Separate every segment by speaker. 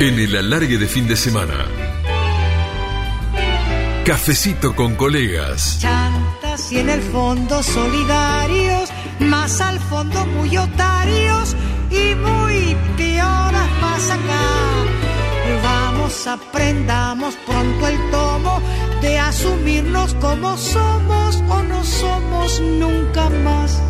Speaker 1: En el alargue de fin de semana. Cafecito con colegas.
Speaker 2: Chantas y en el fondo solidarios, más al fondo muy otarios y muy pioras más acá. Vamos, aprendamos pronto el tomo de asumirnos como somos o no somos nunca más.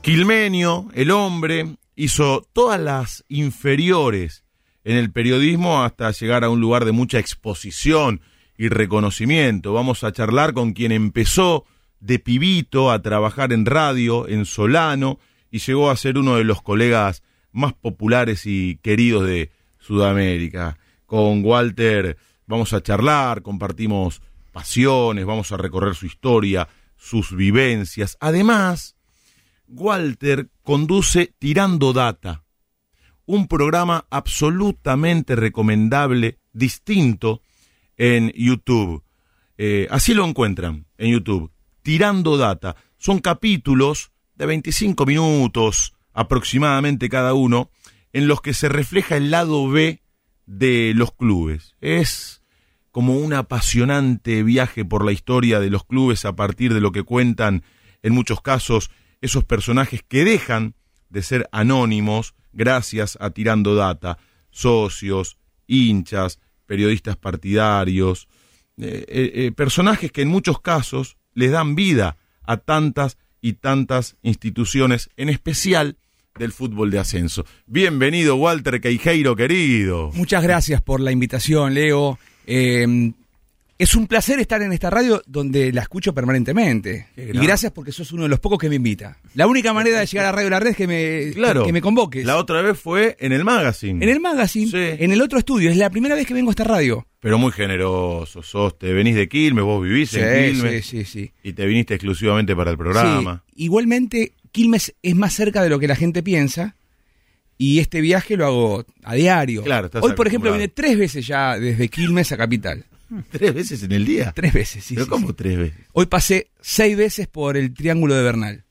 Speaker 3: Quilmenio, el hombre, hizo todas las inferiores en el periodismo hasta llegar a un lugar de mucha exposición y reconocimiento. Vamos a charlar con quien empezó de pibito a trabajar en radio, en Solano, y llegó a ser uno de los colegas más populares y queridos de Sudamérica. Con Walter vamos a charlar, compartimos pasiones, vamos a recorrer su historia, sus vivencias. Además, Walter conduce Tirando Data, un programa absolutamente recomendable, distinto, en YouTube. Eh, así lo encuentran en YouTube. Tirando Data. Son capítulos de 25 minutos aproximadamente cada uno, en los que se refleja el lado B de los clubes. Es como un apasionante viaje por la historia de los clubes a partir de lo que cuentan en muchos casos esos personajes que dejan de ser anónimos gracias a Tirando Data, socios, hinchas, periodistas partidarios, eh, eh, eh, personajes que en muchos casos les dan vida a tantas y tantas instituciones, en especial del fútbol de ascenso. Bienvenido, Walter Queijeiro, querido.
Speaker 4: Muchas gracias por la invitación, Leo. Es un placer estar en esta radio donde la escucho permanentemente. Y gracias porque sos uno de los pocos que me invita. La única manera de llegar a Radio La Red es que me,
Speaker 3: Claro.
Speaker 4: que me convoques.
Speaker 3: La otra vez fue en el magazine.
Speaker 4: En el magazine,
Speaker 3: Sí.
Speaker 4: en el otro estudio. Es la primera vez que vengo a esta radio.
Speaker 3: Pero muy generoso, sos, te venís de Quilmes, vos vivís en Quilmes
Speaker 4: sí, sí, sí.
Speaker 3: y te viniste exclusivamente para el programa.
Speaker 4: Sí, Igualmente, Quilmes es más cerca de lo que la gente piensa. Y este viaje lo hago a diario.
Speaker 3: Claro,
Speaker 4: Hoy, por ejemplo, vine tres veces ya desde Quilmes a Capital.
Speaker 3: ¿Tres veces en el día?
Speaker 4: Tres veces, sí.
Speaker 3: ¿Pero
Speaker 4: sí,
Speaker 3: cómo
Speaker 4: sí.
Speaker 3: tres veces?
Speaker 4: Hoy pasé seis veces por el Triángulo de Bernal.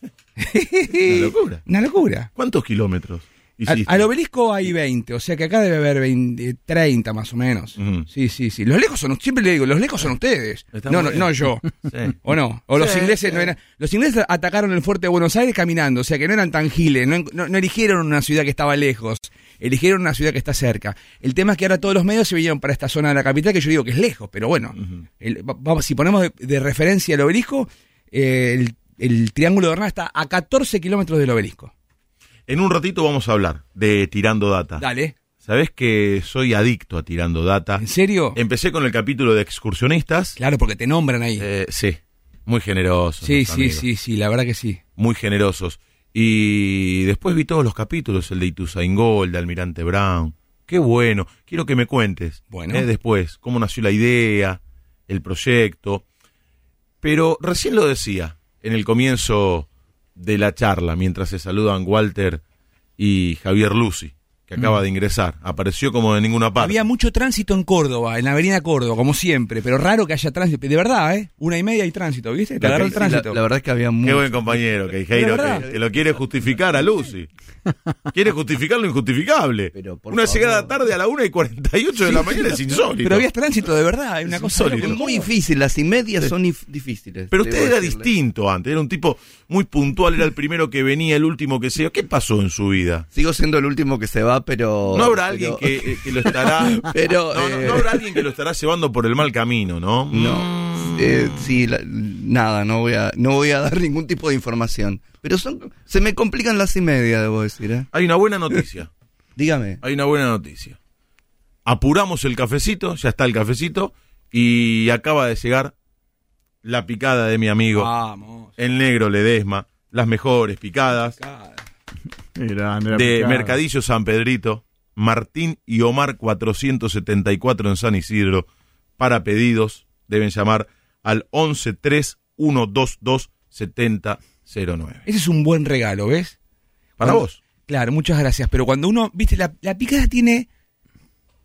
Speaker 3: Una locura.
Speaker 4: Una locura.
Speaker 3: ¿Cuántos kilómetros
Speaker 4: Al,
Speaker 3: hiciste?
Speaker 4: al obelisco hay 20, o sea que acá debe haber 20, 30 más o menos. Sí, sí, sí. Los lejos son, siempre le digo, los lejos son ustedes. No, no, no yo.
Speaker 3: Sí.
Speaker 4: ¿O no? O los ingleses
Speaker 3: sí.
Speaker 4: no eran. Los ingleses atacaron el fuerte de Buenos Aires caminando, o sea que no eran tan giles, no, no- no eligieron una ciudad que estaba lejos, eligieron una ciudad que está cerca. El tema es que ahora todos los medios se vinieron para esta zona de la capital, que yo digo que es lejos, pero bueno, el- va- vamos, si ponemos de, de referencia el obelisco, eh, el, el Triángulo de Bernal está a 14 kilómetros del obelisco.
Speaker 3: En un ratito vamos a hablar de Tirando Data.
Speaker 4: Dale.
Speaker 3: Sabés que soy adicto a Tirando Data.
Speaker 4: ¿En serio?
Speaker 3: Empecé con el capítulo de excursionistas.
Speaker 4: Claro, porque te nombran ahí.
Speaker 3: Eh, sí, muy generosos.
Speaker 4: sí, sí,
Speaker 3: amigos.
Speaker 4: sí, sí, la verdad que sí.
Speaker 3: Muy generosos. Y después vi todos los capítulos, el de Ituzaingó, el de Almirante Brown. Qué bueno. Quiero que me cuentes.
Speaker 4: Bueno.
Speaker 3: eh, después, cómo nació la idea, el proyecto. Pero recién lo decía en el comienzo de la charla, mientras se saludan Walter y Javier Lucy, que acaba de ingresar. Apareció como de ninguna parte.
Speaker 4: Mm. Había mucho tránsito en Córdoba, en la avenida Córdoba, como siempre, pero raro que haya tránsito. De verdad, ¿eh? Una y media hay tránsito, ¿viste? Te agarró el tránsito.
Speaker 5: La, la verdad es que había
Speaker 3: Qué
Speaker 5: mucho.
Speaker 3: buen compañero,
Speaker 4: De verdad.
Speaker 3: que, que lo quiere justificar a Lucy. Quiere justificar lo injustificable.
Speaker 5: Pero, por
Speaker 3: Una
Speaker 5: favor.
Speaker 3: llegada tarde a la 1 y 48 de la mañana es insólito.
Speaker 4: Pero había tránsito de verdad, hay una
Speaker 3: Es
Speaker 4: cosa
Speaker 3: insólito.
Speaker 5: muy difícil, las inmedias son if- difíciles.
Speaker 3: Pero usted era
Speaker 5: decirle.
Speaker 3: distinto antes, era un tipo muy puntual, era el primero que venía, el último que se iba. ¿Qué pasó en su vida?
Speaker 5: Sigo siendo el último que se va, pero.
Speaker 3: No habrá alguien que, eh, que lo estará.
Speaker 5: Pero,
Speaker 3: no, no,
Speaker 5: eh,
Speaker 3: no habrá alguien que lo estará llevando por el mal camino, ¿no?
Speaker 5: No.
Speaker 3: Mm.
Speaker 5: Eh, sí, la- nada, no voy, a, no voy a dar ningún tipo de información. Pero son, se me complican las y media, debo decir. ¿eh?
Speaker 3: Hay una buena noticia.
Speaker 5: Dígame.
Speaker 3: Hay una buena noticia. Apuramos el cafecito, ya está el cafecito, y acaba de llegar la picada de mi amigo,
Speaker 4: Vamos.
Speaker 3: el negro Ledesma, las mejores picadas de Mercadillo San Pedrito, Martín y Omar 474 en San Isidro. Para pedidos deben llamar al 1131227009.
Speaker 4: Ese es un buen regalo, ¿ves?
Speaker 3: Para
Speaker 4: Cuando-
Speaker 3: vos.
Speaker 4: Claro, muchas gracias. Pero cuando uno, viste, la, la picada tiene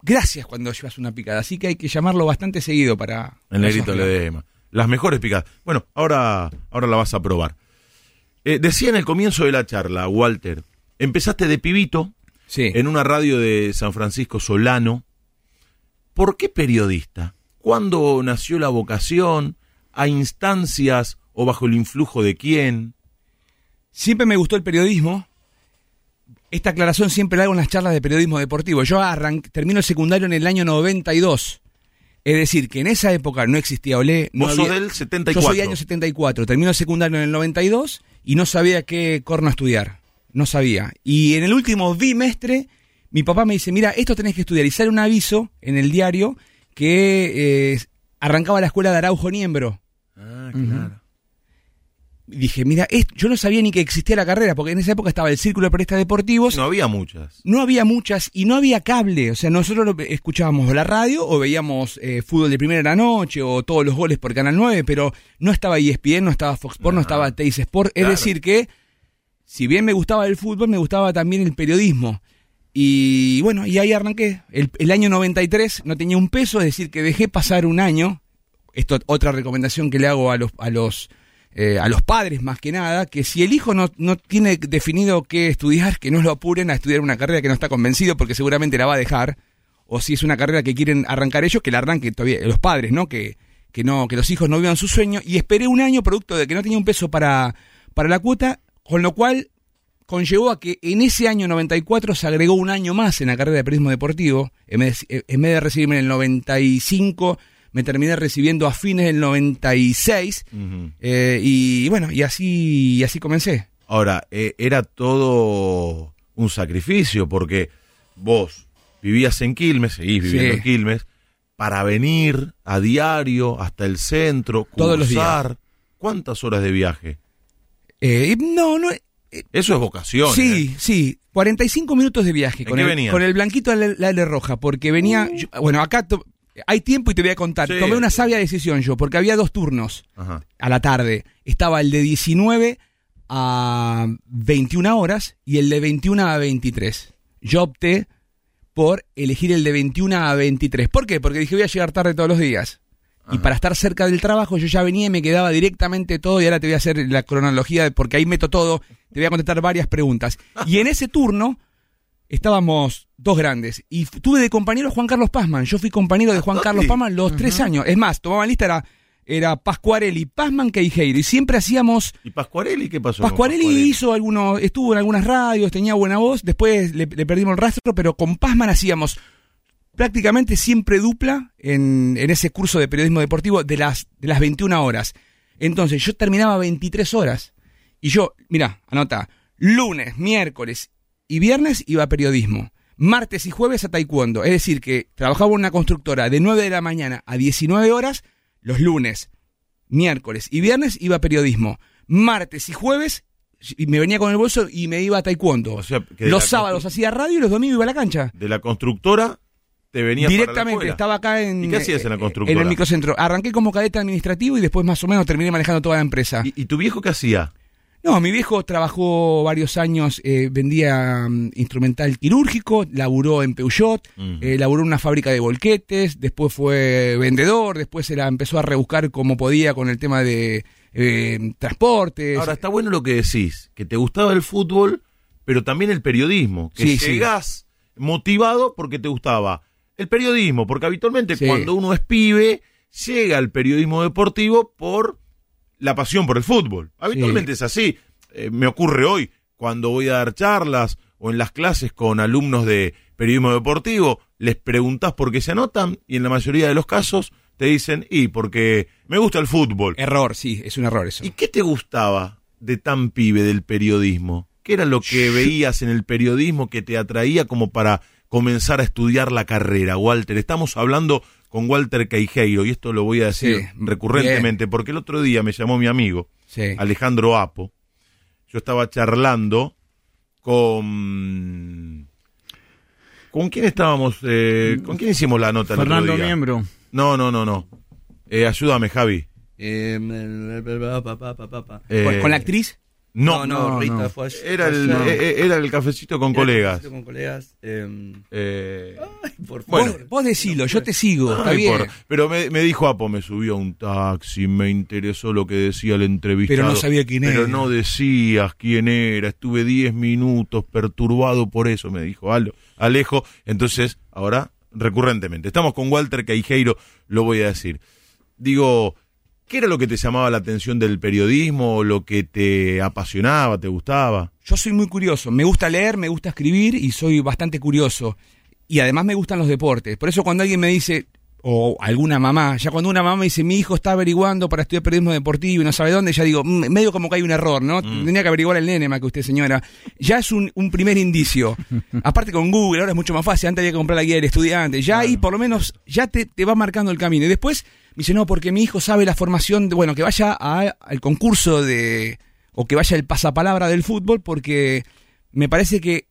Speaker 4: gracias cuando llevas una picada. Así que hay que llamarlo bastante seguido para.
Speaker 3: El negrito. Ledesma. Las mejores picadas. Bueno, ahora, ahora la vas a probar. Eh, decía en el comienzo de la charla, Walter, empezaste de pibito
Speaker 4: Sí.
Speaker 3: en una radio de San Francisco Solano. ¿Por qué periodista? ¿Cuándo nació la vocación? ¿A instancias o bajo el influjo de quién?
Speaker 4: Siempre me gustó el periodismo. Esta aclaración siempre la hago en las charlas de periodismo deportivo. Yo termino el secundario en el año 92. Es decir, que en esa época no existía Olé. No
Speaker 3: Vos sos
Speaker 4: había-
Speaker 3: del 74.
Speaker 4: Yo soy año 74. Termino el secundario en el 92 y no sabía qué corno estudiar. No sabía. Y en el último bimestre, mi papá me dice, mira, esto tenés que estudiar. Y sale un aviso en el diario que eh, arrancaba la escuela de Araujo Niembro.
Speaker 3: Ah, claro.
Speaker 4: Dije, mira, yo no sabía ni que existía la carrera, porque en esa época estaba el Círculo de Periodistas Deportivos.
Speaker 3: No había muchas.
Speaker 4: No había muchas y no había cable. O sea, nosotros lo- escuchábamos la radio o veíamos eh, fútbol de primera de la noche o todos los goles por Canal 9, pero no estaba ESPN, no estaba Fox Sport, no,
Speaker 3: No.
Speaker 4: estaba Teis Sport. Es decir que, si bien me gustaba el fútbol, me gustaba también el periodismo. Y bueno, y ahí arranqué. El, el año 93 no tenía un peso, es decir, que dejé pasar un año. Esto otra recomendación que le hago a los, a los, eh, a los padres más que nada, que si el hijo no, no tiene definido qué estudiar, que no lo apuren a estudiar una carrera que no está convencido porque seguramente la va a dejar. O si es una carrera que quieren arrancar ellos, que la arranquen todavía los padres, ¿no? Que, que no, que los hijos no vivan su sueño. Y esperé un año producto de que no tenía un peso para, para la cuota, con lo cual conllevó a que en ese año 94 se agregó un año más en la carrera de periodismo deportivo. En vez, de- en vez de recibirme en el 95, me terminé recibiendo a fines del 96.
Speaker 3: Ujú.
Speaker 4: eh, y bueno, y así, y así comencé.
Speaker 3: Ahora, eh, era todo un sacrificio porque vos vivías en Quilmes, seguís viviendo
Speaker 4: Sí.
Speaker 3: en Quilmes, para venir a diario hasta el centro,
Speaker 4: Todos los días.
Speaker 3: cursar. ¿Cuántas horas de viaje?
Speaker 4: Eh, no, no.
Speaker 3: Eso es vocación.
Speaker 4: Sí,
Speaker 3: ¿eh?
Speaker 4: sí. 45 minutos de viaje
Speaker 3: ¿En
Speaker 4: con
Speaker 3: qué
Speaker 4: el, con el blanquito la, la L roja, porque venía. yo- bueno, acá to- hay tiempo y te voy a contar.
Speaker 3: Sí.
Speaker 4: Tomé una sabia decisión yo, porque había dos turnos
Speaker 3: Ajá.
Speaker 4: a la tarde. Estaba el de 19 a 21 horas y el de 21 a 23. Yo opté por elegir el de 21 a 23. ¿Por qué? Porque dije voy a llegar tarde todos los días. Y para estar cerca del trabajo yo ya venía y me quedaba directamente todo y ahora te voy a hacer la cronología de- porque ahí meto todo, te voy a contestar varias preguntas. Y en ese turno estábamos dos grandes y tuve de compañero Juan Carlos Pazman. Yo fui compañero de Juan
Speaker 3: Ah,
Speaker 4: Carlos
Speaker 3: sí.
Speaker 4: Pazman los tres años. Es más, tomaban lista era, era Pascuarelli, Pazman, Queijeiro y siempre hacíamos...
Speaker 3: ¿Y Pascuarelli qué pasó?
Speaker 4: Pascuarelli hizo algunos, estuvo en algunas radios, tenía buena voz, después le, le perdimos el rastro, pero con Pazman hacíamos prácticamente siempre dupla en, en ese curso de periodismo deportivo de las, de las 21 horas. Entonces yo terminaba 23 horas y yo, mira, anota, lunes, miércoles y viernes iba a periodismo. Martes y jueves a taekwondo. Es decir, que trabajaba en una constructora de 9 de la mañana a 19 horas los lunes, miércoles y viernes iba a periodismo. Martes y jueves y me venía con el bolso y me iba a taekwondo.
Speaker 3: O sea, que de
Speaker 4: los sábados hacía radio y los domingos iba a la cancha.
Speaker 3: De la constructora te venía
Speaker 4: Directamente, estaba acá en,
Speaker 3: ¿Y qué hacías en la
Speaker 4: eh,
Speaker 3: constructora?
Speaker 4: En el microcentro. Arranqué como cadete administrativo y después más o menos terminé manejando toda la empresa.
Speaker 3: ¿Y, y tu viejo qué hacía?
Speaker 4: No, mi viejo trabajó varios años, eh, vendía mm, instrumental quirúrgico, laburó en Peugeot, eh, laburó en una fábrica de volquetes, después fue vendedor, después se la empezó a rebuscar como podía con el tema de eh, transportes.
Speaker 3: Ahora, está bueno lo que decís, que te gustaba el fútbol, pero también el periodismo, que
Speaker 4: Sí, sí.
Speaker 3: llegás motivado porque te gustaba el periodismo, porque habitualmente
Speaker 4: Sí.
Speaker 3: cuando uno es pibe, llega al periodismo deportivo por la pasión por el fútbol. Habitualmente es así. Eh, me ocurre hoy, cuando voy a dar charlas o en las clases con alumnos de periodismo deportivo, les preguntás por qué se anotan y en la mayoría de los casos te dicen, y porque me gusta el fútbol.
Speaker 4: Error, sí, es un error eso.
Speaker 3: ¿Y qué te gustaba de tan pibe del periodismo? ¿Qué era lo que veías en el periodismo que te atraía como para comenzar a estudiar la carrera, Walter? Estamos hablando con Walter Queijeiro, y esto lo voy a decir
Speaker 4: Sí,
Speaker 3: recurrentemente, porque el otro día me llamó mi amigo,
Speaker 4: Sí.
Speaker 3: Alejandro Apo. Yo estaba charlando con... ¿Con quién estábamos? eh, ¿Con quién hicimos la nota el otro
Speaker 6: Fernando
Speaker 3: día?
Speaker 6: Miembro.
Speaker 3: No, no, no, no. Eh, ayúdame, Javi.
Speaker 5: Eh, el- pa, pa, pa, pa, pa.
Speaker 3: Eh,
Speaker 4: ¿Con, con la actriz?
Speaker 3: No,
Speaker 5: no,
Speaker 6: no,
Speaker 5: Rita
Speaker 6: no.
Speaker 5: fue ayer.
Speaker 3: Era el,
Speaker 5: No.
Speaker 3: eh, eh, era el cafecito con colegas.
Speaker 5: Con colegas. eh,
Speaker 3: Eh,
Speaker 5: ay, por favor.
Speaker 4: Vos, vos decilo, yo te sigo, está bien.
Speaker 3: por- pero me, me dijo Apo, me subió a un taxi, me interesó lo que decía el entrevistado.
Speaker 4: Pero no sabía quién
Speaker 3: Pero
Speaker 4: era.
Speaker 3: no decías quién era. Estuve 10 minutos perturbado por eso, me dijo Alejo. Entonces, ahora, recurrentemente. Estamos con Walter Caijeiro, lo voy a decir. Digo, ¿qué era lo que te llamaba la atención del periodismo? o ¿Lo que te apasionaba, te gustaba?
Speaker 4: Yo soy muy curioso, me gusta leer, me gusta escribir y soy bastante curioso. Y además me gustan los deportes. Por eso cuando alguien me dice, o alguna mamá, ya cuando una mamá me dice, mi hijo está averiguando para estudiar periodismo deportivo y no sabe dónde, ya digo, "Mm, medio como que hay un error, ¿no? Tenía que averiguar el nene más que usted, señora. Ya es un, un primer indicio. Aparte con Google, ahora es mucho más fácil, antes había que comprar la guía del estudiante. Ya ahí por lo menos, ya te, te va marcando el camino. Y después me dice, no, porque mi hijo sabe la formación, de, bueno, que vaya a- al concurso de, o que vaya el pasapalabra del fútbol, porque me parece que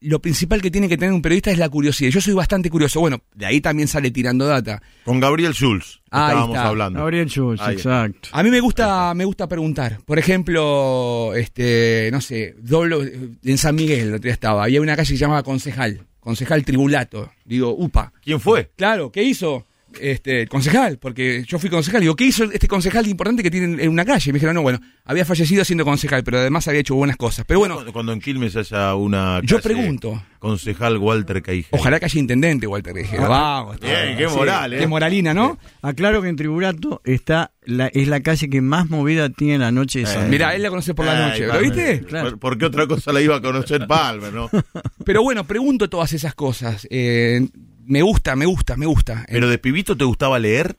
Speaker 4: lo principal que tiene que tener un periodista es la curiosidad. Yo soy bastante curioso. Bueno, de ahí también sale tirando data.
Speaker 3: Con Gabriel Schulz,
Speaker 4: Ahí
Speaker 3: estábamos
Speaker 4: está.
Speaker 3: hablando.
Speaker 6: Gabriel Schultz,
Speaker 3: Ahí.
Speaker 6: exacto.
Speaker 4: A mí me gusta, me gusta preguntar. Por ejemplo, este, no sé, doblo, en San Miguel, el otro día estaba, había una calle que se llamaba Concejal, Concejal Tribulato. Digo, upa.
Speaker 3: ¿Quién fue?
Speaker 4: Claro, ¿qué hizo? Este, el concejal, porque yo fui concejal. Digo, ¿qué hizo este concejal importante que tiene en una calle? Y me dijeron, no, bueno, había fallecido siendo concejal, pero además había hecho buenas cosas. Pero bueno,
Speaker 3: cuando, cuando en Quilmes haya una.
Speaker 4: Yo pregunto.
Speaker 3: Concejal Walter Caijeiro.
Speaker 4: ojalá que haya intendente, Walter. Dije, vamos.
Speaker 3: Bien, qué moral, ¿eh?
Speaker 4: Qué moralina, ¿no?
Speaker 6: Aclaro que en Triburato está la, es la calle que más movida tiene la noche de San
Speaker 3: Eh.
Speaker 4: Mirá, él la conoce por la
Speaker 3: Ay,
Speaker 4: noche, ¿lo viste?
Speaker 6: Claro.
Speaker 3: ¿Por, por qué otra cosa la iba a conocer Palmer, no?
Speaker 4: Pero bueno, pregunto todas esas cosas. Eh, me gusta, me gusta, me gusta.
Speaker 3: Pero de pibito te gustaba leer.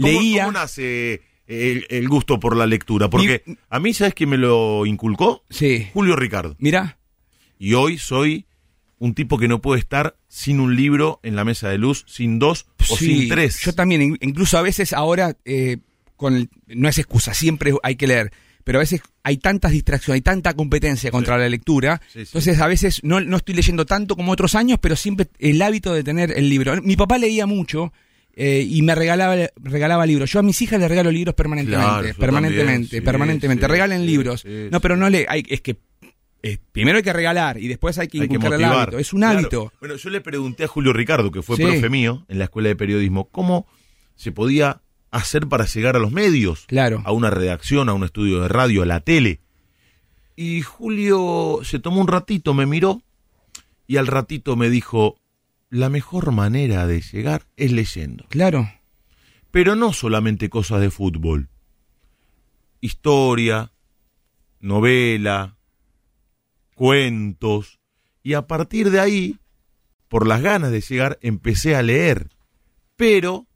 Speaker 3: ¿Cómo-
Speaker 4: Leía.
Speaker 3: ¿Cómo nace el, el gusto por la lectura? Porque
Speaker 4: Mi-
Speaker 3: a mí, ¿sabes quién me lo inculcó?
Speaker 4: Sí.
Speaker 3: Julio Ricardo.
Speaker 4: Mira,
Speaker 3: Y hoy soy un tipo que no puede estar sin un libro en la mesa de luz, sin dos o
Speaker 4: sí,
Speaker 3: sin tres.
Speaker 4: Yo también, in- incluso a veces ahora, eh, con el- no es excusa, siempre hay que leer. Pero a veces hay tantas distracciones, hay tanta competencia contra la lectura.
Speaker 3: Sí.
Speaker 4: Entonces a veces no, no estoy leyendo tanto como otros años, pero siempre el hábito de tener el libro. Mi papá leía mucho eh, y me regalaba, regalaba libros. Yo a mis hijas les regalo libros permanentemente.
Speaker 3: Claro,
Speaker 4: permanentemente, permanentemente. Regalen libros. no, pero no le, hay, es que eh, primero hay que regalar y después hay que inculcar el hábito. Es un
Speaker 3: Claro.
Speaker 4: hábito.
Speaker 3: Bueno, yo le pregunté a Julio Ricardo, que fue
Speaker 4: Sí.
Speaker 3: profe mío en la escuela de periodismo, cómo se podía hacer para llegar a los medios,
Speaker 4: Claro.
Speaker 3: a una redacción, a un estudio de radio, a la tele. Y Julio se tomó un ratito, me miró y al ratito me dijo, la mejor manera de llegar es leyendo.
Speaker 4: Claro.
Speaker 3: Pero no solamente cosas de fútbol. Historia, novela, cuentos. Y a partir de ahí, por las ganas de llegar, empecé a leer. Pero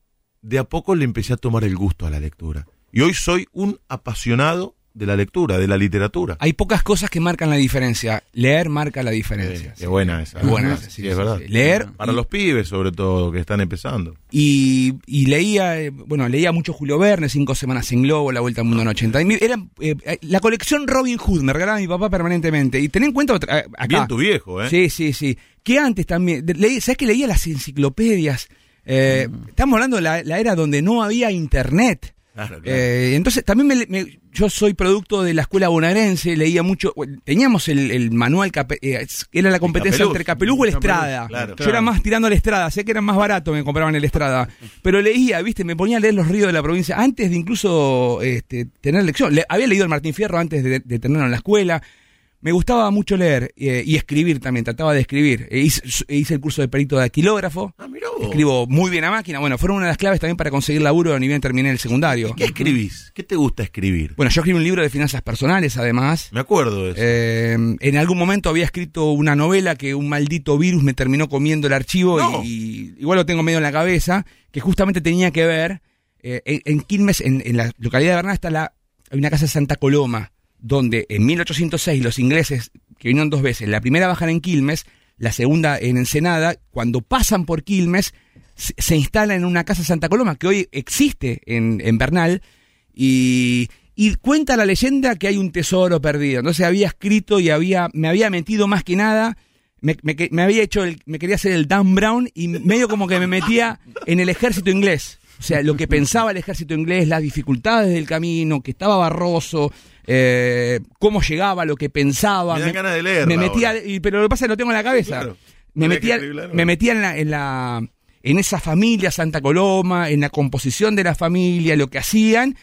Speaker 3: de a poco le empecé a tomar el gusto a la lectura. Y hoy soy un apasionado de la lectura, de la literatura.
Speaker 4: Hay pocas cosas que marcan la diferencia. Leer marca la diferencia.
Speaker 3: Qué buena esa.
Speaker 4: Es buena esa, sí,
Speaker 3: sí, es verdad.
Speaker 4: sí. Leer
Speaker 3: Para
Speaker 4: y-
Speaker 3: los pibes, sobre todo, que están empezando.
Speaker 4: Y, y leía, eh, bueno, leía mucho Julio Verne, Cinco Semanas en Globo, La Vuelta al Mundo en 80. Y mi- Era, eh, eh, la colección Robin Hood, me regalaba mi papá permanentemente. Y ten en cuenta, otra, acá.
Speaker 3: Bien tu viejo, ¿eh?
Speaker 4: Sí, sí, sí. Que antes también, leí- ¿sabes que leía las enciclopedias? Eh,
Speaker 3: Mm.
Speaker 4: Estamos hablando de la, la era donde no había internet.
Speaker 3: Claro, claro.
Speaker 4: Eh, entonces también me- me- yo soy producto de la escuela bonaerense, leía mucho, teníamos el, el manual, eh, era la competencia
Speaker 3: Capeluz.
Speaker 4: entre Capelú o el Estrada.
Speaker 3: claro.
Speaker 4: yo era más tirando la Estrada, sé que era más barato, me compraban el Estrada, pero leía, viste, me ponía a leer los ríos de la provincia antes de incluso este, tener lección. Le- había leído el Martín Fierro antes de, de tenerlo en la escuela. Me gustaba mucho leer eh, y escribir también, trataba de escribir. E hice, hice el curso de perito de aquilógrafo.
Speaker 3: Ah, mirá vos.
Speaker 4: Escribo muy bien a máquina. Bueno, fueron una de las claves también para conseguir laburo ni bien terminé el secundario.
Speaker 3: ¿Qué escribís? ¿Qué te gusta escribir?
Speaker 4: Bueno, yo escribí un libro de finanzas personales, además.
Speaker 3: Me acuerdo de eso.
Speaker 4: Eh, en algún momento había escrito una novela que un maldito virus me terminó comiendo el archivo
Speaker 3: No.
Speaker 4: y, y igual lo tengo medio en la cabeza, que justamente tenía que ver, eh, en, en Quilmes, en, en la localidad de Bernal, está la, hay una casa de Santa Coloma, donde en 1806 los ingleses, que vinieron dos veces, la primera bajan en Quilmes, la segunda en Ensenada, cuando pasan por Quilmes, se, instalan en una casa Santa Coloma, que hoy existe en, en Bernal, y, y cuenta la leyenda que hay un tesoro perdido. Entonces había escrito y había, me había metido más que nada, me, me había hecho, el, me quería hacer el Dan Brown y medio como que me metía en el ejército inglés. O sea, lo que pensaba el ejército inglés, las dificultades del camino, que estaba Barroso, eh, cómo llegaba, lo que pensaba.
Speaker 3: Me dan ganas de leerla
Speaker 4: Me metía, y- pero lo que pasa es que lo tengo en la cabeza.
Speaker 3: Claro.
Speaker 4: Me metía, me metía en la, en la en esa familia Santa Coloma, en la composición de la familia, lo que hacían,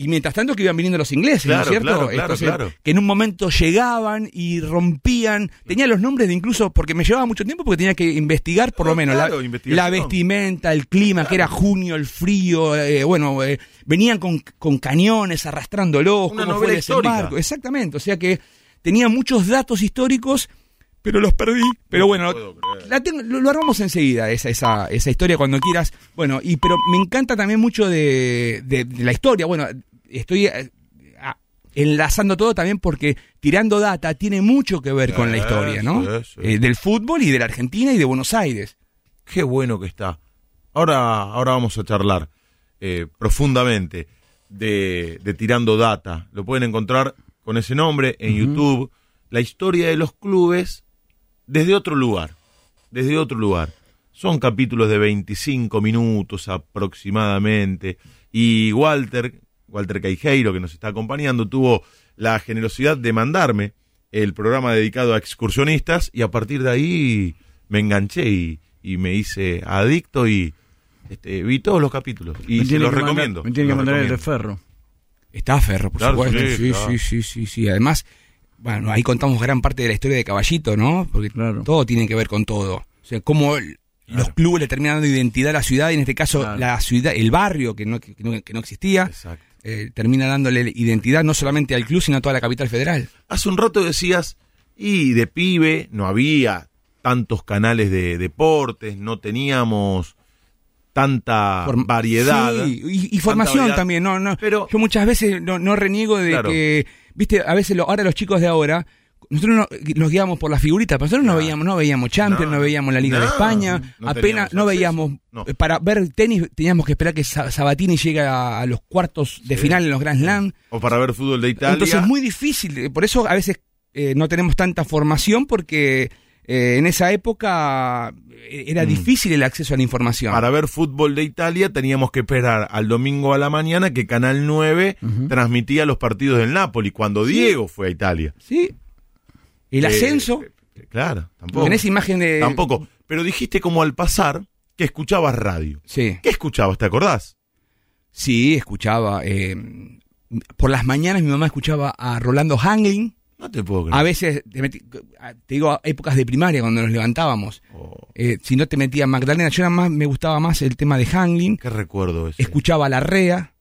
Speaker 4: y mientras tanto que iban viniendo los ingleses, ¿no es cierto?
Speaker 3: claro, claro,
Speaker 4: Entonces,
Speaker 3: claro.
Speaker 4: Que en un momento llegaban y rompían, tenía los nombres de incluso, porque me llevaba mucho tiempo porque tenía que investigar por
Speaker 3: Ah,
Speaker 4: lo menos
Speaker 3: claro,
Speaker 4: la, vestimenta, el clima, que era junio, el frío, eh, bueno, eh, venían con, con cañones arrastrándolos,
Speaker 3: Una
Speaker 4: cómo fue el desembarco. Exactamente, o sea que tenía muchos datos históricos, pero los perdí. Pero bueno, la tengo- lo, lo armamos enseguida, esa, esa, esa historia cuando quieras. Bueno, y pero me encanta también mucho de, de- de la historia. Bueno, estoy eh, enlazando todo también porque tirando data tiene mucho que ver con la historia, ¿no? Eh, del fútbol y de la Argentina y de Buenos Aires.
Speaker 3: Qué bueno que está. Ahora, ahora vamos a charlar eh, profundamente de, de Tirando Data. Lo pueden encontrar con ese nombre en YouTube. La historia de los clubes desde otro lugar. Desde otro lugar. Son capítulos de 25 minutos aproximadamente. Y Walter, Walter Caijeiro, que nos está acompañando, tuvo la generosidad de mandarme el programa dedicado a excursionistas y a partir de ahí me enganché y, y me hice adicto y este, vi todos los capítulos y se los
Speaker 6: mandar-
Speaker 3: recomiendo.
Speaker 6: Me tiene que mandar el de. Ferro.
Speaker 4: Está Ferro, por
Speaker 3: Claro,
Speaker 4: supuesto.
Speaker 3: sí,
Speaker 4: Sí,
Speaker 3: claro.
Speaker 4: sí, sí, sí, sí. Además, bueno, ahí contamos gran parte de la historia de Caballito, ¿no? Porque
Speaker 6: Claro.
Speaker 4: todo tiene que ver con todo. O sea, cómo el- los clubes le terminan dando identidad a la ciudad, y en este caso
Speaker 6: Claro.
Speaker 4: la ciudad, el barrio que no, que no, que no existía, eh, termina dándole identidad no solamente al club, sino a toda la capital federal.
Speaker 3: Hace un rato decías, y de pibe no había tantos canales de deportes, no teníamos tanta
Speaker 4: Form-
Speaker 3: variedad.
Speaker 4: Sí, y, y formación
Speaker 3: variedad.
Speaker 4: también, no, no.
Speaker 3: Pero-
Speaker 4: yo muchas veces no, no reniego de
Speaker 3: Claro.
Speaker 4: que, viste, a veces lo- ahora los chicos de ahora, nosotros no- nos guiamos por las figuritas, pero nosotros no veíamos, no veíamos Champions, no,
Speaker 3: No,
Speaker 4: veíamos la Liga de España, apenas no veíamos, eh, para ver tenis teníamos que esperar que Sa- Sabatini llegue a, a los cuartos de
Speaker 3: Sí.
Speaker 4: final en los Grand Slam.
Speaker 3: O para ver fútbol de Italia.
Speaker 4: Entonces es muy difícil, eh, por eso a veces eh, no tenemos tanta formación porque eh, en esa época eh, era
Speaker 3: Mm.
Speaker 4: difícil el acceso a la información.
Speaker 3: Para ver fútbol de Italia teníamos que esperar al domingo a la mañana que Canal 9 transmitía los partidos del Napoli cuando Diego fue a Italia.
Speaker 4: ¿Sí? El
Speaker 3: Eh,
Speaker 4: ascenso,
Speaker 3: eh, claro, tampoco.
Speaker 4: tenés imagen de...
Speaker 3: Tampoco. Pero dijiste como al pasar que escuchabas radio.
Speaker 4: Sí,
Speaker 3: ¿Qué escuchabas? ¿Te acordás?
Speaker 4: sí, escuchaba. por las mañanas mi mamá escuchaba a Rolando Hangling.
Speaker 3: No te puedo creer.
Speaker 4: A veces, te, metí- te digo, épocas de primaria cuando nos levantábamos.
Speaker 3: Oh,
Speaker 4: Eh, si no te metía Magdalena, yo era más, me gustaba más el tema de Hangling.
Speaker 3: qué recuerdo ese.
Speaker 4: Escuchaba a Larrea.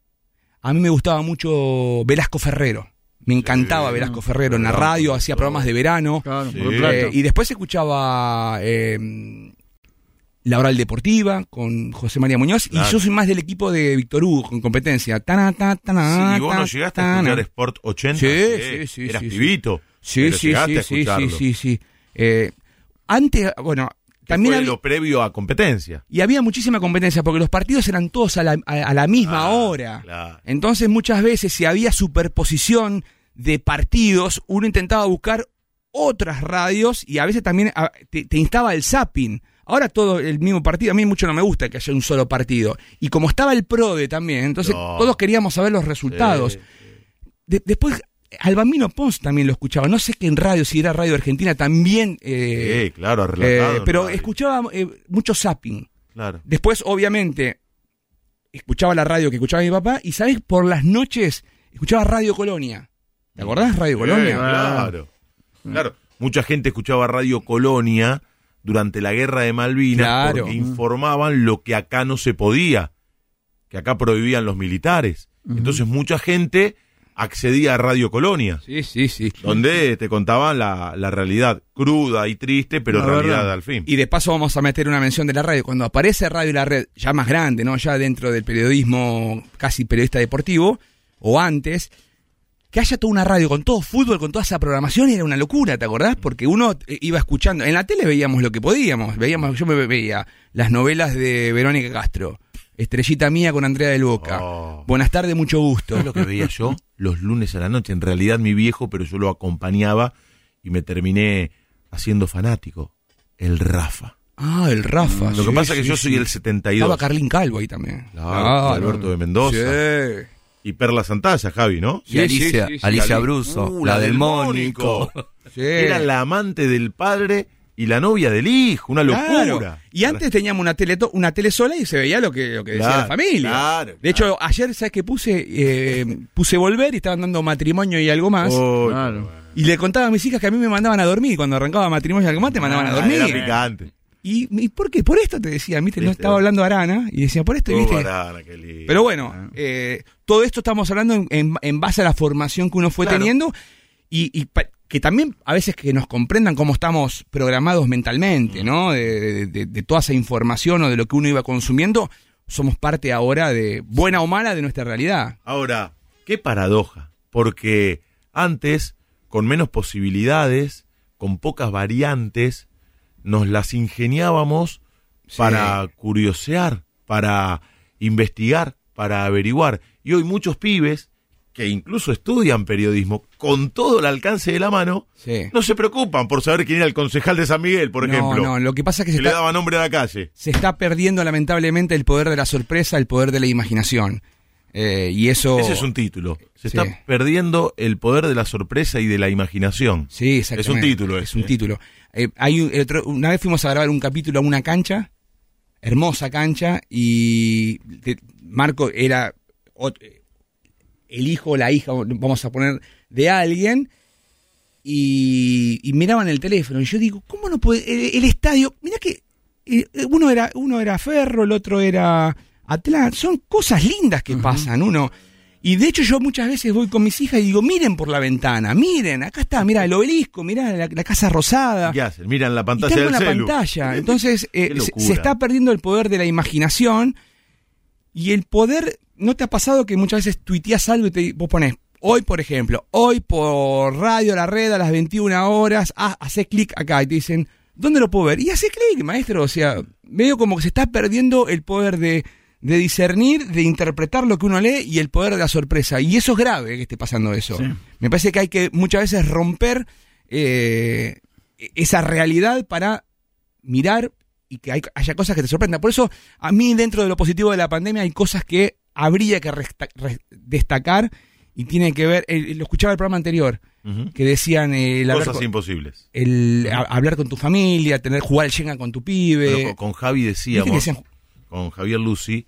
Speaker 4: A mí me gustaba mucho Velasco Ferrero. Me encantaba Velasco Ferrero en la radio, hacía programas de verano.
Speaker 6: Claro,
Speaker 3: Sí.
Speaker 6: por
Speaker 4: Eh, y después escuchaba eh, La Oral Deportiva con José María Muñoz.
Speaker 3: Claro.
Speaker 4: Y yo soy más del equipo de Víctor Hugo con competencia. Tana, ta, tana,
Speaker 3: Sí, y vos no llegaste a escuchar Sport 80.
Speaker 4: Sí,
Speaker 3: Eh,
Speaker 4: sí, sí,
Speaker 3: Eras
Speaker 4: sí,
Speaker 3: pibito.
Speaker 4: Sí, sí, sí,
Speaker 3: a
Speaker 4: sí, sí, sí, sí. Eh, antes, bueno, también
Speaker 3: fue
Speaker 4: había,
Speaker 3: lo previo a competencia.
Speaker 4: y había muchísima competencia porque los partidos eran todos a la, a- a la misma
Speaker 3: Ah,
Speaker 4: hora.
Speaker 3: claro.
Speaker 4: Entonces muchas veces si había superposición de partidos, uno intentaba buscar otras radios y a veces también a- te, te instaba el zapping. Ahora todo el mismo partido, a mí mucho no me gusta que haya un solo partido. Y como estaba el PRODE también, entonces
Speaker 3: No.
Speaker 4: todos queríamos saber los resultados.
Speaker 3: Sí.
Speaker 4: De- después, Albamino Pons también lo escuchaba. No sé qué en radio, si era Radio Argentina, también. eh,
Speaker 3: Sí, claro,
Speaker 4: eh, pero escuchaba eh, mucho zapping.
Speaker 3: Claro.
Speaker 4: Después, obviamente, escuchaba la radio que escuchaba mi papá. Y, ¿sabes? Por las noches escuchaba Radio Colonia. ¿Te acordás? Radio Colonia.
Speaker 3: claro. Claro. Mucha gente escuchaba Radio Colonia durante la guerra de Malvinas
Speaker 4: Claro.
Speaker 3: porque informaban lo que acá no se podía, que acá prohibían los militares. Entonces mucha gente accedía a Radio Colonia,
Speaker 4: Sí, sí, sí.
Speaker 3: donde te contaban la, la realidad cruda y triste, pero
Speaker 6: La
Speaker 3: realidad
Speaker 6: verdad.
Speaker 3: al fin.
Speaker 4: Y de paso vamos a meter una mención de la radio. Cuando aparece Radio y la Red, ya más grande, ¿no? Ya dentro del periodismo casi periodista deportivo, o antes, que haya toda una radio con todo fútbol, con toda esa programación, era una locura, ¿te acordás? Porque uno eh, iba escuchando, en la tele veíamos lo que podíamos, veíamos, yo me veía las novelas de Verónica Castro, Estrellita Mía con Andrea del Boca,
Speaker 3: Oh.
Speaker 4: Buenas tardes, mucho gusto.
Speaker 3: ¿Sabes lo que veía yo? Los lunes a la noche. En realidad mi viejo, pero yo lo acompañaba y me terminé haciendo fanático. El Rafa.
Speaker 4: Ah, el Rafa.
Speaker 3: Lo que pasa es que
Speaker 4: sí,
Speaker 3: yo soy
Speaker 4: sí.
Speaker 3: el 72.
Speaker 4: Estaba Carlín Calvo ahí también.
Speaker 3: Claro, Alberto de Mendoza.
Speaker 4: Sí.
Speaker 3: Y Perla Santalla, Javi, ¿no?
Speaker 5: Y Alicia,
Speaker 4: sí, sí, sí.
Speaker 5: Alicia
Speaker 3: Ali-
Speaker 5: Bruso,
Speaker 3: Uh,
Speaker 5: la, del Mónico.
Speaker 4: Sí.
Speaker 3: Era la amante del padre y la novia del hijo, una locura.
Speaker 4: Claro. Y antes teníamos una tele, una tele sola y se veía lo que, lo que decía
Speaker 3: Claro,
Speaker 4: la familia.
Speaker 3: claro,
Speaker 4: de hecho, ayer, ¿sabes qué puse? Eh, puse volver y estaban dando matrimonio y algo más.
Speaker 3: Oh,
Speaker 6: Claro.
Speaker 4: Y le contaba a mis hijas que a mí me mandaban a dormir. Cuando arrancaba matrimonio y algo más, te mandaban a
Speaker 3: ah,
Speaker 4: dormir.
Speaker 3: Era picante.
Speaker 4: ¿Y, ¿Y por qué? Por esto te decía, ¿viste? No
Speaker 3: Viste,
Speaker 4: estaba hablando Arana y decía, por esto, ¿viste?
Speaker 3: Arana, qué lindo.
Speaker 4: Pero bueno, eh, todo esto estamos hablando en, en- en base a la formación que uno fue
Speaker 3: Claro.
Speaker 4: teniendo y, que también a veces que nos comprendan cómo estamos programados mentalmente, ¿no? De- de- de toda esa información o de lo que uno iba consumiendo, somos parte ahora de, buena o mala, de nuestra realidad.
Speaker 3: Ahora, qué paradoja, porque antes, con menos posibilidades, con pocas variantes, nos las ingeniábamos
Speaker 4: Sí.
Speaker 3: para curiosear, para investigar, para averiguar. Y hoy muchos pibes que incluso estudian periodismo con todo el alcance de la mano,
Speaker 4: Sí.
Speaker 3: no se preocupan por saber quién era el concejal de San Miguel, por
Speaker 4: No,
Speaker 3: ejemplo,
Speaker 4: no, lo que pasa es que
Speaker 3: que
Speaker 4: se
Speaker 3: le
Speaker 4: está,
Speaker 3: daba nombre a la calle.
Speaker 4: se está perdiendo lamentablemente el poder de la sorpresa, el poder de la imaginación. Eh, y eso...
Speaker 3: Ese es un título. Se
Speaker 4: Sí.
Speaker 3: está perdiendo el poder de la sorpresa y de la imaginación.
Speaker 4: Sí, exactamente.
Speaker 3: Es un título
Speaker 4: Es
Speaker 3: ese,
Speaker 4: un
Speaker 3: ¿eh?
Speaker 4: título. Eh, hay otro- una vez fuimos a grabar un capítulo a una cancha, hermosa cancha, y Marco era el hijo o la hija, vamos a poner, de alguien, y, y miraban el teléfono. Y yo digo, ¿cómo no puede? El, el estadio, mira que eh, uno era uno era Ferro, el otro era Atlanta. Son cosas lindas que pasan, uno. Y de hecho yo muchas veces voy con mis hijas y digo, miren por la ventana, miren, acá está, mira el obelisco, mira la, la casa rosada.
Speaker 3: ¿Qué hacen? Miran la pantalla
Speaker 4: tengo
Speaker 3: del
Speaker 4: la
Speaker 3: celu.
Speaker 4: pantalla. Entonces eh, se, está perdiendo el poder de la imaginación y el poder, ¿no te ha pasado que muchas veces tuiteas algo y te, vos pones, hoy por ejemplo, hoy por radio La Red a las 21 horas, ah, hace clic acá y te dicen, ¿dónde lo puedo ver? Y hace clic, maestro, o sea, veo como que se está perdiendo el poder de, de discernir, de interpretar lo que uno lee y el poder de la sorpresa. Y eso es grave que esté pasando eso.
Speaker 6: Sí.
Speaker 4: Me parece que hay que muchas veces romper eh, esa realidad para mirar y que hay- haya cosas que te sorprendan. Por eso, a mí, dentro de lo positivo de la pandemia, hay cosas que habría que resta- re- destacar y tiene que ver. eh, lo escuchaba el programa anterior, que decían eh, el,
Speaker 3: Cosas
Speaker 4: con,
Speaker 3: imposibles.
Speaker 4: el a- hablar con tu familia, tener jugar al Shenga con tu pibe.
Speaker 3: Con, con Javi
Speaker 4: ¿Viste que
Speaker 3: decíamos,
Speaker 4: decían,
Speaker 3: con Javier Lucy,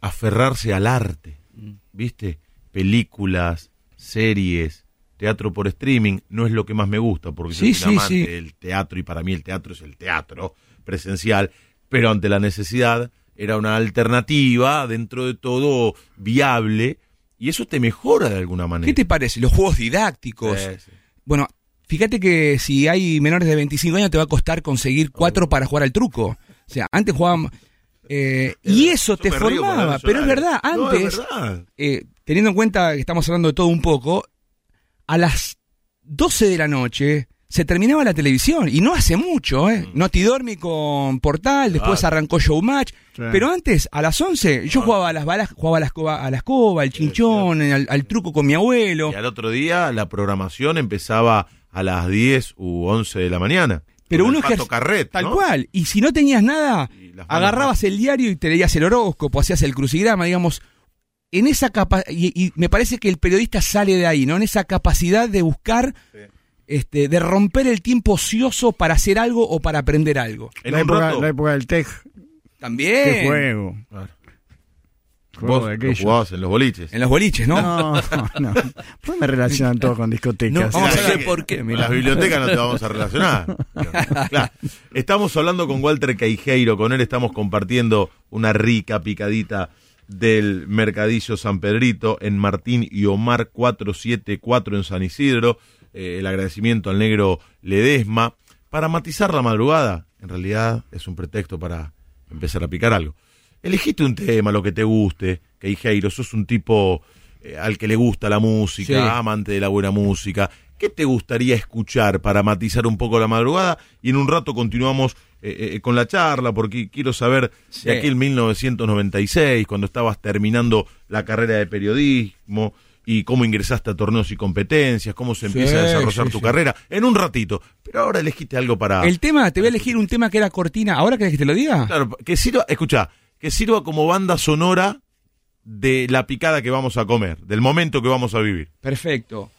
Speaker 3: aferrarse al arte.
Speaker 4: Mm.
Speaker 3: ¿Viste? Películas, series, teatro por streaming, no es lo que más me gusta, porque
Speaker 4: Sí,
Speaker 3: soy un
Speaker 4: sí,
Speaker 3: amante
Speaker 4: sí.
Speaker 3: del teatro y para mí el teatro es el teatro presencial, pero ante la necesidad era una alternativa dentro de todo viable y eso te mejora de alguna manera.
Speaker 4: ¿Qué te parece? Los juegos didácticos. Bueno, fíjate que si hay menores de 25 años te va a costar conseguir cuatro
Speaker 3: Oh.
Speaker 4: para jugar al truco. O sea, antes jugábamos... eh, y eso te formaba, pero es verdad,
Speaker 3: No, es
Speaker 4: antes,
Speaker 3: verdad.
Speaker 4: eh, teniendo en cuenta que estamos hablando de todo un poco, a las 12 de la noche se terminaba la televisión, y no hace mucho, ¿eh?
Speaker 3: Mm.
Speaker 4: Noti Dormi con Portal, después
Speaker 3: Claro.
Speaker 4: arrancó Showmatch,
Speaker 6: Sí.
Speaker 4: pero antes, a las 11, yo jugaba a las balas, jugaba a la escoba, a la escoba, al chinchón, al, al truco con mi abuelo.
Speaker 3: Y al otro día la programación empezaba a las 10 u 11 de la mañana.
Speaker 4: Pero uno ejer-
Speaker 3: Carret,
Speaker 4: Tal
Speaker 3: ¿no?
Speaker 4: cual. Y si no tenías nada, agarrabas el diario y te leías el horóscopo, hacías el crucigrama, digamos. En esa capa y, y me parece que el periodista sale de ahí, ¿no? En esa capacidad de buscar, este, de romper el tiempo ocioso para hacer algo o para aprender algo.
Speaker 3: En
Speaker 6: la,
Speaker 3: un
Speaker 6: época,
Speaker 3: rato.
Speaker 6: la época del tech.
Speaker 4: También.
Speaker 6: Qué juego.
Speaker 3: Claro. Vos lo jugabas en los boliches.
Speaker 4: En los boliches, ¿no?
Speaker 6: No, no. ¿Por qué me relacionan todo con discotecas?
Speaker 4: No, vamos a
Speaker 3: que
Speaker 5: por qué,
Speaker 3: en
Speaker 5: mirá.
Speaker 3: Las bibliotecas no te vamos a relacionar. Claro. Estamos hablando con Walter Queijeiro, con él estamos compartiendo una rica picadita del Mercadillo San Pedrito en Martín y Omar 474 en San Isidro. Eh, el agradecimiento al negro Ledesma. Para matizar la madrugada, en realidad es un pretexto para empezar a picar algo. Elegiste un tema, lo que te guste, Queijeiro, sos un tipo eh, al que le gusta la música,
Speaker 4: Sí.
Speaker 3: amante de la buena música. ¿Qué te gustaría escuchar para matizar un poco la madrugada? Y en un rato continuamos eh, eh, con la charla, porque quiero saber
Speaker 4: Sí.
Speaker 3: de aquel 1996, cuando estabas terminando la carrera de periodismo,
Speaker 7: y cómo ingresaste a torneos y competencias, cómo se empieza a desarrollar
Speaker 4: sí,
Speaker 7: tu
Speaker 4: sí.
Speaker 7: carrera, en un ratito. Pero ahora elegiste algo para...
Speaker 4: El tema, te voy a elegir un tema que era cortina. ¿Ahora querés que te lo diga?
Speaker 7: Claro, que sirva, escucha, que sirva como banda sonora de la picada que vamos a comer, del momento que vamos a vivir.
Speaker 4: Perfecto.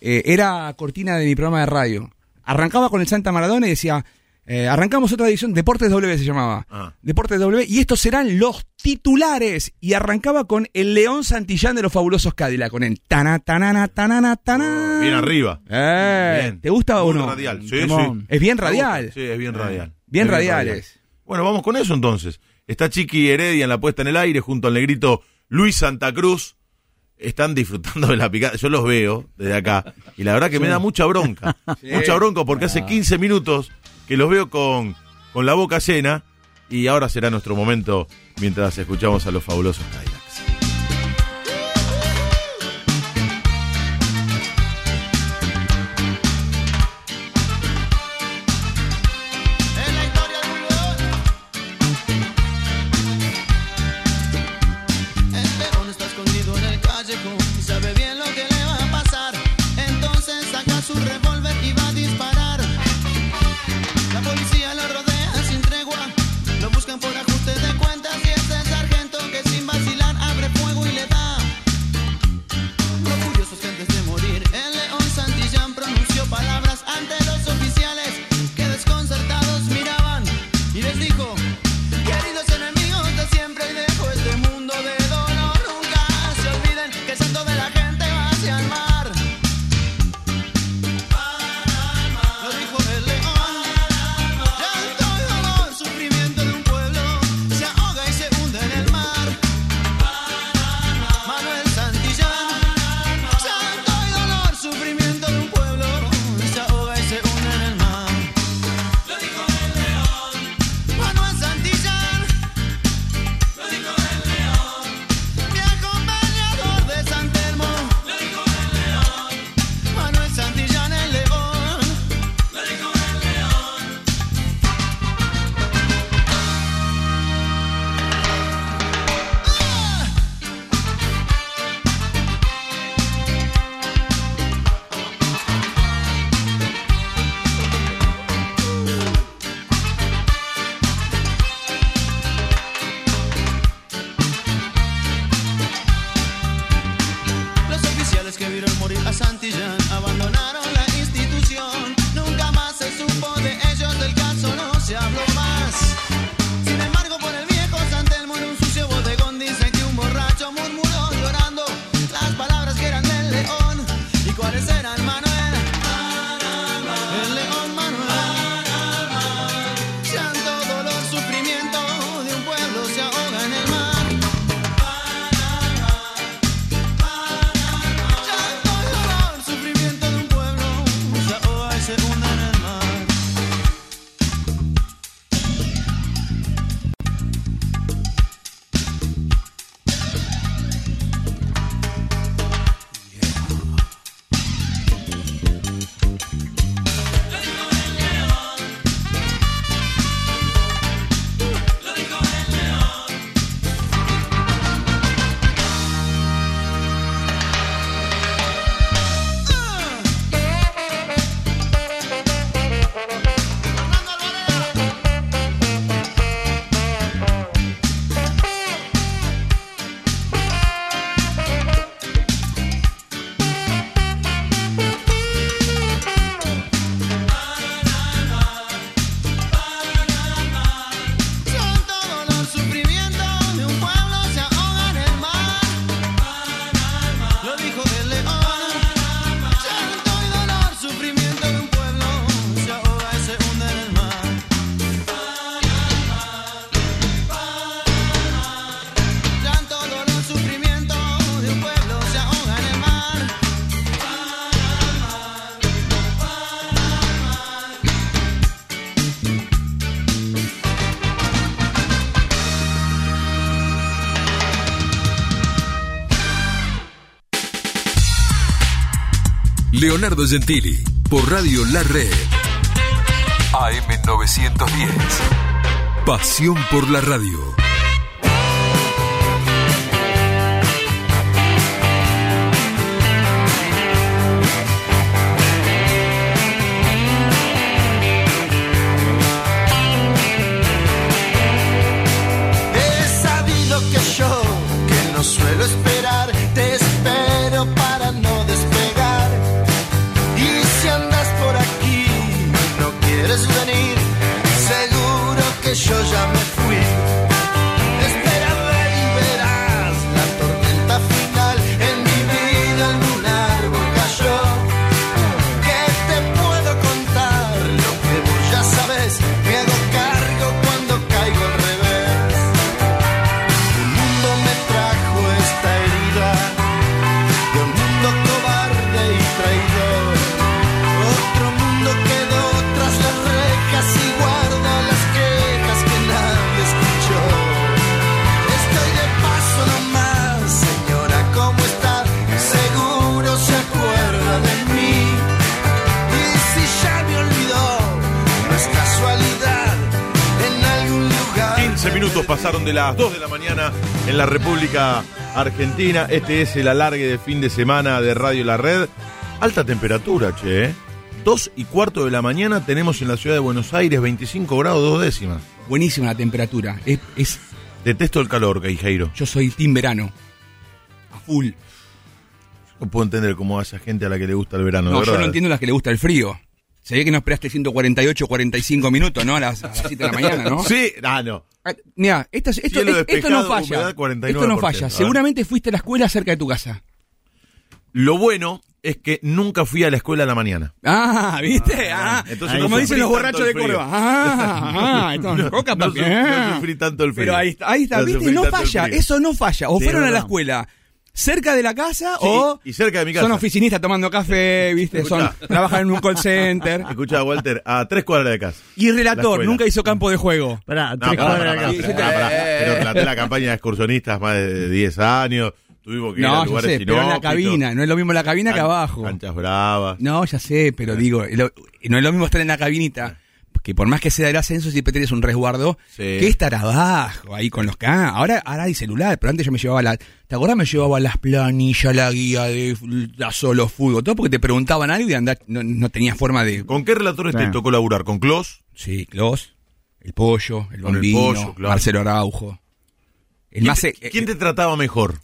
Speaker 4: Eh, era cortina de mi programa de radio. Arrancaba con el Santa Maradona y decía, eh, arrancamos otra edición, Deportes W se llamaba.
Speaker 7: Ah.
Speaker 4: Deportes W, y estos serán los titulares. Y arrancaba con el León Santillán de los fabulosos Cadillac, con el tana, tanana, tanana, taná.
Speaker 7: Bien arriba.
Speaker 4: Eh,
Speaker 7: Bien.
Speaker 4: ¿Te gusta o no?
Speaker 7: radial. Sí,
Speaker 3: Temón.
Speaker 7: sí.
Speaker 4: Es bien radial.
Speaker 7: Sí, es bien radial.
Speaker 4: Bien
Speaker 7: Es
Speaker 4: radiales.
Speaker 7: Bueno, vamos con eso entonces. Está Chiqui Heredia en la puesta en el aire junto al negrito Luis Santa Cruz. Están disfrutando de la picada. Yo los veo desde acá. Y la verdad que me da mucha bronca. Mucha bronca porque hace 15 minutos que los veo con, con la boca llena. Y ahora será nuestro momento mientras escuchamos a los fabulosos Cadillacs.
Speaker 1: Leonardo Gentili, por Radio La Red. AM910. Pasión por la radio.
Speaker 8: Las
Speaker 3: 2 de la mañana en la República Argentina. Este es el alargue de fin de semana de Radio La Red. Alta temperatura, che. ¿eh? 2 y cuarto de la mañana tenemos en la ciudad de Buenos Aires 25 grados dos décimas.
Speaker 4: Buenísima la temperatura. Es, es-
Speaker 3: Detesto el calor, Geijeiro.
Speaker 4: yo soy team verano. A full.
Speaker 3: No puedo entender cómo a esa gente a la que le gusta el verano.
Speaker 4: No,
Speaker 3: de
Speaker 4: yo no entiendo las que le gusta el frío. Se ve que no esperaste 148, 45 minutos, ¿no? A las, a las 7 de la mañana, ¿no?
Speaker 3: Sí, ah, no.
Speaker 4: Ah, Mira, esto, esto,
Speaker 3: Cielo
Speaker 4: esto, esto no falla.
Speaker 3: humedad 49%.
Speaker 4: Esto no falla. Seguramente fuiste a la escuela cerca de tu casa.
Speaker 3: Lo bueno es que nunca fui a la escuela a la mañana.
Speaker 4: Ah, ¿viste? Ah,
Speaker 3: Entonces
Speaker 4: como dicen los borrachos de. Córdoba. Ah, ah, esto no, coca,
Speaker 3: No
Speaker 4: papi.
Speaker 3: su-
Speaker 4: Ah.
Speaker 3: no sufrí tanto el frío.
Speaker 4: Pero ahí está, ahí está, ¿viste? No falla, eso no falla. O
Speaker 6: Sí,
Speaker 4: fueron a la escuela cerca de la casa
Speaker 3: Sí,
Speaker 4: o
Speaker 3: y cerca de mi casa.
Speaker 4: son oficinistas tomando café, ¿viste? Son,
Speaker 3: Escuchá.
Speaker 4: trabajan en un call center.
Speaker 3: Escucha, Walter, a tres cuadras de casa.
Speaker 4: Y
Speaker 3: La
Speaker 4: relator, nunca hizo campo de juego.
Speaker 6: Pará,
Speaker 3: No,
Speaker 6: tres
Speaker 3: pará,
Speaker 6: cuadras de
Speaker 3: pará, pará. Pero traté la campaña de excursionistas más de 10 años. Tuvimos que ir a
Speaker 4: No,
Speaker 3: lugares
Speaker 4: sé, pero en la cabina. No es lo mismo la cabina que
Speaker 3: Can-
Speaker 4: abajo.
Speaker 3: Canchas bravas.
Speaker 4: No, ya sé, pero digo, lo- no es lo mismo estar en la cabinita, que por más que sea el ascenso, siempre tenés un resguardo,
Speaker 3: Sí.
Speaker 4: que estar abajo, ahí con los K. Ahora, ahora hay celular, pero antes yo me llevaba la. ¿Te acordás? Me llevaba las planillas, la guía de la solo fútbol, todo porque te preguntaban algo y andar, no, no tenías forma de.
Speaker 3: ¿Con qué relatores te tocó laburar? ¿Con Clos?
Speaker 4: Sí, Clos, el pollo, el
Speaker 3: Con el
Speaker 4: bombino,
Speaker 3: Pollo, claro.
Speaker 4: Marcelo Araujo. El
Speaker 3: ¿Quién,
Speaker 4: más. eh,
Speaker 3: quién te trataba mejor?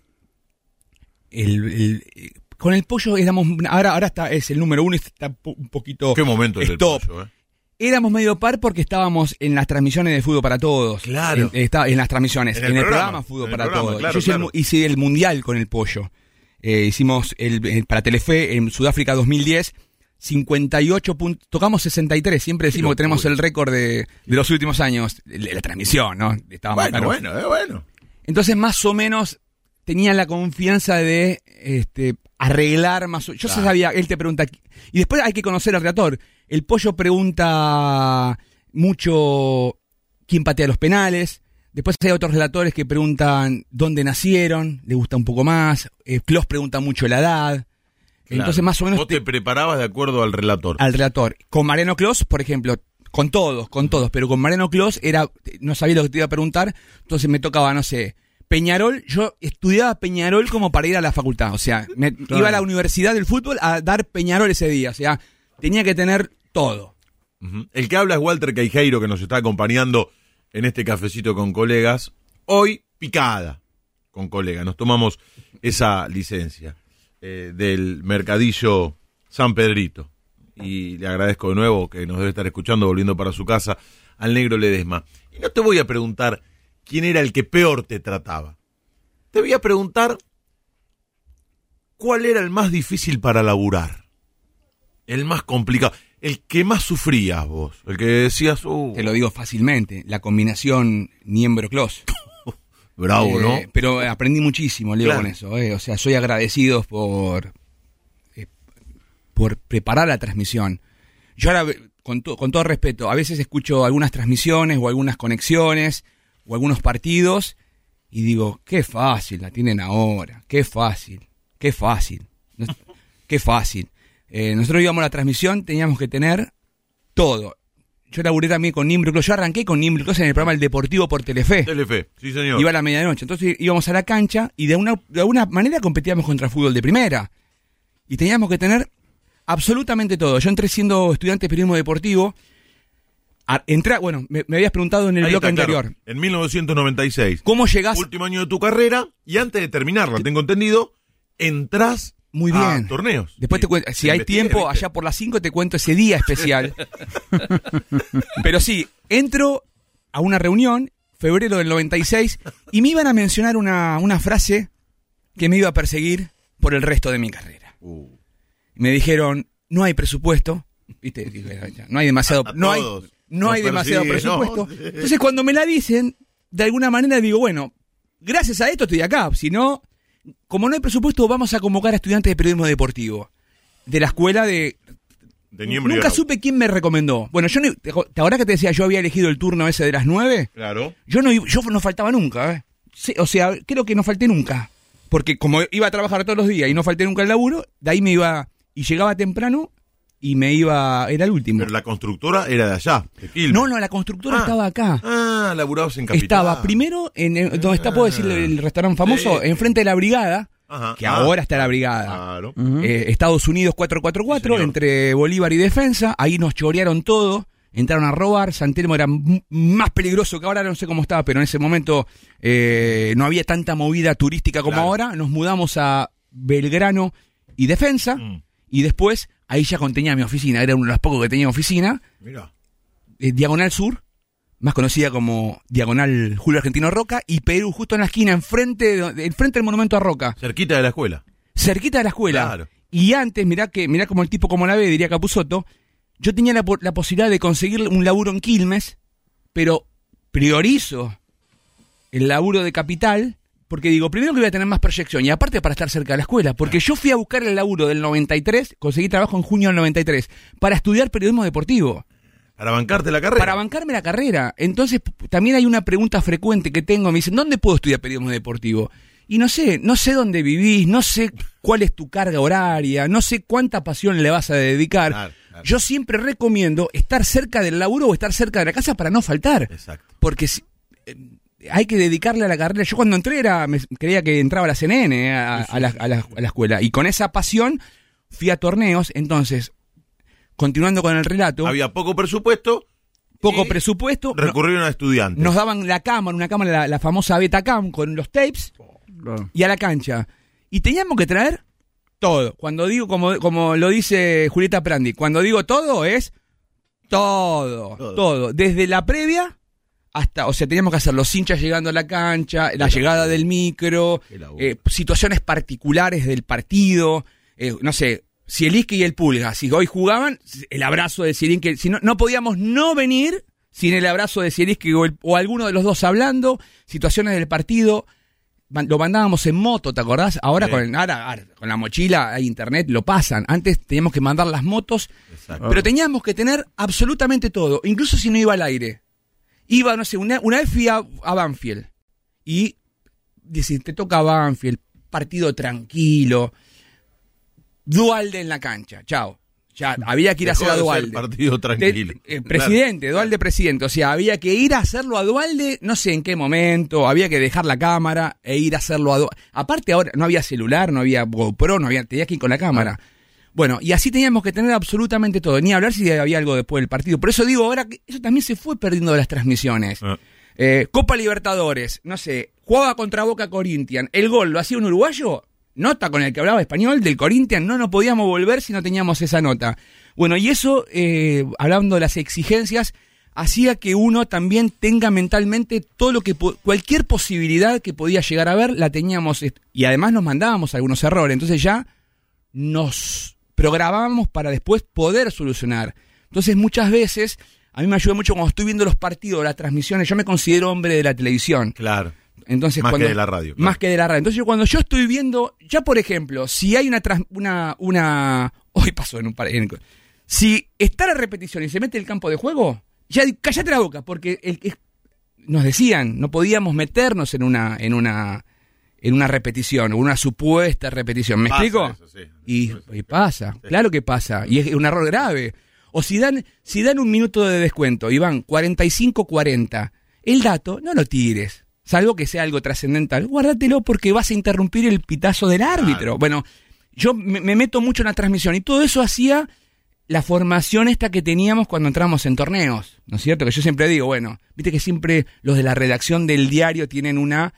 Speaker 4: el- el- con el pollo éramos. Ahora, ahora está, es el número uno y está un poquito.
Speaker 3: ¿Qué momento el
Speaker 4: stop.
Speaker 3: pollo, eh?
Speaker 4: Éramos medio par porque estábamos en las transmisiones de fútbol para todos.
Speaker 3: Claro.
Speaker 4: En, está- en las transmisiones,
Speaker 3: En
Speaker 4: en
Speaker 3: el programa,
Speaker 4: programa, fútbol
Speaker 3: en el
Speaker 4: para
Speaker 3: programa,
Speaker 4: todos.
Speaker 3: claro,
Speaker 4: Yo hice, el
Speaker 3: claro.
Speaker 4: hice el mundial con el pollo. Eh, hicimos el, el- para Telefe en Sudáfrica 2010. 58 puntos, tocamos 63, siempre decimos que tenemos el récord de, de los últimos años, de la transmisión, ¿no? Estábamos
Speaker 3: Bueno, bueno, eh, bueno.
Speaker 4: Entonces, más o menos, tenía la confianza de este, arreglar más o Yo
Speaker 3: Claro.
Speaker 4: sabía, él te pregunta. Y después hay que conocer al relator. El pollo pregunta mucho quién patea los penales. Después hay otros relatores que preguntan dónde nacieron, le gusta un poco más. Eh, Klos pregunta mucho la edad. Entonces, más o menos
Speaker 3: Vos te preparabas de acuerdo al relator.
Speaker 4: al relator. Con Mariano Clos, por ejemplo, con todos, con todos, pero con Mariano Clos era, no sabía lo que te iba a preguntar, entonces me tocaba, no sé, Peñarol, yo estudiaba Peñarol como para ir a la facultad, o sea, me iba a la universidad del fútbol a dar Peñarol ese día, o sea, tenía que tener todo.
Speaker 3: El que habla es Walter Queijeiro, que nos está acompañando en este cafecito con colegas. Hoy, picada con colegas. Nos tomamos esa licencia eh, del mercadillo San Pedrito. Y le agradezco de nuevo que nos debe estar escuchando, volviendo para su casa, al negro Ledesma. Y no te voy a preguntar quién era el que peor te trataba. Te voy a preguntar cuál era el más difícil para laburar. El más complicado. El que más sufrías vos. El que decías, uh,
Speaker 4: Te lo digo fácilmente, la combinación Niembro-Clos.
Speaker 3: bravo,
Speaker 4: Eh,
Speaker 3: ¿no?
Speaker 4: Pero aprendí muchísimo, Leo,
Speaker 3: Claro.
Speaker 4: con eso. eh. O sea, soy agradecido por, eh, por preparar la transmisión. Yo ahora, con, to- con todo respeto, a veces escucho algunas transmisiones o algunas conexiones o algunos partidos y digo, qué fácil la tienen ahora, qué fácil, qué fácil, qué fácil. Eh, nosotros íbamos a la transmisión, teníamos que tener todo. Yo laburé también con Nimbro Clos. Yo arranqué con Nimbro Clos en el programa El Deportivo por Telefe.
Speaker 3: Telefe, sí señor.
Speaker 4: Iba a la medianoche. Entonces íbamos a la cancha y de una, de alguna manera competíamos contra fútbol de primera. Y teníamos que tener absolutamente todo. Yo entré siendo estudiante de periodismo deportivo. Entré, bueno, me, me habías preguntado en el
Speaker 3: Ahí
Speaker 4: bloque
Speaker 3: está, claro.
Speaker 4: anterior.
Speaker 3: En 1996.
Speaker 4: ¿Cómo llegás?
Speaker 3: Último año de tu carrera y antes de terminarla, tengo entendido, entras
Speaker 4: Muy
Speaker 3: a
Speaker 4: bien.
Speaker 3: torneos.
Speaker 4: Después te cuento, si hay tiempo, allá por las 5 te cuento ese día especial. Pero sí, entro a una reunión, febrero del 96, y me iban a mencionar una, una frase que me iba a perseguir por el resto de mi carrera.
Speaker 3: Uh,
Speaker 4: Me dijeron, no hay presupuesto, ¿viste? No hay demasiado,
Speaker 3: A- a
Speaker 4: no hay, no hay demasiado presupuesto. Entonces cuando me la dicen, de alguna manera digo, bueno, gracias a esto estoy acá, si no, como no hay presupuesto, vamos a convocar a estudiantes de periodismo deportivo. De la escuela de Nunca supe quién me recomendó. Bueno, yo no, ahora que te decía, yo había elegido el turno ese de las nueve.
Speaker 3: Claro.
Speaker 4: Yo no, yo no faltaba nunca, ¿eh? Sí, o sea, creo que no falté nunca. Porque como iba a trabajar todos los días y no falté nunca al laburo, de ahí me iba. Y llegaba temprano y me iba. Era el último.
Speaker 3: Pero la constructora era de allá, de Quilmes.
Speaker 4: No, no, la constructora
Speaker 3: Ah.
Speaker 4: estaba acá.
Speaker 3: Ah, laburabas en Capital.
Speaker 4: Estaba primero en el- donde está, puedo decirle, el restaurante famoso,
Speaker 3: Sí.
Speaker 4: enfrente de la brigada,
Speaker 3: Ajá.
Speaker 4: que
Speaker 3: Ah,
Speaker 4: ahora está la brigada.
Speaker 3: Claro.
Speaker 4: Eh, Estados Unidos 444
Speaker 3: Sí,
Speaker 4: entre Bolívar y Defensa. Ahí nos chorearon todo. Entraron a robar. San Telmo era más peligroso que ahora. No sé cómo estaba, pero en ese momento eh, no había tanta movida turística como
Speaker 3: Claro.
Speaker 4: ahora. Nos mudamos a Belgrano y Defensa.
Speaker 3: Mm.
Speaker 4: Y después, ahí ya contenía mi oficina. Era uno de los pocos que tenía oficina.
Speaker 3: Mira.
Speaker 4: eh, Diagonal Sur, más conocida como Diagonal Julio Argentino Roca. Y Perú, justo en la esquina, enfrente, de- enfrente del monumento a Roca
Speaker 3: Cerquita de la escuela.
Speaker 4: cerquita de la escuela.
Speaker 3: Claro.
Speaker 4: Y antes, mirá que mirá como el tipo como la ve, diría Capusoto, yo tenía la, la posibilidad de conseguir un laburo en Quilmes, pero priorizo el laburo de capital, porque digo, primero que voy a tener más proyección, y aparte para estar cerca de la escuela, porque yo fui a buscar el laburo del 93, conseguí trabajo en junio del 93, para estudiar periodismo deportivo
Speaker 3: Para bancarte la carrera.
Speaker 4: para bancarme la carrera. Entonces, también hay una pregunta frecuente que tengo. Me dicen, ¿dónde puedo estudiar periodismo deportivo? Y no sé, no sé dónde vivís, no sé cuál es tu carga horaria, no sé cuánta pasión le vas a dedicar.
Speaker 3: Claro, claro.
Speaker 4: Yo siempre recomiendo estar cerca del laburo o estar cerca de la casa para no faltar.
Speaker 3: Exacto.
Speaker 4: Porque si- eh, hay que dedicarle a la carrera. Yo cuando entré era, me- creía que entraba a la CNN, eh, a, a la, a la- a la escuela. Y con esa pasión fui a torneos. Entonces, continuando con el relato,
Speaker 3: Había poco presupuesto,
Speaker 4: poco
Speaker 3: y
Speaker 4: presupuesto.
Speaker 3: recurrieron a estudiantes.
Speaker 4: nos daban la cámara, una cámara, la, la famosa Betacam, con los tapes y a la cancha. Y teníamos que traer todo. Cuando digo, como, como lo dice Julieta Prandi, cuando digo todo es todo,
Speaker 3: Todo.
Speaker 4: todo. Desde la previa hasta, o sea, teníamos que hacer los hinchas llegando a la cancha, la llegada del micro, eh, situaciones particulares del partido, eh, no sé, Zielinski y el Pulga, si hoy jugaban, el abrazo de Zielinski, si no, no podíamos no venir sin el abrazo de Zielinski o, el- o alguno de los dos hablando, situaciones del partido, lo mandábamos en moto, ¿te acordás? Ahora,
Speaker 3: Sí.
Speaker 4: con, ahora, ahora, con la mochila, hay internet, lo pasan. Antes teníamos que mandar las motos,
Speaker 3: Exacto.
Speaker 4: pero teníamos que tener absolutamente todo, incluso si no iba al aire. Iba, no sé, una, una vez fui a, a Banfield y te toca Banfield, partido tranquilo, Dualde en la cancha, chao. Ya, había que ir a hacer a Dualde.
Speaker 3: partido tranquilo.
Speaker 4: Eh, presidente, Dualde presidente. O sea, había que ir a hacerlo a Dualde, no sé en qué momento, había que dejar la cámara e ir a hacerlo a Dualde. Aparte ahora no había celular, no había GoPro, no había, tenías que ir con la cámara. Bueno, y así teníamos que tener absolutamente todo, ni hablar si había algo después del partido. Por eso digo ahora que eso también se fue perdiendo de las transmisiones.
Speaker 3: Ah.
Speaker 4: Eh, Copa Libertadores, no sé, jugaba contra Boca Corinthians, el gol lo hacía un uruguayo, nota con el que hablaba español del Corinthians, no nos podíamos volver si no teníamos esa nota. Bueno, y eso, eh, hablando de las exigencias, hacía que uno también tenga mentalmente todo lo que, cualquier posibilidad que podía llegar a ver, la teníamos, y además nos mandábamos algunos errores, entonces ya nos programábamos para después poder solucionar. Entonces muchas veces, a mí me ayuda mucho cuando estoy viendo los partidos, las transmisiones, yo me considero hombre de la televisión.
Speaker 3: Claro.
Speaker 4: Entonces,
Speaker 3: Más que de la radio, claro.
Speaker 4: Más que de la radio. Entonces, cuando yo estoy viendo, ya por ejemplo, si hay una trans- una una hoy pasó en un par en- si está la repetición y se mete el campo de juego, ya cállate la boca porque el que nos decían, no podíamos meternos en una en una en una repetición o una supuesta repetición. ¿Me
Speaker 3: Pasa
Speaker 4: explico?
Speaker 3: eso, sí.
Speaker 4: Y, y pasa, claro que pasa, y es un error grave. O si dan, si dan un minuto de descuento y van 45-40, el dato no lo tires, salvo que sea algo trascendental, guárdatelo porque vas a interrumpir el pitazo del árbitro.
Speaker 3: Claro.
Speaker 4: Bueno, yo me, me meto mucho en la transmisión y todo eso hacía la formación esta que teníamos cuando entramos en torneos, ¿no es cierto? Que yo siempre digo, bueno, viste que siempre los de la redacción del diario tienen una,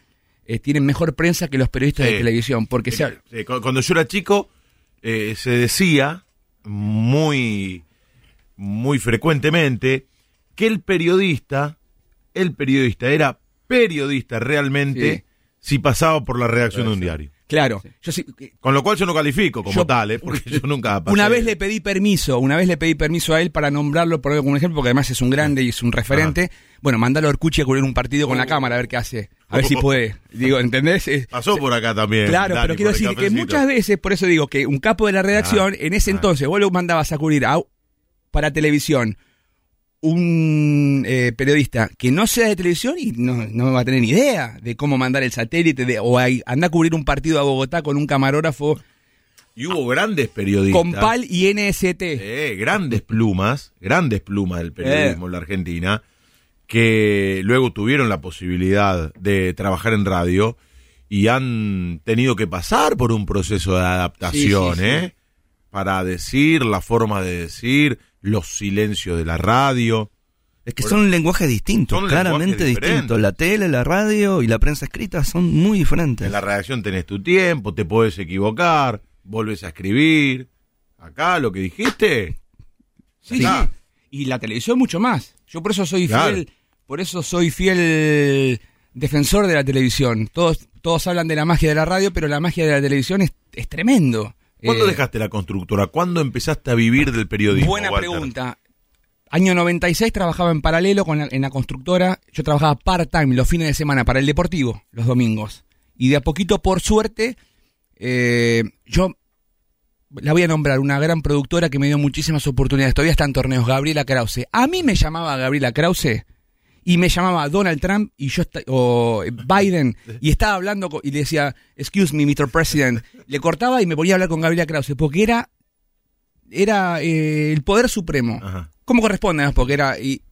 Speaker 4: eh, tienen mejor prensa que los periodistas
Speaker 3: Sí.
Speaker 4: de televisión, porque
Speaker 3: Sí, cu- Cuando yo era chico, eh, se decía muy, muy frecuentemente que el periodista el periodista era periodista realmente
Speaker 4: Sí.
Speaker 3: si pasaba por la redacción de un diario.
Speaker 4: Claro. Yo sí,
Speaker 3: Con lo cual yo no califico como
Speaker 4: Yo-
Speaker 3: tal, ¿eh? porque yo nunca pasé.
Speaker 4: Una vez le pedí permiso, una vez le pedí permiso a él para nombrarlo, por un ejemplo, porque además es un grande y es un referente. Bueno, mandalo a Orcuchi a cubrir un partido con la cámara a ver qué hace. A ver si puede. Digo, ¿entendés?
Speaker 3: Pasó por acá también.
Speaker 4: Claro,
Speaker 3: Dani,
Speaker 4: pero quiero decir que muchas veces, por eso digo que un capo de la redacción,
Speaker 3: Ah,
Speaker 4: en ese
Speaker 3: ah.
Speaker 4: entonces, vos lo mandabas a cubrir a- para televisión un eh, periodista que no sea de televisión y no, no va a tener ni idea de cómo mandar el satélite de, o hay- anda a cubrir un partido a Bogotá con un camarógrafo
Speaker 3: Y hubo grandes periodistas.
Speaker 4: con PAL y NST.
Speaker 3: eh, grandes plumas, grandes plumas del periodismo
Speaker 4: Eh.
Speaker 3: en la Argentina, que luego tuvieron la posibilidad de trabajar en radio y han tenido que pasar por un proceso de adaptación,
Speaker 4: Sí, sí, sí.
Speaker 3: ¿eh? Para decir, la forma de decir, los silencios de la radio.
Speaker 5: Es que son lenguajes distintos,
Speaker 3: Son
Speaker 5: claramente
Speaker 3: lenguajes
Speaker 5: distintos. La tele, la radio y la prensa escrita son muy diferentes.
Speaker 3: En la redacción tenés tu tiempo, te puedes equivocar, volves a escribir. Acá lo que dijiste.
Speaker 4: Sí,
Speaker 3: Acá.
Speaker 4: Y la televisión mucho más. Yo por eso soy
Speaker 3: Claro.
Speaker 4: fiel, por eso soy fiel defensor de la televisión. Todos, todos hablan de la magia de la radio, pero la magia de la televisión es, es tremendo.
Speaker 3: ¿Cuándo
Speaker 4: Eh,
Speaker 3: dejaste la constructora? ¿Cuándo empezaste a vivir del periodismo?
Speaker 4: Buena
Speaker 3: Walter?
Speaker 4: pregunta. Año 96 trabajaba en paralelo con la- en la constructora. Yo trabajaba part-time los fines de semana para el deportivo, los domingos. Y de a poquito, por suerte, eh, yo la voy a nombrar una gran productora que me dio muchísimas oportunidades. Todavía está en torneos, Gabriela Krause. A mí me llamaba Gabriela Krause y me llamaba Donald Trump y yo o Biden y estaba hablando co- y le decía, excuse me, Mr. President. Le cortaba y me ponía a hablar con Gabriela Krause porque era era eh, el poder supremo.
Speaker 3: Ajá.
Speaker 4: ¿Cómo corresponde? no? Porque era. Y,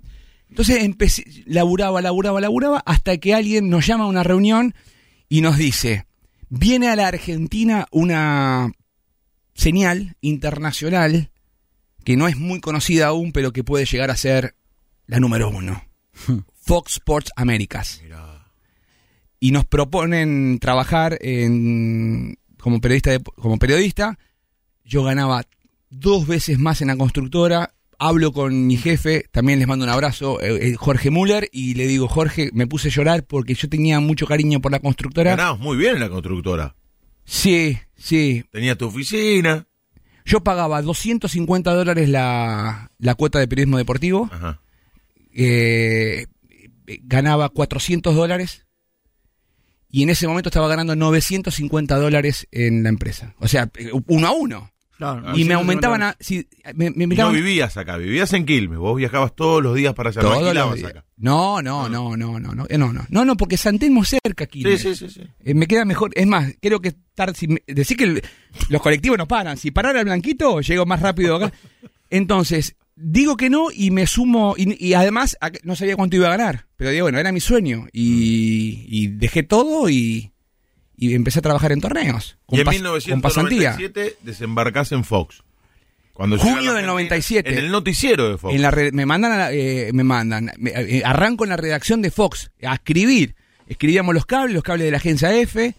Speaker 4: entonces empecé, laburaba, laburaba, laburaba, hasta que alguien nos llama a una reunión y nos dice: viene a la Argentina una señal internacional que no es muy conocida aún, pero que puede llegar a ser la número uno. Fox Sports Américas. Y nos proponen trabajar en, como, periodista de- como periodista. Yo ganaba dos veces más en la constructora. Hablo con mi jefe, también les mando un abrazo, eh, eh, Jorge Müller, y le digo, Jorge, me puse a llorar porque yo tenía mucho cariño por la constructora.
Speaker 3: Ganabas muy bien en la constructora.
Speaker 4: Sí, sí.
Speaker 3: Tenías tu oficina.
Speaker 4: Yo pagaba 250 dólares la, la cuota de periodismo deportivo.
Speaker 3: Ajá.
Speaker 4: Eh, ganaba 400 dólares y en ese momento estaba ganando 950 dólares en la empresa. O sea, uno a uno.
Speaker 6: Claro,
Speaker 4: y me aumentaban a... sí, me, me
Speaker 3: Y no vivías acá, vivías en Quilmes. Vos viajabas todos los días para allá. no
Speaker 4: todos los
Speaker 3: alquilabas
Speaker 4: días.
Speaker 3: acá.
Speaker 4: No, no, no, no, no, no, eh, no, no, no, no, porque San Telmo es cerca aquí.
Speaker 3: Sí, sí, sí. sí.
Speaker 4: Eh, me queda mejor. Es más, creo que estar. Si me- decir que el- los colectivos no paran. Si parara el blanquito, llego más rápido acá. Entonces, digo que no y me sumo. Y, y además, no sabía cuánto iba a ganar. Pero digo, bueno, era mi sueño. Y, y dejé todo y, y empecé a trabajar en torneos.
Speaker 3: Y en
Speaker 4: pas- con pasantía.
Speaker 3: 1997 desembarcás en Fox. Cuando
Speaker 4: Junio del
Speaker 3: Argentina,
Speaker 4: 97.
Speaker 3: En el noticiero de Fox.
Speaker 4: En la me mandan, a la- eh, me mandan, me- eh, arranco en la redacción de Fox a escribir. Escribíamos los cables, los cables de la agencia F,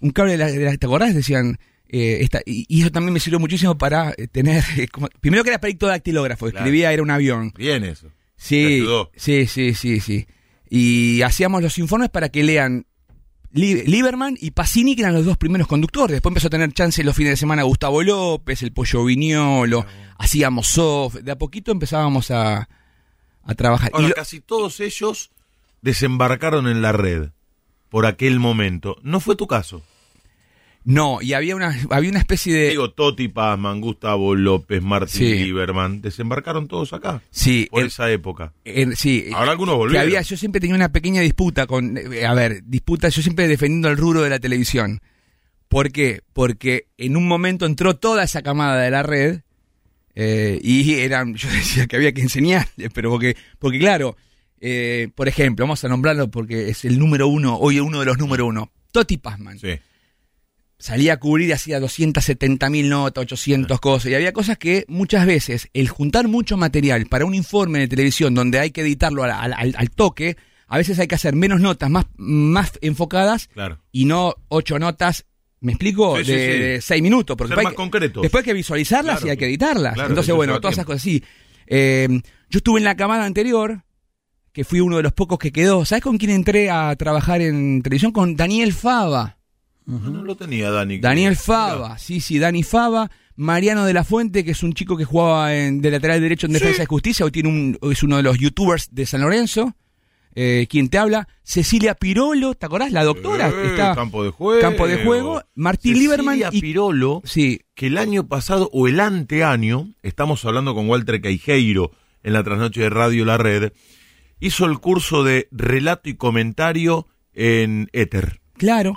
Speaker 4: un cable de la, de la- ¿te acordás? Decían, eh, esta, y, y eso también me sirvió muchísimo para eh, tener, eh, como- primero que era perito dactilógrafo,
Speaker 3: Claro.
Speaker 4: escribía, era un avión.
Speaker 3: Bien eso.
Speaker 4: Sí, sí, sí, sí, sí. Y hacíamos los informes para que lean Li- Lieberman y Pacini, que eran los dos primeros conductores. Después empezó a tener chance los fines de semana Gustavo López, el Pollo Viñolo, hacíamos soft. De a poquito empezábamos a, a trabajar.
Speaker 3: Ahora,
Speaker 4: Y lo-
Speaker 3: casi todos ellos desembarcaron en la red por aquel momento. No fue tu caso.
Speaker 4: No, y había una, había una especie de...
Speaker 3: Digo, Toti Pazman, Gustavo López, Martín
Speaker 4: Sí.
Speaker 3: Lieberman, desembarcaron todos acá.
Speaker 4: sí,
Speaker 3: Por
Speaker 4: en-
Speaker 3: esa época.
Speaker 4: en- sí,
Speaker 3: Ahora algunos
Speaker 4: que
Speaker 3: volvieron.
Speaker 4: había, yo siempre tenía una pequeña disputa con, eh, a ver, disputa, yo siempre defendiendo el rubro de la televisión. ¿Por qué? Porque en un momento entró toda esa camada de la red eh, y eran, yo decía que había que enseñarle, pero porque, porque claro, eh, por ejemplo, vamos a nombrarlo porque es el número uno, hoy uno de los número uno, Toti Pazman.
Speaker 3: Sí.
Speaker 4: Salía a cubrir y hacía 270 mil notas, 800 cosas. Y había cosas que muchas veces el juntar mucho material para un informe de televisión donde hay que editarlo al, al- al- al toque, a veces hay que hacer menos notas más, más enfocadas
Speaker 3: Claro.
Speaker 4: y no ocho notas, ¿me explico?
Speaker 3: Sí,
Speaker 4: de,
Speaker 3: sí.
Speaker 4: de seis minutos. Porque
Speaker 3: Ser más concretos.
Speaker 4: Después hay que visualizarlas
Speaker 3: Claro,
Speaker 4: y hay que editarlas.
Speaker 3: Claro,
Speaker 4: Entonces, bueno, todas esas cosas así. Eh, yo estuve en la camada anterior que fui uno de los pocos que quedó. ¿Sabes con quién entré a trabajar en televisión? Con Daniel Fava.
Speaker 3: No, no lo tenía Dani.
Speaker 4: Daniel. Fava, sí, sí, Dani Fava. Mariano de la Fuente, que es un chico que jugaba en, de lateral derecho en Defensa y Justicia, hoy tiene un, es uno de los youtubers de San Lorenzo. Eh, quien te habla, Cecilia Pirolo, ¿te acordás? La doctora.
Speaker 3: Eh,
Speaker 4: está,
Speaker 3: campo de juego.
Speaker 4: Campo de juego. Martín
Speaker 3: Cecilia
Speaker 4: Lieberman y-
Speaker 3: Pirolo,
Speaker 4: Sí,
Speaker 3: que el año pasado o el anteaño, estamos hablando con Walter Caijeiro en la trasnoche de Radio La Red, hizo el curso de relato y comentario en Éter.
Speaker 4: claro.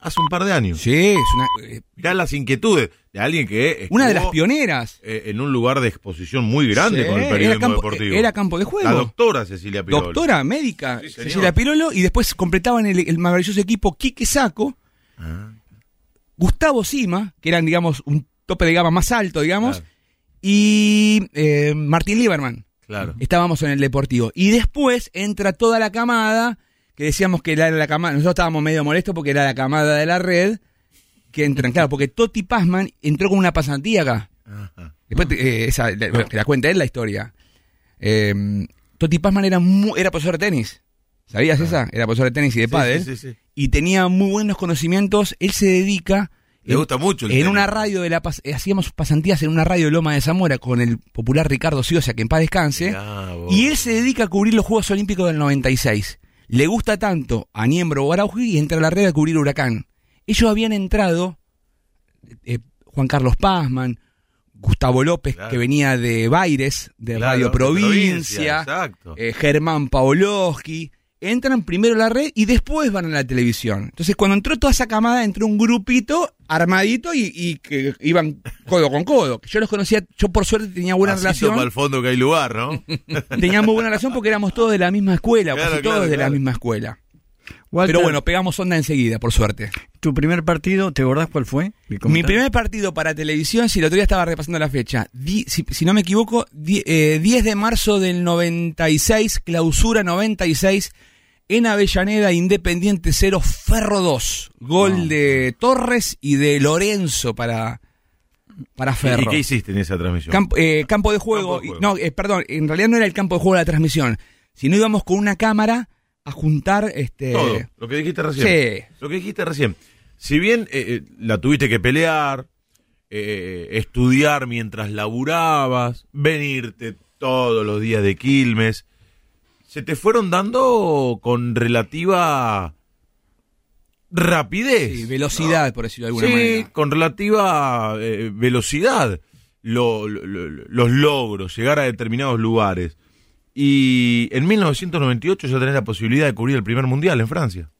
Speaker 3: Hace un par de años.
Speaker 4: Sí, es una, eh,
Speaker 3: las inquietudes de alguien que
Speaker 4: una de las pioneras.
Speaker 3: eh, en un lugar de exposición muy grande
Speaker 4: Sí,
Speaker 3: con el periodismo
Speaker 4: campo,
Speaker 3: deportivo.
Speaker 4: era campo de juego.
Speaker 3: La doctora Cecilia Pirolo.
Speaker 4: Doctora médica,
Speaker 3: Sí.
Speaker 4: Cecilia Pirolo, y después completaban el, el maravilloso equipo Quique Saco,
Speaker 3: Ah,
Speaker 4: Gustavo Sima, que eran, digamos, un tope de gama más alto, digamos,
Speaker 3: Claro.
Speaker 4: y eh, Martín Lieberman.
Speaker 3: claro.
Speaker 4: Estábamos en el Deportivo. Y después entra toda la camada, que decíamos que era la camada, nosotros estábamos medio molestos porque era la camada de la red, que entran, claro, porque Toti Pazman entró con una pasantía acá.
Speaker 3: Ajá.
Speaker 4: Después, eh, esa, la- la cuenta él la historia. Eh, Toti Pazman era, mu- era profesor de tenis. ¿Sabías esa? Era profesor de tenis y de
Speaker 3: Sí,
Speaker 4: pádel.
Speaker 3: sí, sí, sí.
Speaker 4: Y tenía muy buenos conocimientos. Él se dedica...
Speaker 3: Le
Speaker 4: en-
Speaker 3: gusta mucho
Speaker 4: En una radio de la... Eh, Hacíamos pasantías en una radio de Loma de Zamora con el popular Ricardo Ciosa, que en paz descanse.
Speaker 3: Mirá.
Speaker 4: Y él se dedica a cubrir los Juegos Olímpicos del 96. Le gusta tanto a Niembro o Araujo y entra a la red a cubrir Huracán. Ellos habían entrado, eh, Juan Carlos Pazman, Gustavo López,
Speaker 3: Claro.
Speaker 4: que venía de Baires, de
Speaker 3: Claro,
Speaker 4: Radio
Speaker 3: de
Speaker 4: Provincia, eh, Germán Pavlovsky. Entran primero a la red y después van a la televisión. Entonces, cuando entró toda esa camada, entró un grupito armadito y, y que iban codo con codo. Yo los conocía, yo por suerte tenía buena
Speaker 3: Así
Speaker 4: relación.
Speaker 3: para el fondo que hay lugar, ¿no?
Speaker 4: Teníamos buena relación porque éramos todos de la misma escuela,
Speaker 3: Claro,
Speaker 4: casi
Speaker 3: claro,
Speaker 4: todos de la misma escuela.
Speaker 6: Walter,
Speaker 4: Pero bueno, pegamos onda enseguida, por suerte.
Speaker 6: ¿tu primer partido, te acordás cuál fue? ¿Me
Speaker 4: Mi primer partido para televisión, si el otro día estaba repasando la fecha, di- si, si no me equivoco, di- eh, 10 de marzo del 96, clausura 96, en Avellaneda, Independiente 0, Ferro 2. Gol de Torres y de Lorenzo para, para
Speaker 3: ¿Y
Speaker 4: Ferro.
Speaker 3: qué hiciste en esa transmisión?
Speaker 4: Campo, eh, campo de juego.
Speaker 3: Campo de juego.
Speaker 4: No, eh, perdón, en realidad no era el campo de juego de la transmisión, sino íbamos con una cámara a juntar este
Speaker 3: Todo, lo que dijiste recién.
Speaker 4: Sí.
Speaker 3: Lo que dijiste recién. Si bien eh, eh, la tuviste que pelear, eh, estudiar mientras laburabas, venirte todos los días de Quilmes, se te fueron dando con relativa rapidez.
Speaker 4: sí, velocidad, por decirlo de alguna
Speaker 3: Sí,
Speaker 4: manera.
Speaker 3: con relativa eh, velocidad lo- lo- lo- los logros, llegar a determinados lugares. Y en 1998 ya tenés la posibilidad de cubrir el primer mundial en Francia.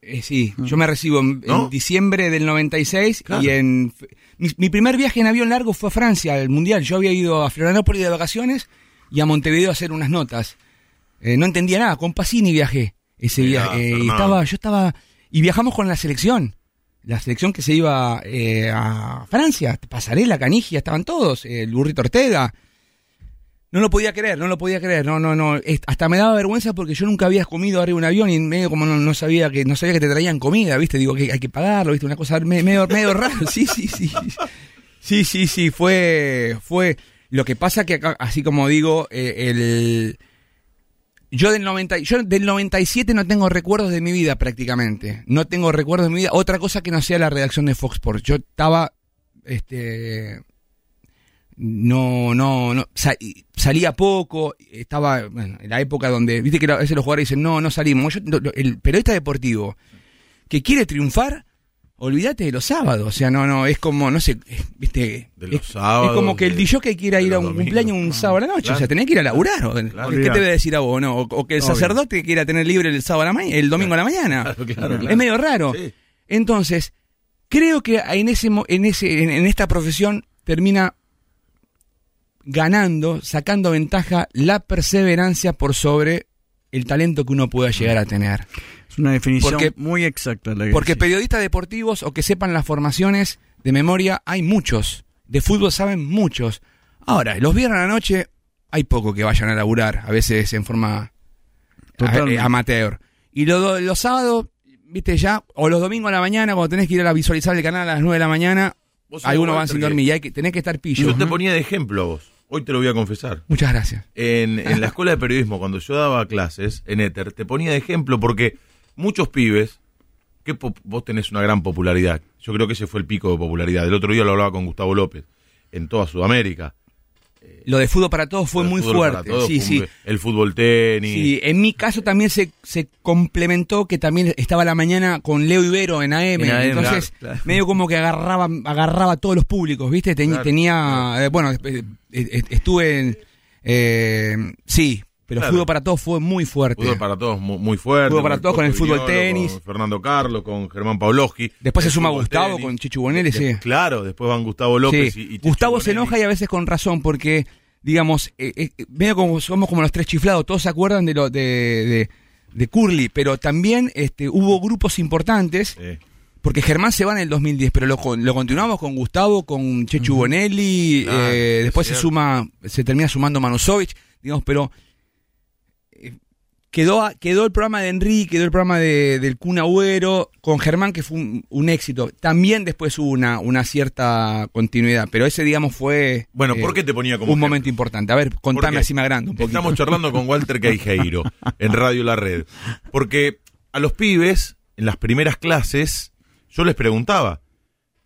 Speaker 4: Eh, sí, yo me recibo en, diciembre del 96
Speaker 3: Claro.
Speaker 4: y en mi, mi primer viaje en avión largo fue a Francia, al mundial. Yo había ido a Florianópolis de vacaciones y a Montevideo a hacer unas notas. Eh, no entendía nada, con Pacini viajé ese. Eh,
Speaker 3: Fernando.
Speaker 4: estaba, yo estaba y viajamos con la selección. La selección que se iba eh, a Francia, Pasarela, Canigia, estaban todos, eh, el burrito Ortega. No lo podía creer, no lo podía creer, no, no, no. Hasta me daba vergüenza porque yo nunca había comido arriba de un avión y medio como no, no sabía que no sabía que te traían comida, viste, digo que hay que pagarlo, viste, una cosa me- medio, medio rara. Sí, sí, sí. Sí, sí, sí, fue, fue. Lo que pasa que así como digo, eh, el yo del 90, yo del 97 no tengo recuerdos de mi vida prácticamente. No tengo recuerdos de mi vida. Otra cosa que no sea la redacción de Fox Sports. Yo estaba este no, no, no, sa- salía poco, estaba, bueno, en la época donde, viste que a veces los jugadores dicen, no, no salimos. Yo- lo- el periodista deportivo que quiere triunfar, olvídate de los sábados, o sea, no, no, es como, no sé, viste,
Speaker 3: De los
Speaker 4: es,
Speaker 3: sábados,
Speaker 4: es como que el DJ que quiera ir a un
Speaker 3: domingos.
Speaker 4: cumpleaños un
Speaker 3: Ah,
Speaker 4: sábado a la noche,
Speaker 3: claro.
Speaker 4: o sea, tenés que ir a laburar, o,
Speaker 3: Claro.
Speaker 4: ¿qué te voy a decir a vos, no? O, o que el
Speaker 6: Obvio.
Speaker 4: sacerdote quiera tener libre el sábado a la mañana, el domingo a la mañana. Es medio raro.
Speaker 3: Sí.
Speaker 4: Entonces, creo que en ese en ese en, en esta profesión termina ganando, sacando ventaja la perseverancia por sobre el talento que uno pueda llegar a tener.
Speaker 6: Es una definición
Speaker 4: Porque-
Speaker 6: muy exacta. La que
Speaker 4: Porque
Speaker 6: decís.
Speaker 4: periodistas deportivos o que sepan las formaciones de memoria hay muchos. De fútbol saben muchos. Ahora, los viernes a la noche hay poco que vayan a laburar, a veces en forma a- eh, amateur. Y lo- lo- los sábados, viste ya, o los domingos a la mañana, cuando tenés que ir a visualizar el canal a las 9 de la mañana, algunos van sin dormir y hay que, tenés que estar pillo.
Speaker 3: Yo te ponía de ejemplo a vos. Hoy te lo voy a confesar.
Speaker 4: Muchas gracias.
Speaker 3: En, en la escuela de periodismo, cuando yo daba clases en Éter, te ponía de ejemplo porque muchos pibes, que vos tenés una gran popularidad, yo creo que ese fue el pico de popularidad. El otro día lo hablaba con Gustavo López, en toda Sudamérica.
Speaker 4: Lo de fútbol para todos fue muy fuerte.
Speaker 3: todos
Speaker 4: sí, sí.
Speaker 3: El fútbol tenis.
Speaker 4: Sí, en mi caso también se, se complementó que también estaba la mañana con Leo Ibero en AM,
Speaker 5: En AM,
Speaker 4: entonces
Speaker 5: claro, claro.
Speaker 4: medio como que agarraba agarraba a todos los públicos, ¿viste? Teni-
Speaker 3: Claro,
Speaker 4: tenía, eh, bueno, eh, eh, estuve en, eh, sí, pero
Speaker 3: Claro.
Speaker 4: fútbol para todos fue muy fuerte.
Speaker 3: Fútbol para todos mu- muy fuerte.
Speaker 4: Fútbol para todos con el fútbol
Speaker 3: Viñolo,
Speaker 4: tenis.
Speaker 3: Con Fernando Carlos, con Germán Pavlovsky.
Speaker 4: Después se suma Gustavo
Speaker 3: tenis.
Speaker 4: con Chichu Bonelli, sí.
Speaker 3: Claro, después van Gustavo López
Speaker 4: Sí.
Speaker 3: y, y
Speaker 4: Gustavo se enoja y a veces con razón porque, digamos, eh, eh, medio como somos como los tres chiflados, todos se acuerdan de lo de, de, de Curly, pero también este, hubo grupos importantes,
Speaker 3: Sí.
Speaker 4: porque Germán se va en el 2010, pero lo, lo continuamos con Gustavo, con Chechu Bonelli, eh,
Speaker 3: es
Speaker 4: después se suma, se termina sumando Manusovich, digamos, pero quedó, quedó el programa de Enrique, quedó el programa de, del Kun Agüero con Germán, que fue un, un éxito. También después hubo una, una cierta continuidad, pero ese, digamos, fue
Speaker 3: Bueno,
Speaker 4: eh,
Speaker 3: ¿por qué te ponía como
Speaker 4: un
Speaker 3: ejemplo?
Speaker 4: momento importante. A ver, contame así me agrando un poquito.
Speaker 3: Estamos charlando con Walter Queijeiro en Radio La Red. Porque a los pibes, en las primeras clases, yo les preguntaba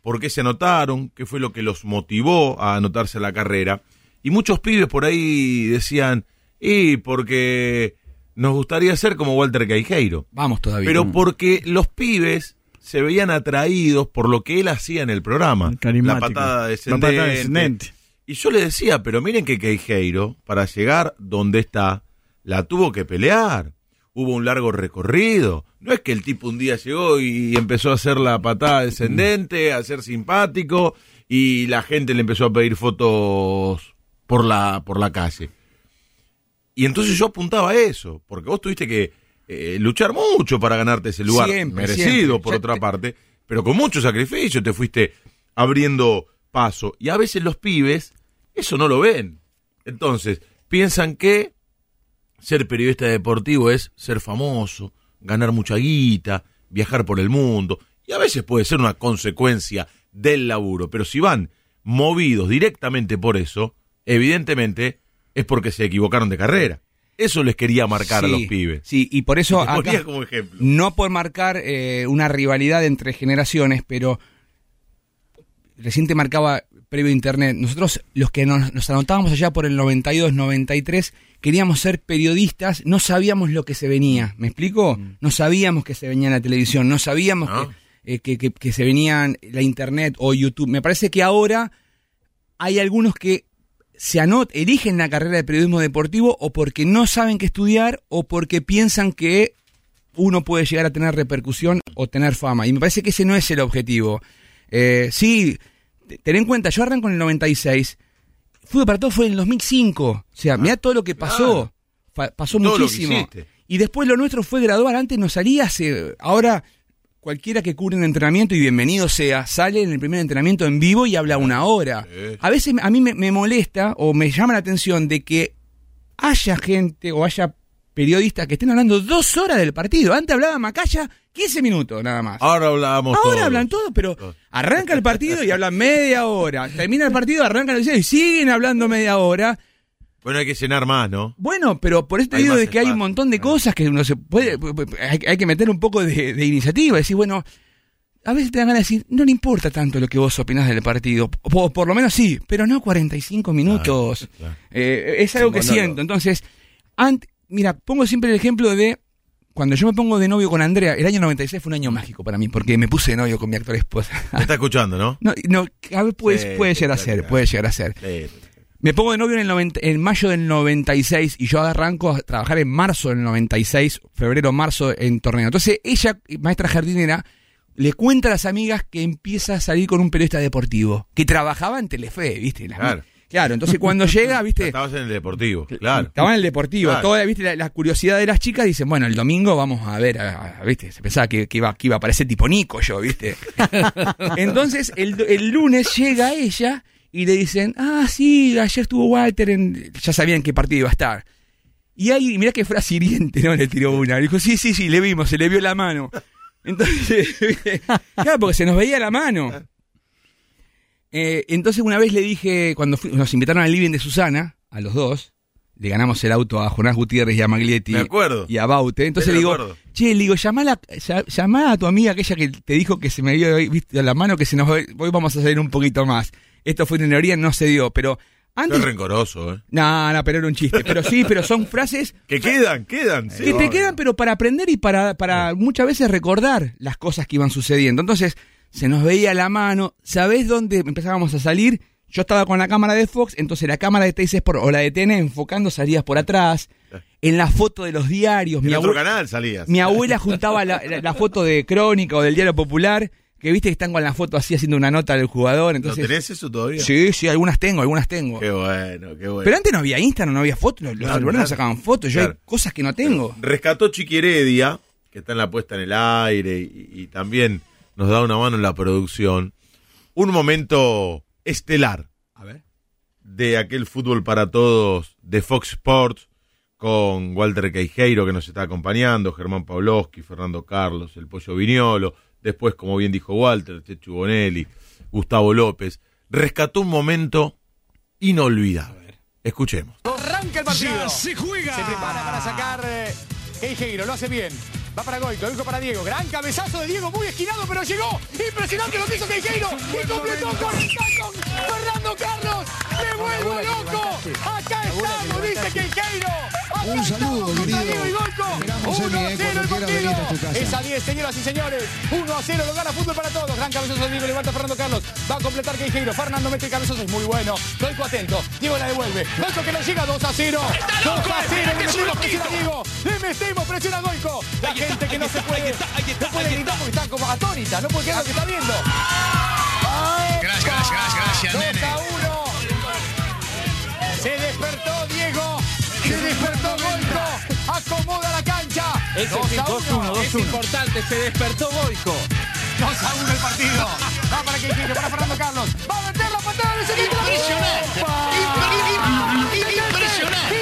Speaker 3: por qué se anotaron, qué fue lo que los motivó a anotarse a la carrera. Y muchos pibes por ahí decían, y porque nos gustaría ser como Walter Queijeiro.
Speaker 4: Vamos todavía.
Speaker 3: Pero porque los pibes se veían atraídos por lo que él hacía en el programa. La patada
Speaker 6: La
Speaker 3: descendente.
Speaker 6: patada descendente.
Speaker 3: Y yo le decía, pero miren que Queijeiro, para llegar donde está, la tuvo que pelear. Hubo un largo recorrido. No es que el tipo un día llegó y empezó a hacer la patada descendente, a ser simpático, y la gente le empezó a pedir fotos por la, por la calle. Y entonces yo apuntaba a eso, porque vos tuviste que eh, luchar mucho para ganarte ese lugar,
Speaker 4: Siempre,
Speaker 3: merecido
Speaker 4: siempre.
Speaker 3: por
Speaker 4: Ya
Speaker 3: otra
Speaker 4: te-
Speaker 3: parte, pero con mucho sacrificio te fuiste abriendo paso. Y a veces los pibes eso no lo ven. Entonces, piensan que ser periodista deportivo es ser famoso, ganar mucha guita, viajar por el mundo. Y a veces puede ser una consecuencia del laburo. Pero si van movidos directamente por eso, evidentemente es porque se equivocaron de carrera. Eso les quería marcar a los pibes.
Speaker 4: Sí, y por eso acá,
Speaker 3: como ejemplo.
Speaker 4: no por marcar eh, una rivalidad entre generaciones, pero recién te marcaba previo internet, nosotros los que nos, nos anotábamos allá por el 92, 93, queríamos ser periodistas, no sabíamos lo que se venía, ¿me explico? No sabíamos que se venía en la televisión, no sabíamos
Speaker 3: No.
Speaker 4: que, eh, que, que- que se venían la internet o YouTube. Me parece que ahora hay algunos que se anot eligen la carrera de periodismo deportivo o porque no saben qué estudiar o porque piensan que uno puede llegar a tener repercusión o tener fama. Y me parece que ese no es el objetivo. Eh, sí, te- ten en cuenta, yo arranco en el 96. Fútbol para todos fue en el 2005. O sea, mirá todo lo que pasó. Pasó muchísimo. Y después lo nuestro fue gradual. Antes no salía hace. Ahora, cualquiera que cubre un entrenamiento, y bienvenido sea, sale en el primer entrenamiento en vivo y habla una hora. A veces a mí me, me molesta o me llama la atención de que haya gente o haya periodistas que estén hablando dos horas del partido. Antes hablaba Macaya 15 minutos nada más.
Speaker 3: Ahora hablábamos
Speaker 4: Ahora
Speaker 3: todos.
Speaker 4: hablan todo, pero arranca el partido y hablan media hora. Termina el partido, arrancan el video y siguen hablando media hora.
Speaker 3: Bueno, hay que llenar más, ¿no?
Speaker 4: Bueno, pero por eso te
Speaker 3: Hay
Speaker 4: digo de que hay un montón de cosas que uno se puede. Hay, hay que meter un poco de, de iniciativa. Decir, bueno, a veces te dan ganas de decir, no le importa tanto lo que vos opinás del partido. O por lo menos sí, pero no 45 minutos.
Speaker 3: claro.
Speaker 4: Eh, es algo que siento. Entonces, ant- mira, pongo siempre el ejemplo de. Cuando yo me pongo de novio con Andrea, el año 96 fue un año mágico para mí, porque me puse de novio con mi actual esposa.
Speaker 3: Me está escuchando, ¿no?
Speaker 4: No, no, a ver, puede,
Speaker 3: Sí,
Speaker 4: puede llegar a
Speaker 3: claro,
Speaker 4: ser,
Speaker 3: claro.
Speaker 4: puede llegar a ser.
Speaker 3: Sí.
Speaker 4: Me pongo de novio en, el 90 en mayo del 96 y yo arranco a trabajar en marzo del 96, febrero, marzo en torneo. Entonces ella, maestra jardinera, le cuenta a las amigas que empieza a salir con un periodista deportivo, que trabajaba en Telefe, ¿viste? Las-
Speaker 3: Claro.
Speaker 4: Claro, entonces cuando llega, ¿viste?
Speaker 3: Estabas en el deportivo, claro.
Speaker 4: Estaba en el deportivo,
Speaker 3: Claro.
Speaker 4: toda, ¿viste? La, la curiosidad de las chicas dicen, bueno, el domingo vamos a ver, a- a- ¿viste? Se pensaba que, que iba, que iba a aparecer tipo Nico yo, ¿viste? Entonces, el, el lunes llega ella y le dicen, ah, sí, ayer estuvo Walter, en... ya sabían qué partido iba a estar. Y ahí, mirá qué frase hiriente, ¿no? Le tiró una. Le dijo, sí, sí, sí, le vimos, se le vio la mano. Entonces, ¿viste? claro, porque se nos veía la mano. Eh, entonces una vez le dije, cuando fui- nos invitaron al living de Susana, a los dos, le ganamos el auto a Jonás Gutiérrez y a Maglietti.
Speaker 3: Me acuerdo.
Speaker 4: Y a Baute. Entonces
Speaker 3: Me
Speaker 4: le digo,
Speaker 3: acuerdo.
Speaker 4: che, le digo, llamá a, tu amiga aquella que te dijo que se me había visto la mano, que se nos, hoy vamos a salir un poquito más. Esto fue en teoría, no se dio, pero antes...
Speaker 3: Qué rencoroso, ¿eh?
Speaker 4: No, no, pero era un chiste. Pero sí, pero son frases
Speaker 3: Que quedan, quedan. sí.
Speaker 4: que te quedan, pero para aprender y para, para muchas veces recordar las cosas que iban sucediendo. Entonces, se nos veía la mano. ¿Sabés dónde empezábamos a salir? Yo estaba con la cámara de Fox, entonces la cámara de Teis Sport o la de TN enfocando salías por atrás. En la foto de los diarios,
Speaker 3: En
Speaker 4: mi,
Speaker 3: otro canal salías.
Speaker 4: mi abuela juntaba la, la- la foto de Crónica o del Diario Popular, que viste que están con la foto así haciendo una nota del jugador.
Speaker 3: ¿No
Speaker 4: Entonces,
Speaker 3: tenés eso todavía?
Speaker 4: sí, sí, algunas tengo, algunas tengo.
Speaker 3: Qué bueno, qué bueno.
Speaker 4: Pero antes no había Instagram, no había fotos, los, no
Speaker 3: claro.
Speaker 4: sacaban fotos, yo hay cosas que no tengo.
Speaker 3: Rescató Chiqui Heredia, que está en la puesta en el aire y, y también nos da una mano en la producción. Un momento estelar
Speaker 4: A ver.
Speaker 3: de aquel fútbol para todos de Fox Sports con Walter Queijeiro que nos está acompañando, Germán Pavlovsky, Fernando Carlos, el Pollo Viñolo, después, como bien dijo Walter, Chechu Bonelli, Gustavo López. Rescató un momento inolvidable. Escuchemos.
Speaker 9: Arranca el partido. se juega. Se prepara para sacar eh, Queijeiro. Lo hace bien. Va para Goico, Goico para Diego. Gran cabezazo de Diego, muy esquinado, pero llegó. Impresionante lo que hizo Queijeiro. Y completó con con Fernando Carlos. Me vuelvo loco. Acá estamos, dice Queijeiro. Acá
Speaker 10: Un saludo,
Speaker 9: estamos contra
Speaker 10: querido.
Speaker 9: Diego y Goico.
Speaker 10: Esperamos,
Speaker 9: 1
Speaker 10: Emi,
Speaker 9: a
Speaker 10: eh,
Speaker 9: 0 el partido.
Speaker 10: casa.
Speaker 9: Es a 10, señoras y señores. 1 a 0, lo gana fútbol para todos. Gran cabezazo de Diego, levanta Fernando Carlos. Va a completar Queijeiro. Fernando mete el cabezazo, es muy bueno. Goico atento. Diego la devuelve. Goico que nos llega 2 a 0. 2 a 0. Le metemos presión a Diego. Le metemos presión a Goico. La gente que no se puede. No puede gritar porque está como atónita. No puede creer lo que está viendo. Gracias, gracias, gracias, 2 a 1. Se despertó Diego. Se despertó Goico. Acomoda la cancha. 2 a 1.
Speaker 11: Es importante, se despertó Boico.
Speaker 9: 2 a 1 el partido. Va para Queijeiro, para Fernando Carlos. Va a meter la patada de.
Speaker 10: Impresionante. Impresionante.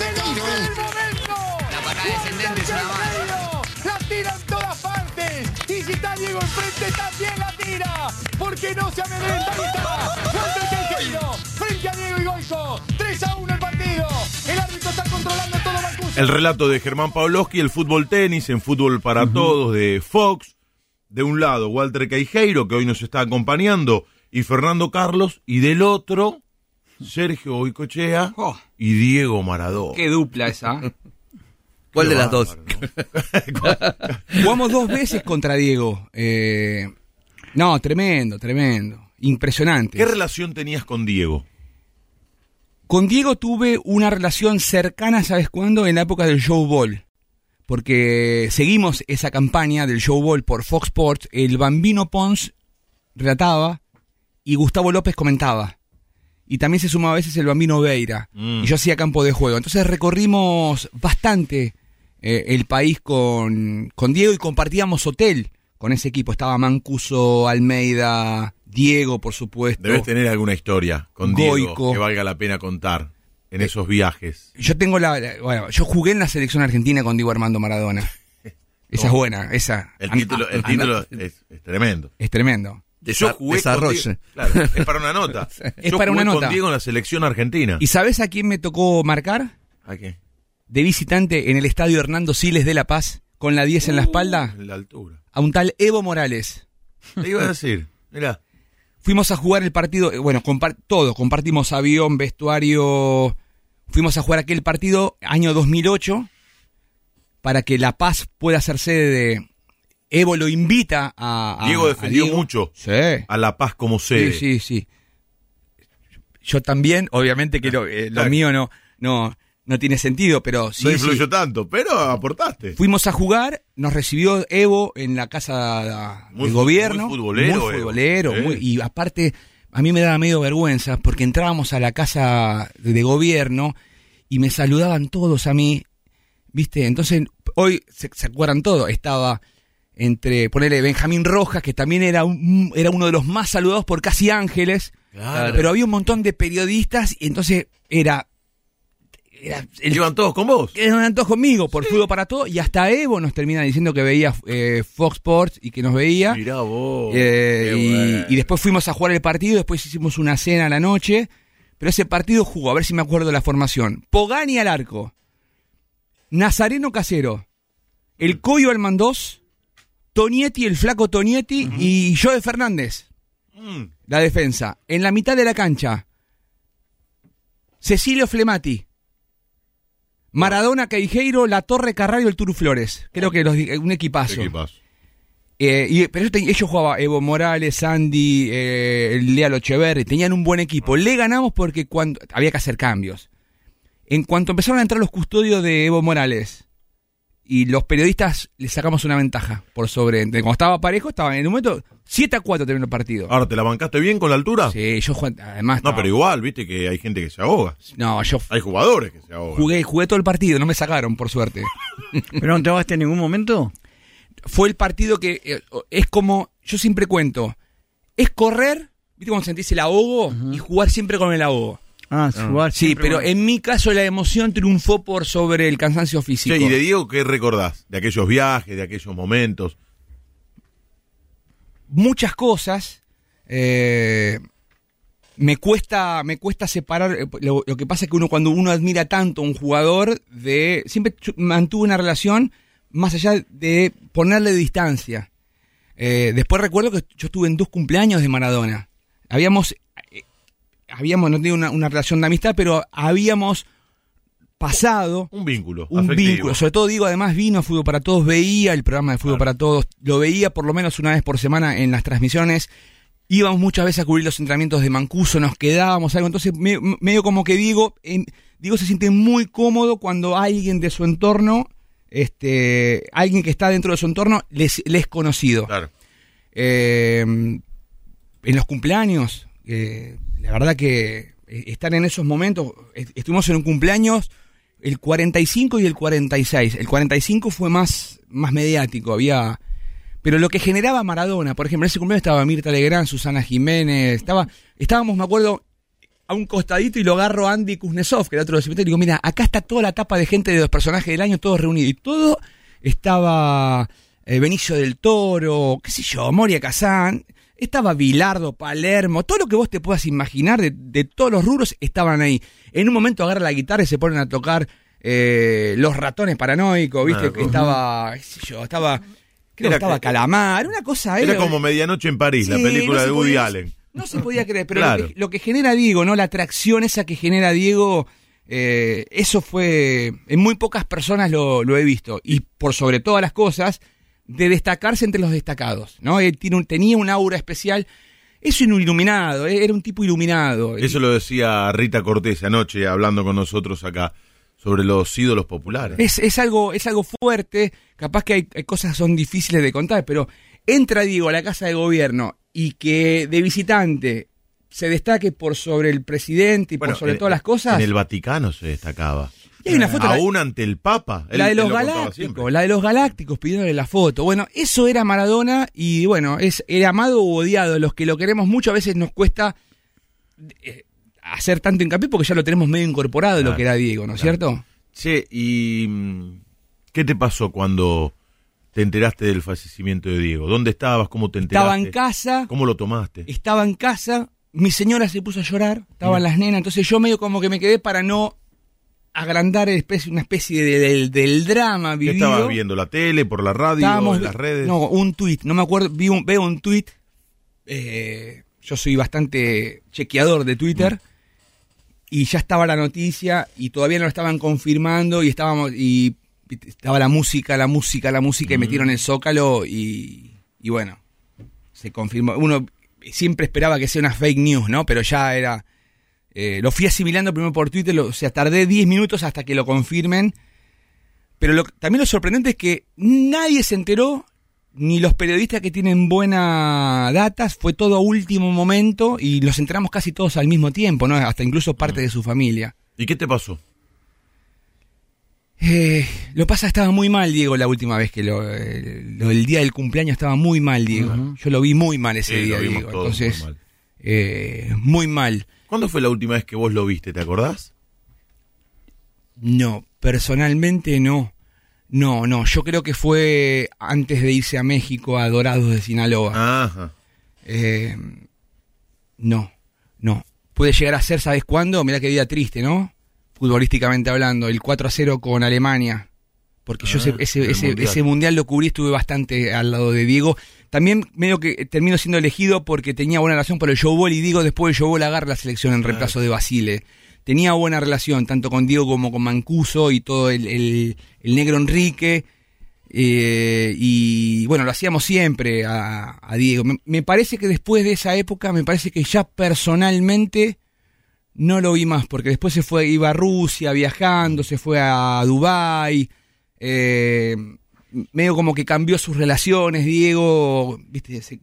Speaker 9: Enloquece con Queijeiro.
Speaker 10: Fuerte
Speaker 9: Es el
Speaker 10: Queijeiro,
Speaker 9: del
Speaker 10: eh.
Speaker 9: momento.
Speaker 11: La patada descendente es una.
Speaker 9: La tira en todas partes. Y si está Diego enfrente, también la tira. Porque no se amedrenta. Ahí está. Walter Queijeiro. Frente a Diego y Goico. 3 a 1 el partido. El árbitro está controlando todo Mancuso.
Speaker 3: El relato de Germán Pavlovsky, el fútbol tenis, en fútbol para todos de Fox. De un lado, Walter Queijeiro, que hoy nos está acompañando, y Fernando Carlos, y del otro, Sergio Boicochea
Speaker 4: Oh.
Speaker 3: y Diego Maradona.
Speaker 4: Qué dupla esa.
Speaker 5: ¿Cuál
Speaker 3: Qué
Speaker 5: de las dos?
Speaker 4: Jugamos dos veces contra Diego. Eh, no, tremendo, tremendo. Impresionante.
Speaker 3: ¿Qué relación tenías con Diego?
Speaker 4: Con Diego tuve una relación cercana, ¿sabes cuándo? En la época del Show Ball. Porque seguimos esa campaña del Show Ball por Fox Sports. El Bambino Pons relataba y Gustavo López comentaba. Y también se sumaba a veces el Bambino Veira.
Speaker 3: Mm.
Speaker 4: Y yo hacía campo de juego. Entonces recorrimos bastante eh, el país con, con Diego y compartíamos hotel con ese equipo. Estaba Mancuso, Almeida, Diego, por supuesto.
Speaker 3: Debes tener alguna historia con Diego que valga la pena contar en esos viajes.
Speaker 4: Yo tengo la, la- Bueno, yo jugué en la selección argentina con Diego Armando Maradona. Esa es buena, esa.
Speaker 3: El título, el título es, es tremendo.
Speaker 4: Es tremendo.
Speaker 3: Yo jugué con
Speaker 5: desarrolle.
Speaker 3: Claro, es para una nota.
Speaker 4: Es
Speaker 3: Yo
Speaker 4: para una nota.
Speaker 3: con Diego en la selección argentina.
Speaker 4: ¿Y sabes a quién me tocó marcar?
Speaker 3: ¿A qué?
Speaker 4: De visitante en el estadio Hernando Siles de La Paz, con la 10 en la espalda,
Speaker 3: En la altura.
Speaker 4: a un tal Evo Morales.
Speaker 3: Te iba a decir, mira,
Speaker 4: Fuimos a jugar el partido, eh, bueno, compar- todo, compartimos avión, vestuario. Fuimos a jugar aquel partido año 2008 para que La Paz pueda ser sede de. Evo lo invita a. a-
Speaker 3: Diego
Speaker 4: a
Speaker 3: defendió
Speaker 4: Diego.
Speaker 3: mucho
Speaker 4: Sí.
Speaker 3: a La Paz como sede.
Speaker 4: Sí, sí, sí. Yo también, obviamente que lo, eh, lo
Speaker 3: Claro.
Speaker 4: mío no, no, no tiene sentido, pero sí,
Speaker 3: no
Speaker 4: sí.
Speaker 3: influyó tanto, pero aportaste.
Speaker 4: Fuimos a jugar, nos recibió Evo en la casa
Speaker 3: Muy
Speaker 4: del gobierno.
Speaker 3: muy futbolero,
Speaker 4: Muy futbolero, muy- y aparte, a mí me daba medio vergüenza porque entrábamos a la casa de, de gobierno y me saludaban todos a mí, ¿viste? Entonces, hoy se, se acuerdan todo, estaba entre, ponele, Benjamín Rojas, que también era, un- era uno de los más saludados por Casi Ángeles,
Speaker 3: Claro.
Speaker 4: pero había un montón de periodistas y entonces era era el-
Speaker 3: ¿Iban todos con vos?
Speaker 4: eran todos conmigo por fútbol para todo y hasta Evo nos termina diciendo que veía eh, Fox Sports y que nos veía.
Speaker 3: Mirá vos.
Speaker 4: Eh, y,
Speaker 3: bueno.
Speaker 4: y después fuimos a jugar el partido, después hicimos una cena a la noche, pero ese partido jugó, a ver si me acuerdo de la formación. Pogani al arco, Nazareno Casero, el Coyo Almandós, Tonietti, el flaco Tonietti y Joe Fernández,
Speaker 3: Mm.
Speaker 4: la defensa. En la mitad de la cancha, Cecilio Flemati. Maradona, Queijeiro, La Torre, Carrario, el Turu Flores. Creo que los un equipazo. Eh, y, pero te- ellos jugaban Evo Morales, Andy, eh, Lea Locheverri, tenían un buen equipo. Le ganamos porque cuando había que hacer cambios. En cuanto empezaron a entrar los custodios de Evo Morales y los periodistas le sacamos una ventaja por sobre. Cuando estaba parejo, estaban en un momento 7 a 4 terminó el partido.
Speaker 3: Ahora, ¿te la bancaste bien con la altura?
Speaker 4: Sí, yo jugué- además.
Speaker 3: No,
Speaker 4: estaba-
Speaker 3: pero igual, viste que hay gente que se ahoga.
Speaker 4: No, yo
Speaker 3: Hay jugadores que se ahogan.
Speaker 4: jugué, jugué todo el partido, no me sacaron, por suerte.
Speaker 6: ¿Pero no te baste en ningún momento?
Speaker 4: fue el partido que eh, es como, yo siempre cuento, es correr, ¿viste cuando sentís el ahogo? Y jugar siempre con el ahogo.
Speaker 6: Ah, jugar
Speaker 4: Sí, pero en mi caso la emoción triunfó por sobre el cansancio físico.
Speaker 3: ¿y de Diego qué recordás? De aquellos viajes, de aquellos momentos.
Speaker 4: Muchas cosas. eh, me cuesta, me cuesta separar. eh, Lo, lo que pasa es que uno cuando uno admira tanto a un jugador, de siempre mantuvo una relación más allá de ponerle distancia. Eh, después recuerdo que yo estuve en dos cumpleaños de Maradona. Habíamos, habíamos, no tengo una, una relación de amistad, pero habíamos pasado
Speaker 3: Un vínculo.
Speaker 4: un
Speaker 3: afectivo.
Speaker 4: vínculo. Sobre todo digo, además vino a Fútbol para Todos, veía el programa de Fútbol para Todos, lo veía por lo menos una vez por semana en las transmisiones. Íbamos muchas veces a cubrir los entrenamientos de Mancuso, nos quedábamos algo. Entonces, me- medio como que digo, en- digo se siente muy cómodo cuando alguien de su entorno, este, alguien que está dentro de su entorno, les, les es conocido.
Speaker 3: Claro.
Speaker 4: Eh, en los cumpleaños, eh, la verdad que eh, estar en esos momentos, est- estuvimos en un cumpleaños el 45 y el 46. El 45 fue más, más mediático, había... Pero lo que generaba Maradona, por ejemplo, en ese cumpleaños estaba Mirta Legrand, Susana Jiménez, estaba, estábamos, me acuerdo, a un costadito y lo agarro Andy Kuznetsov, que era otro de los invitados, y digo, mira, acá está toda la tapa de gente de los personajes del año, todos reunidos. Y todo estaba eh, Benicio del Toro, qué sé yo, Moria Kazán, estaba Bilardo, Palermo, todo lo que vos te puedas imaginar de, de todos los rubros estaban ahí. En un momento agarra la guitarra y se ponen a tocar eh, Los Ratones Paranoicos, viste,
Speaker 3: Ah,
Speaker 4: que estaba, qué sé yo, estaba, creo
Speaker 3: Era
Speaker 4: que estaba Calamar, una cosa
Speaker 3: Era como Medianoche en París, la película
Speaker 4: no
Speaker 3: de Woody
Speaker 4: podía-
Speaker 3: Allen.
Speaker 4: No se podía creer, pero
Speaker 3: Claro.
Speaker 4: lo, que, lo que genera Diego, ¿no? La atracción esa que genera Diego, eh, eso fue. En muy pocas personas lo, lo he visto. Y por sobre todas las cosas, de destacarse entre los destacados, ¿no? Él tiene un- tenía un aura especial. Es un iluminado, eh, era un tipo iluminado.
Speaker 3: Eso lo decía Rita Cortés anoche hablando con nosotros acá sobre los ídolos populares.
Speaker 4: Es, es algo, es algo fuerte, capaz que hay, hay cosas que son difíciles de contar, pero entra Diego a la casa de gobierno y que de visitante se destaque por sobre el presidente y
Speaker 3: Bueno,
Speaker 4: por sobre
Speaker 3: en-
Speaker 4: todas las cosas.
Speaker 3: En el Vaticano se destacaba.
Speaker 4: Y hay una foto, la-
Speaker 3: Aún ante el Papa. Él-
Speaker 4: la de los
Speaker 3: lo
Speaker 4: galácticos, la de los galácticos pidiéndole la foto. Bueno, eso era Maradona y bueno, es era amado o odiado. Los que lo queremos mucho a veces nos cuesta eh, hacer tanto hincapié porque ya lo tenemos medio incorporado lo
Speaker 3: Claro,
Speaker 4: que era Diego, ¿no es
Speaker 3: claro.
Speaker 4: cierto?
Speaker 3: Che, ¿y mm, qué te pasó cuando te enteraste del fallecimiento de Diego? ¿Dónde estabas? ¿Cómo te enteraste?
Speaker 4: Estaba en casa,
Speaker 3: ¿Cómo lo tomaste?
Speaker 4: estaba en casa, mi señora se puso a llorar, estaban las nenas, entonces yo medio como que me quedé para no agrandar especie- una especie de- del- del drama
Speaker 3: ¿Qué
Speaker 4: vivido.
Speaker 3: estabas viendo? ¿La tele, por la radio,
Speaker 4: Estábamos
Speaker 3: en las redes?
Speaker 4: No, un tuit, no me acuerdo, vi un, veo un tuit, eh, yo soy bastante chequeador de Twitter,
Speaker 3: Mm.
Speaker 4: y ya estaba la noticia, y todavía no lo estaban confirmando, y estábamos, y estaba la música, la música, la música, y
Speaker 3: Mm.
Speaker 4: metieron el zócalo, y, y bueno, se confirmó. Uno siempre esperaba que sea una fake news, ¿no? Pero ya era... eh, lo fui asimilando primero por Twitter, lo- o sea, tardé 10 minutos hasta que lo confirmen. Pero lo- también lo sorprendente es que nadie se enteró, ni los periodistas que tienen buena datas, fue todo a último momento y los enteramos casi todos al mismo tiempo, ¿no? Hasta incluso parte de su familia.
Speaker 3: ¿Y qué te pasó?
Speaker 4: Eh, lo pasa, estaba muy mal Diego la última vez que lo, eh, lo- el día del cumpleaños estaba muy mal Diego. Yo lo vi muy mal ese
Speaker 3: Sí,
Speaker 4: día, Diego. Entonces,
Speaker 3: muy mal.
Speaker 4: eh, muy mal.
Speaker 3: ¿Cuándo fue la última vez que vos lo viste? ¿Te acordás?
Speaker 4: No, personalmente no. No, no, yo creo que fue antes de irse a México a Dorados de Sinaloa.
Speaker 3: Ajá.
Speaker 4: Eh, no, no. Puede llegar a ser, ¿sabes cuándo? Mirá qué día triste, ¿no? Futbolísticamente hablando, el 4 a 0 con Alemania. Porque yo
Speaker 3: Ah,
Speaker 4: ese, ese, ese,
Speaker 3: Mundial.
Speaker 4: ese mundial lo cubrí, estuve bastante al lado de Diego. También medio que termino siendo elegido porque tenía buena relación por el showball y Diego después del showball agarra la selección en reemplazo de Basile. Tenía buena relación tanto con Diego como con Mancuso y todo el, el- el negro Enrique. Eh, y bueno, lo hacíamos siempre a, a Diego. Me, me parece que después de esa época, me parece que ya personalmente no lo vi más, porque después se fue, iba a Rusia viajando, se fue a Dubai eh, medio como que cambió sus relaciones, Diego, viste, se-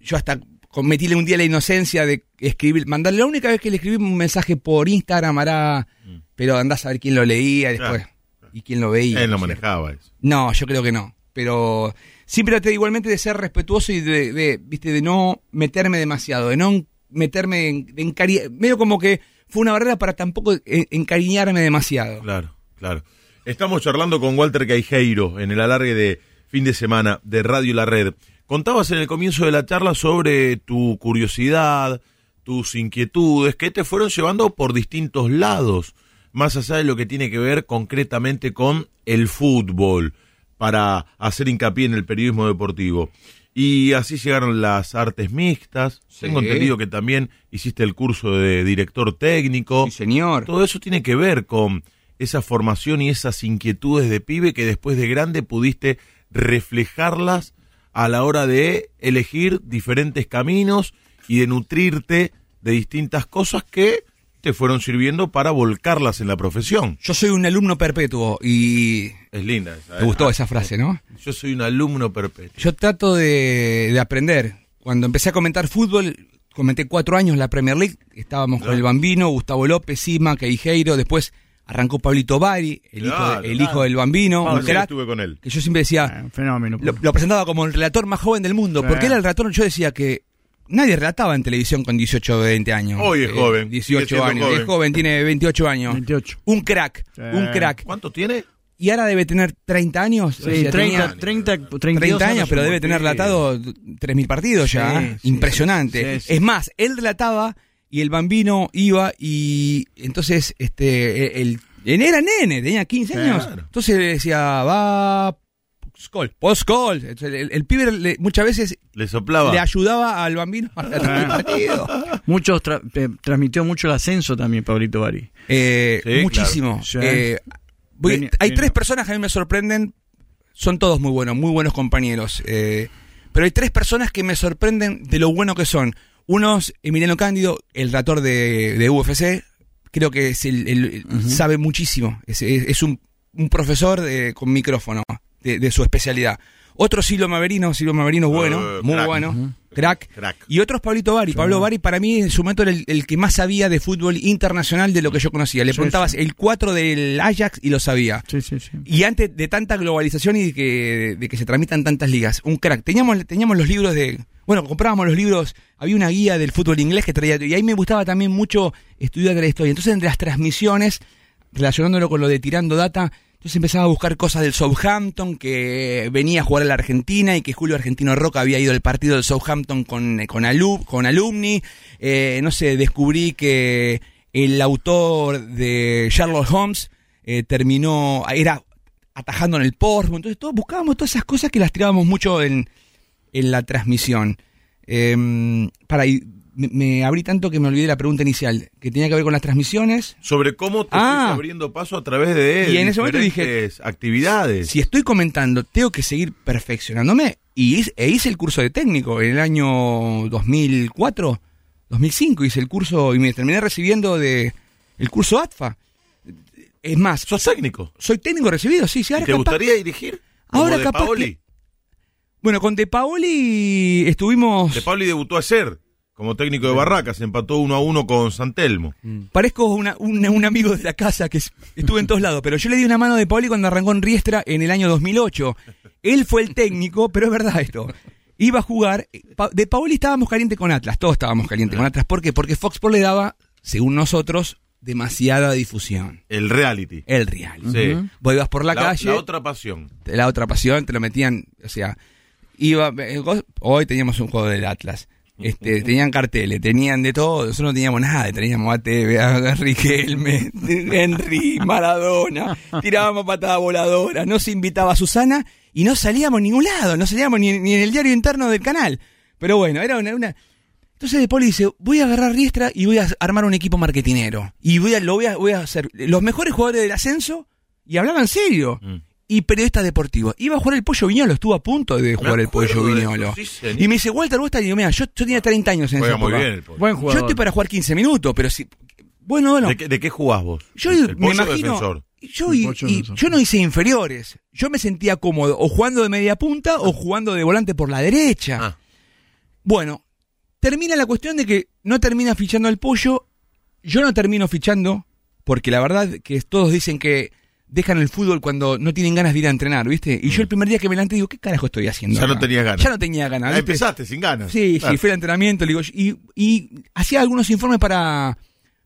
Speaker 4: yo hasta cometí un día la inocencia de escribir, mandarle la única vez que le escribí un mensaje por Instagram, hará, pero andás a ver quién lo leía después y quién lo veía.
Speaker 3: Él no manejaba eso.
Speaker 4: No, yo creo que no. Pero siempre traté igualmente de ser respetuoso y de, de, viste, de no meterme demasiado, de no meterme en, de medio como que fue una barrera para tampoco en- encariñarme demasiado.
Speaker 3: Claro, claro. Estamos charlando con Walter Caijeiro en el alargue de fin de semana de Radio La Red. Contabas en el comienzo de la charla sobre tu curiosidad, tus inquietudes, que te fueron llevando por distintos lados, más allá de lo que tiene que ver concretamente con el fútbol, para hacer hincapié en el periodismo deportivo. Y así llegaron las artes mixtas.
Speaker 4: Sí.
Speaker 3: Tengo entendido que también hiciste el curso de director técnico.
Speaker 4: Sí, señor.
Speaker 3: Todo eso tiene que ver con esa formación y esas inquietudes de pibe que después de grande pudiste reflejarlas a la hora de elegir diferentes caminos y de nutrirte de distintas cosas que te fueron sirviendo para volcarlas en la profesión.
Speaker 4: Yo soy un alumno perpetuo y
Speaker 3: Es linda esa.
Speaker 4: te
Speaker 3: ¿eh?
Speaker 4: gustó esa frase, ¿no?
Speaker 3: Yo soy un alumno perpetuo.
Speaker 4: Yo trato de, de aprender. Cuando empecé a comentar fútbol, comenté cuatro años la Premier League. Estábamos con el Bambino, Gustavo López, Sima, Queijeiro. Después arrancó Pablito Bari, el, hijo,
Speaker 3: Claro,
Speaker 4: el
Speaker 3: claro.
Speaker 4: hijo del Bambino.
Speaker 3: Pablo,
Speaker 4: un crack,
Speaker 3: estuve con él.
Speaker 4: que yo siempre decía,
Speaker 6: un fenómeno.
Speaker 4: lo, lo presentaba como el relator más joven del mundo.
Speaker 6: Sí.
Speaker 4: Porque era el relator, yo decía que nadie relataba en televisión con 18 o 20 años. Eh,
Speaker 3: Hoy es joven, sigue
Speaker 4: 18
Speaker 3: siendo
Speaker 4: años.
Speaker 3: joven.
Speaker 4: Es joven, tiene 28 años.
Speaker 6: 28.
Speaker 4: Un crack,
Speaker 6: Sí.
Speaker 4: un crack.
Speaker 3: ¿Cuánto tiene?
Speaker 4: Y ahora debe tener 30 años.
Speaker 6: Sí,
Speaker 4: o sea,
Speaker 6: 30,
Speaker 4: tenía
Speaker 6: 30, 32
Speaker 4: 30 años, pero debe tener relatado 3.000 partidos ya.
Speaker 6: Sí,
Speaker 4: ¿eh?
Speaker 6: sí,
Speaker 4: Impresionante.
Speaker 6: sí, sí.
Speaker 4: Es más, él relataba y el bambino iba y entonces este el, él era nene, tenía 15 años.
Speaker 3: Claro.
Speaker 4: Entonces le decía, va post-gol, post-gol. Entonces, El, el pibe le- muchas veces
Speaker 3: Le soplaba.
Speaker 4: le ayudaba al bambino a relatar el partido.
Speaker 6: Muchos tra- eh, transmitió mucho el ascenso también, Pablito Bari.
Speaker 4: Eh,
Speaker 3: Sí,
Speaker 4: muchísimo.
Speaker 6: claro.
Speaker 4: Eh, voy-
Speaker 6: Venía-
Speaker 4: hay
Speaker 6: venía-
Speaker 4: tres personas que a mí me sorprenden. Son todos muy buenos, muy buenos compañeros. eh, pero hay tres personas que me sorprenden de lo bueno que son. Uno es Emiliano Cándido, el relator de, de UFC. Creo que es el, el- sabe muchísimo. Es, es- es un, un profesor de- con micrófono de, de su especialidad. Otro Silo Maverino, Silo Maverino es bueno,
Speaker 3: Eh,
Speaker 4: muy
Speaker 3: crack.
Speaker 4: bueno, crack.
Speaker 3: Crack.
Speaker 4: Y otro es Pablito Bari. Pablo Bari para mí en su momento era el, el que más sabía de fútbol internacional de lo que yo conocía. Le
Speaker 6: Sí,
Speaker 4: preguntabas
Speaker 6: sí.
Speaker 4: el 4 del Ajax y lo sabía.
Speaker 6: Sí, sí, sí.
Speaker 4: Y antes de tanta globalización y de que, de que se tramitan tantas ligas, un crack. Teníamos, teníamos los libros de... Bueno, comprábamos los libros, había una guía del fútbol inglés que traía... Y ahí me gustaba también mucho estudiar la historia. Entonces, entre las transmisiones, relacionándolo con lo de tirando data, entonces empezaba a buscar cosas del Southampton, que venía a jugar a la Argentina y que Julio Argentino Roca había ido al partido del Southampton con, eh, con, alu- con alumni. Eh, no sé, descubrí que el autor de Sherlock Holmes eh, terminó, era atajando en el Portsmouth. Entonces todos buscábamos todas esas cosas que las tirábamos mucho en, en la transmisión. Eh, para, me, me abrí tanto que me olvidé la pregunta inicial, que tenía que ver con las transmisiones.
Speaker 3: Sobre cómo te
Speaker 4: Ah.
Speaker 3: abriendo paso a través de
Speaker 4: Y en ese momento dije,
Speaker 3: actividades.
Speaker 4: Si estoy comentando, tengo que seguir perfeccionándome. Y hice, e hice el curso de técnico en el año 2004, 2005. Hice el curso y me terminé recibiendo de el curso ATFA. Es más,
Speaker 3: ¿Sos técnico?
Speaker 4: soy técnico recibido, sí, sí.
Speaker 3: ¿Y
Speaker 4: Ahora
Speaker 3: te
Speaker 4: capaz-
Speaker 3: gustaría dirigir?
Speaker 4: Ahora
Speaker 3: de
Speaker 4: capaz
Speaker 3: Paoli?
Speaker 4: que- Bueno, con De Paoli estuvimos...
Speaker 3: De Paoli debutó ayer como técnico de Barracas, empató uno a uno con Santelmo.
Speaker 4: Parezco una- un, un amigo de la casa que es- estuve en todos lados, pero yo le di una mano De Paoli cuando arrancó en Riestra en el año 2008. Él fue el técnico, pero es verdad esto. Iba a jugar. De Paoli estábamos caliente con Atlas, todos estábamos calientes con Atlas. ¿Por qué? Porque Fox Sports le daba, según nosotros, demasiada difusión.
Speaker 3: El reality.
Speaker 4: El reality.
Speaker 3: Sí.
Speaker 4: Vos ibas por la,
Speaker 3: La,
Speaker 4: calle,
Speaker 3: la otra pasión.
Speaker 4: la otra pasión, te lo metían, o sea, iba, eh, hoy teníamos un juego del Atlas. Este, tenían carteles, tenían de todo, nosotros no teníamos nada, teníamos a Teve, a Riquelme, Henry, Maradona, tirábamos patadas voladoras, no se invitaba a Susana y no salíamos a ningún lado, no salíamos ni, ni en el diario interno del canal. Pero bueno, era una, una- entonces De Poli dice, voy a agarrar Riestra y voy a armar un equipo marketinero. Y voy a, lo voy a, voy a hacer los mejores jugadores del ascenso, y hablaba en serio.
Speaker 3: Mm.
Speaker 4: Y periodistas deportivos. Iba a jugar el Pollo Viñolo, estuvo a punto de jugar el Pollo Viñolo.
Speaker 3: sí,
Speaker 4: y me dice, Walter, vos estás, digo, mira, yo, yo tenía 30 años en
Speaker 3: Juega
Speaker 4: esa
Speaker 3: muy
Speaker 4: época.
Speaker 3: bien el Pollo.
Speaker 6: Buen
Speaker 4: Yo estoy para jugar 15 minutos, pero si... Bueno, bueno.
Speaker 3: ¿De, qué, de qué jugás vos?
Speaker 4: Yo
Speaker 3: ¿El- el
Speaker 4: me imagino.
Speaker 3: defensor?
Speaker 4: Yo,
Speaker 6: El
Speaker 4: y- yo no hice inferiores. Yo me sentía cómodo o jugando de media punta o jugando de volante por la derecha.
Speaker 3: Ah.
Speaker 4: Bueno, termina la cuestión de que no termina fichando al pollo. Yo no termino fichando porque la verdad que todos dicen que dejan el fútbol cuando no tienen ganas de ir a entrenar, ¿viste? Y yo el primer día que me levanté digo, ¿qué carajo estoy haciendo?
Speaker 3: Ya no
Speaker 4: acá?
Speaker 3: tenías ganas.
Speaker 4: Ya no tenía ganas.
Speaker 3: Ah,
Speaker 4: ¿viste?
Speaker 3: empezaste sin ganas.
Speaker 4: Sí,
Speaker 3: Claro.
Speaker 4: sí, fue el entrenamiento, digo, y, y hacía algunos informes para,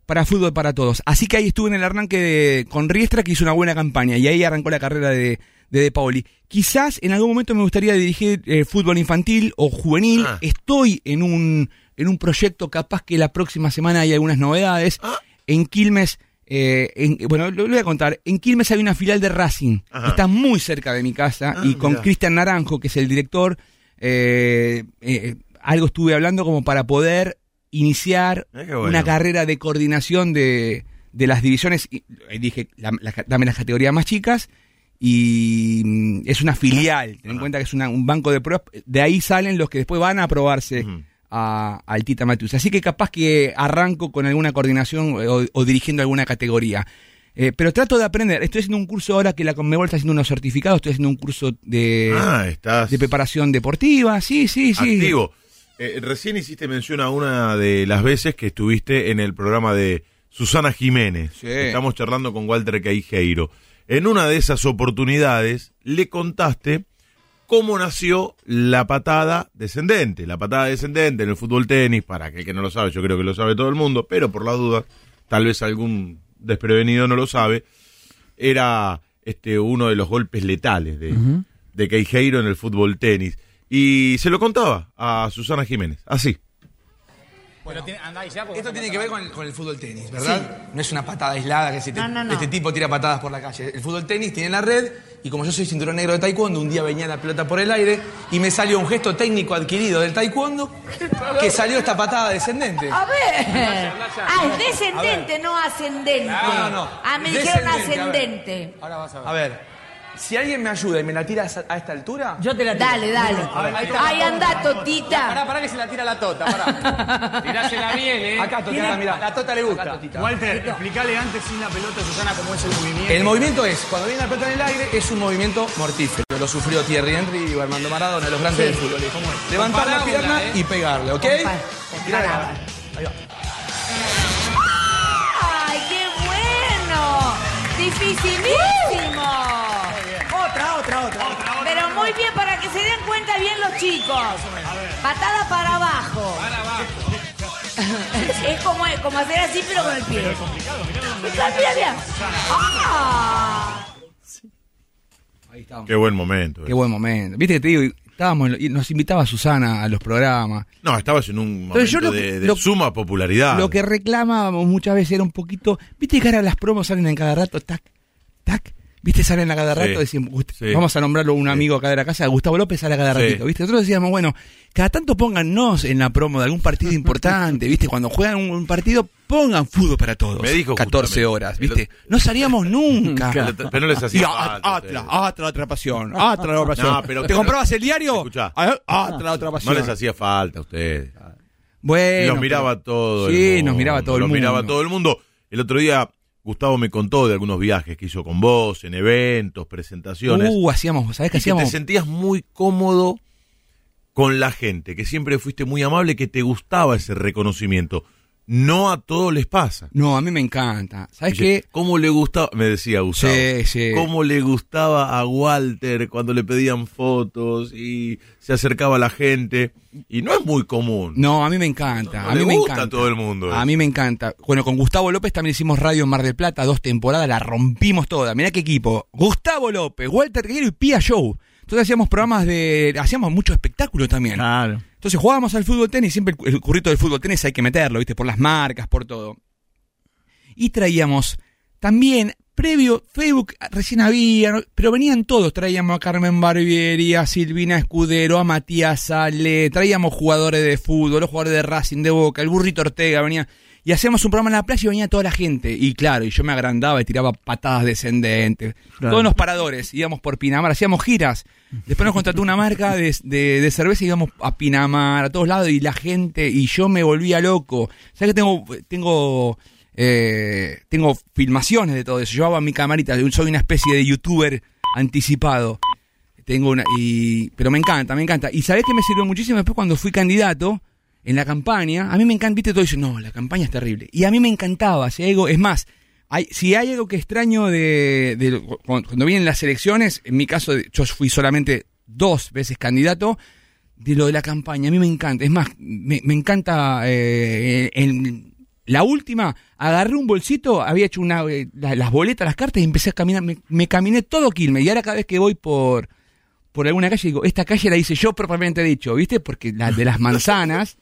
Speaker 4: para fútbol para todos. Así que ahí estuve en el arranque de- con Riestra, que hizo una buena campaña, y ahí arrancó la carrera de de, de Paoli. Quizás en algún momento me gustaría dirigir eh, fútbol infantil o juvenil.
Speaker 3: Ah.
Speaker 4: Estoy en un, en un proyecto, capaz que la próxima semana hay algunas novedades.
Speaker 3: Ah.
Speaker 4: En Quilmes, eh, en- bueno, lo, lo voy a contar. En Quilmes hay una filial de Racing.
Speaker 3: Ajá.
Speaker 4: Está muy cerca de mi casa
Speaker 3: Ah,
Speaker 4: y con. Cristian Naranjo, que es el director, eh, eh, algo estuve hablando como para poder iniciar
Speaker 3: Eh, bueno.
Speaker 4: una carrera de coordinación de, de las divisiones. Y, y dije, la- la- dame las categorías más chicas. Y mm, es una filial, ten en cuenta que es una- un banco de pruebas. De ahí salen los que después van a aprobarse. A- al Tita Matius. Así que capaz que arranco con alguna coordinación o, o dirigiendo alguna categoría. Eh, pero trato de aprender. Estoy haciendo un curso ahora que la Conmebol está haciendo unos certificados. Estoy haciendo un curso de,
Speaker 3: ah, estás
Speaker 4: de preparación deportiva. Sí, sí, sí.
Speaker 3: activo. Eh, recién hiciste mención a una de las veces que estuviste en el programa de Susana Jiménez.
Speaker 4: Sí.
Speaker 3: Estamos charlando con Walter Caijeiro. En una de esas oportunidades le contaste cómo nació la patada descendente. La patada descendente en el fútbol tenis, para aquel que no lo sabe, yo creo que lo sabe todo el mundo, pero por la duda, tal vez algún desprevenido no lo sabe, era este uno de los golpes letales de, de Queijeiro en el fútbol tenis. Y se lo contaba a Susana Jiménez, así.
Speaker 11: Esto tiene que ver con el, con el fútbol tenis, ¿verdad? No es una patada aislada que si te-
Speaker 2: No, no, no.
Speaker 11: este tipo tira patadas por la calle. El fútbol tenis tiene la red y como yo soy cinturón negro de taekwondo, un día venía la pelota por el aire y me salió un gesto técnico adquirido del taekwondo que salió esta patada descendente.
Speaker 10: A ver. Ah, es descendente, no ascendente.
Speaker 11: No, no, no.
Speaker 10: Ah, me dijeron
Speaker 11: Descendente, a ver.
Speaker 10: ascendente.
Speaker 11: Ahora vas a ver. A ver, si alguien me ayuda y me la tira a esta altura...
Speaker 10: Yo te la Dale, dale. Ahí anda, Totita.
Speaker 11: Pará, pará que se la tira la tota, pará.
Speaker 12: Tirásela bien, ¿eh?
Speaker 11: Acá, Totita, mirá. La tota le gusta.
Speaker 12: Walter, explícale antes sin la pelota, Susana, cómo es el movimiento.
Speaker 11: El movimiento es, cuando viene la pelota en el aire, es un movimiento mortífero. Lo sufrió Thierry Henry o Armando Maradona, los grandes del fútbol. ¿Cómo es? Levantar la pierna
Speaker 12: ¿eh?
Speaker 11: y pegarle, ¿ok? Tirá de acá.
Speaker 10: ¡Ay, qué bueno! Dificilísimo.
Speaker 2: Otra, otra, otra.
Speaker 10: Pero muy bien para que se den cuenta bien los chicos. Patada para abajo. Es como, como hacer así, pero con el pie. Mira, mira, mira. ¡Ah!
Speaker 4: Ahí estábamos.
Speaker 3: Qué buen momento.
Speaker 4: Qué buen momento. Viste que te digo, estábamos, y nos invitaba Susana a los programas.
Speaker 3: No, estabas en un
Speaker 4: Pero yo
Speaker 3: momento
Speaker 4: lo que-
Speaker 3: de, de
Speaker 4: lo-
Speaker 3: suma popularidad.
Speaker 4: Lo que reclamábamos muchas veces era un poquito. Viste que ahora las promos salen en cada rato, tac, tac. Viste, salen a cada
Speaker 3: Sí,
Speaker 4: rato. decimos,
Speaker 3: sí.
Speaker 4: Vamos a nombrarlo un amigo acá de la casa, Gustavo López sale a cada ratito. ¿Viste? Nosotros decíamos, bueno, cada tanto póngannos en la promo de algún partido importante. ¿Viste? Cuando juegan un, un partido, pongan fútbol para todos.
Speaker 3: Me dijo
Speaker 4: 14
Speaker 3: justamente.
Speaker 4: horas, ¿viste? No salíamos nunca.
Speaker 3: Pero no les
Speaker 4: Y
Speaker 3: hacía
Speaker 4: Atlas. Atlas, otra pasión, Atlas, otra pasión.
Speaker 3: No, pero-
Speaker 4: ¿Te comprabas el diario?
Speaker 3: Escuchá.
Speaker 4: Atlas, otra
Speaker 3: No
Speaker 4: pasión.
Speaker 3: les hacía falta a ustedes.
Speaker 4: Bueno,
Speaker 3: los miraba todo el
Speaker 4: Sí,
Speaker 3: mundo.
Speaker 4: nos miraba todo el
Speaker 3: los
Speaker 4: mundo.
Speaker 3: miraba todo el mundo. El otro día Gustavo me contó de algunos viajes que hizo con vos, en eventos, presentaciones.
Speaker 4: Uh, hacíamos, ¿sabés qué
Speaker 3: y que te
Speaker 4: hacíamos?
Speaker 3: sentías muy cómodo con la gente, que siempre fuiste muy amable, que te gustaba ese reconocimiento. No a todos les pasa.
Speaker 4: No, a mí me encanta. ¿Sabes qué?
Speaker 3: ¿Cómo le gustaba? Me decía Gustavo.
Speaker 4: Sí, sí.
Speaker 3: ¿Cómo le gustaba a Walter cuando le pedían fotos y se acercaba a la gente? Y no es muy común.
Speaker 4: No, a mí me encanta.
Speaker 3: No
Speaker 4: a mí
Speaker 3: le
Speaker 4: me
Speaker 3: gusta
Speaker 4: encanta.
Speaker 3: a todo el mundo
Speaker 4: A mí me encanta. Bueno, con Gustavo López también hicimos radio en Mar del Plata, dos temporadas, la rompimos toda. Mirá qué equipo. Gustavo López, Walter Guerrero y Pia Show. Entonces hacíamos programas de. hacíamos mucho espectáculo también.
Speaker 6: Claro.
Speaker 4: Entonces jugábamos al fútbol tenis, siempre el, el currito del fútbol tenis hay que meterlo, ¿viste? Por las marcas, por todo. Y traíamos también, previo, Facebook recién había, ¿no? pero venían todos. Traíamos a Carmen Barbieri, a Silvina Escudero, a Matías Sale, traíamos jugadores de fútbol, los jugadores de Racing, de Boca, el burrito Ortega venía. Y hacíamos un programa en la playa y venía toda la gente. Y claro, y yo me agrandaba y tiraba patadas descendentes.
Speaker 6: Claro.
Speaker 4: Todos los paradores, íbamos por Pinamar, hacíamos giras. Después nos contrató una marca de, de- de cerveza y íbamos a Pinamar, a todos lados, y la gente, y yo me volvía loco. ¿Sabes que tengo, tengo, eh, tengo filmaciones de todo eso? Yo hago mi camarita, soy una especie de youtuber anticipado. Tengo una, y, pero me encanta, me encanta. Y sabes que me sirvió muchísimo después cuando fui candidato en la campaña. A mí me encanta, viste, todo dice, no, la campaña es terrible. Y a mí me encantaba, si hay algo, es más, hay, si hay algo que extraño de, de- cuando, cuando vienen las elecciones, en mi caso, yo fui solamente dos veces candidato, de lo de la campaña, a mí me encanta. Es más, me, me encanta, eh, en la última, agarré un bolsito, había hecho una, eh, la- las boletas, las cartas y empecé a caminar, me, me caminé todo Quilmes. Y ahora cada vez que voy por, por alguna calle, digo, esta calle la hice yo propiamente dicho, ¿viste? Porque la de las manzanas...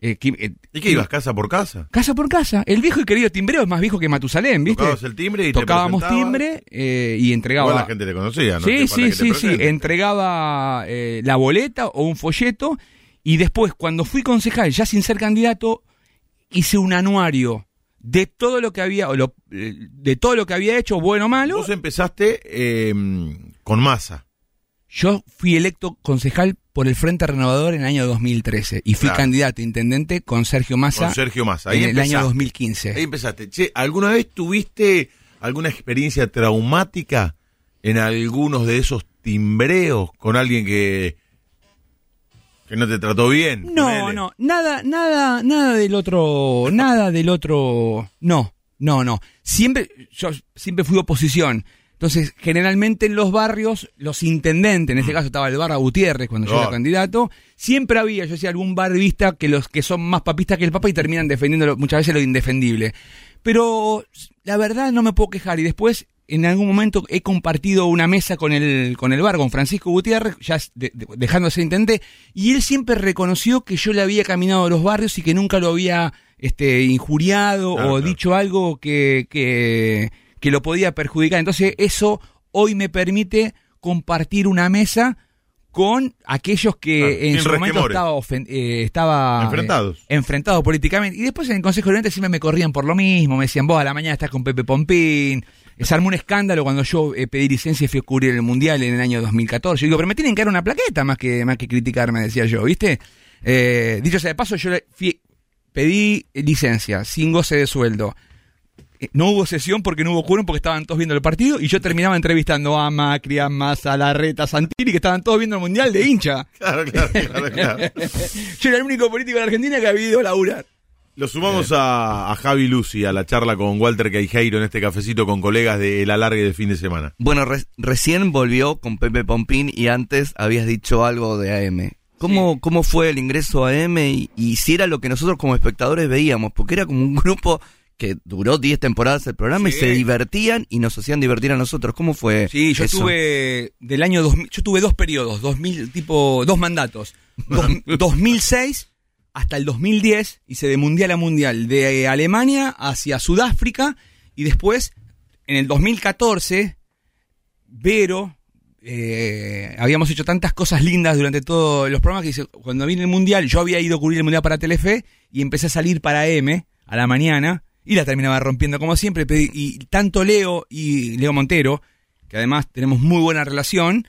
Speaker 4: eh, eh,
Speaker 3: ¿Y qué ibas casa por casa?
Speaker 4: Casa por casa. El viejo y querido timbreo es más viejo que Matusalén, ¿viste?
Speaker 3: Tocabas el timbre y
Speaker 4: Tocábamos timbre eh, y entregaba.
Speaker 3: Igual la gente te conocía, ¿no?
Speaker 4: Sí, sí, sí, sí. Entregaba eh, la boleta o un folleto y después, cuando fui concejal, ya sin ser candidato, hice un anuario de todo lo que había, o lo- de todo lo que había hecho, bueno o malo.
Speaker 3: Vos empezaste eh, con masa.
Speaker 4: Yo fui electo concejal por el Frente Renovador en el año 2013 y fui
Speaker 3: Claro.
Speaker 4: candidato a intendente con Sergio Massa
Speaker 3: Con Sergio Massa. Ahí
Speaker 4: en el año 2015.
Speaker 3: Ahí empezaste. Che, ¿alguna vez tuviste alguna experiencia traumática en algunos de esos timbreos con alguien que, que no te trató bien?
Speaker 4: No,
Speaker 3: Ponele.
Speaker 4: no, nada, nada, nada del otro, nada del otro, no, no, no. Siempre, yo siempre fui oposición. Entonces, generalmente en los barrios, los intendentes, en este caso estaba el bar a Gutiérrez cuando yo
Speaker 3: Oh.
Speaker 4: era candidato, siempre había, yo decía, algún barrista que los que son más papistas que el papa y terminan defendiendo muchas veces lo indefendible. Pero la verdad no me puedo quejar y después en algún momento he compartido una mesa con el con el bar con Francisco Gutiérrez ya de- de- dejando de ser intendente y él siempre reconoció que yo le había caminado a los barrios y que nunca lo había este injuriado
Speaker 3: Claro,
Speaker 4: o
Speaker 3: claro.
Speaker 4: dicho algo que, que que lo podía perjudicar entonces eso hoy me permite compartir una mesa con aquellos que
Speaker 3: Ah,
Speaker 4: en su momento
Speaker 3: resquemores.
Speaker 4: estaba, eh, estaba
Speaker 3: Enfrentados.
Speaker 4: eh, políticamente. Y después en el Consejo Oriente siempre me corrían por lo mismo. Me decían, vos a la mañana estás con Pepe Pompín. Eh, Se armó un escándalo cuando yo eh, pedí licencia y fui a cubrir el Mundial en el año 2014. Yo digo, pero me tienen que dar una plaqueta más que, más que criticarme, decía yo, ¿viste? Eh, dicho sea de paso, yo le fui- pedí licencia sin goce de sueldo. No hubo sesión porque no hubo quórum porque estaban todos viendo el partido y yo terminaba entrevistando a Macri, a Massa, a Larreta, a Santini que estaban todos viendo el Mundial de hincha.
Speaker 3: Claro, claro, claro, claro.
Speaker 4: yo era el único político de Argentina que había ido a laburar.
Speaker 3: Lo sumamos a, a Javi Lucy, a la charla con Walter Queijeiro en este cafecito con colegas de El Alargue de fin de semana.
Speaker 5: Bueno, re- recién volvió con Pepe Pompín y antes habías dicho algo de AM. ¿Cómo, cómo fue el ingreso a AM y, y si era lo que nosotros como espectadores veíamos? Porque era como un grupo que duró 10 temporadas el programa y se divertían y nos hacían divertir a nosotros. ¿Cómo fue?
Speaker 4: Sí, yo
Speaker 5: eso?
Speaker 4: tuve del año 2000, yo tuve dos periodos, 2000, tipo dos mandatos. Dos- 2006 hasta el 2010 hice de mundial a mundial, de Alemania hacia Sudáfrica y después en el 2014 Vero eh, habíamos hecho tantas cosas lindas durante todos los programas que dice, cuando vine el mundial, yo había ido a cubrir el mundial para Telefe y empecé a salir para M a la mañana y la terminaba rompiendo como siempre. Y tanto Leo y Leo Montero, que además tenemos muy buena relación,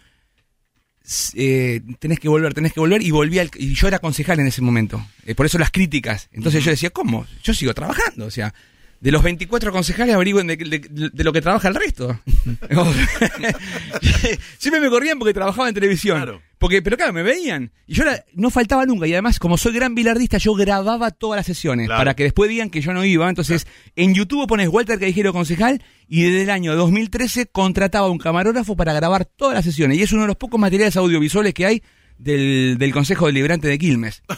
Speaker 4: eh, tenés que volver, tenés que volver y volví al, y yo era concejal en ese momento. Eh, por eso las críticas. Entonces yo decía, ¿cómo? Yo sigo trabajando, o sea, de los 24 concejales averigüen de, de- de lo que trabaja el resto. Siempre me corrían porque trabajaba en televisión.
Speaker 3: Claro.
Speaker 4: Porque, pero claro, me veían. Y yo era- no faltaba nunca. Y además, como soy gran bilardista, yo grababa todas las sesiones.
Speaker 3: Claro.
Speaker 4: Para que después digan que yo no iba. Entonces, en YouTube pones Walter Callejero Concejal. Y desde el año 2013 contrataba a un camarógrafo para grabar todas las sesiones. Y es uno de los pocos materiales audiovisuales que hay del, del Consejo Deliberante de Quilmes.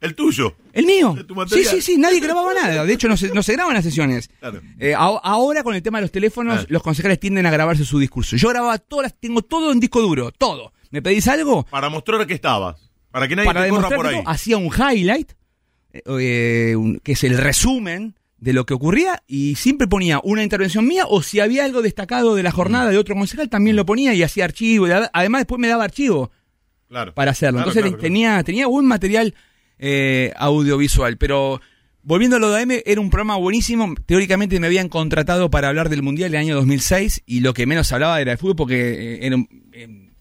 Speaker 3: El tuyo.
Speaker 4: El mío.
Speaker 3: Tu
Speaker 4: Sí, sí, sí, nadie grababa nada. De hecho, no se, no se graban las sesiones.
Speaker 3: Claro.
Speaker 4: Eh, a- ahora con el tema de los teléfonos,
Speaker 3: Claro.
Speaker 4: los concejales tienden a grabarse su discurso. Yo grababa todas, las- tengo todo en disco duro, todo. ¿Me pedís algo?
Speaker 3: Para mostrar que estabas. Para que nadie
Speaker 4: Para
Speaker 3: te corra por ahí.
Speaker 4: hacía un highlight, eh, eh, un- que es el resumen de lo que ocurría, y siempre ponía una intervención mía, o si había algo destacado de la jornada de otro concejal, también lo ponía y hacía archivo. y ad- Además, después me daba archivo
Speaker 3: Claro.
Speaker 4: para hacerlo.
Speaker 3: Claro,
Speaker 4: Entonces
Speaker 3: claro,
Speaker 4: tenía, tenía buen material eh, audiovisual. Pero volviendo a lo de AM, era un programa buenísimo. Teóricamente me habían contratado para hablar del Mundial del año 2006 y lo que menos hablaba era de fútbol porque eh, era un-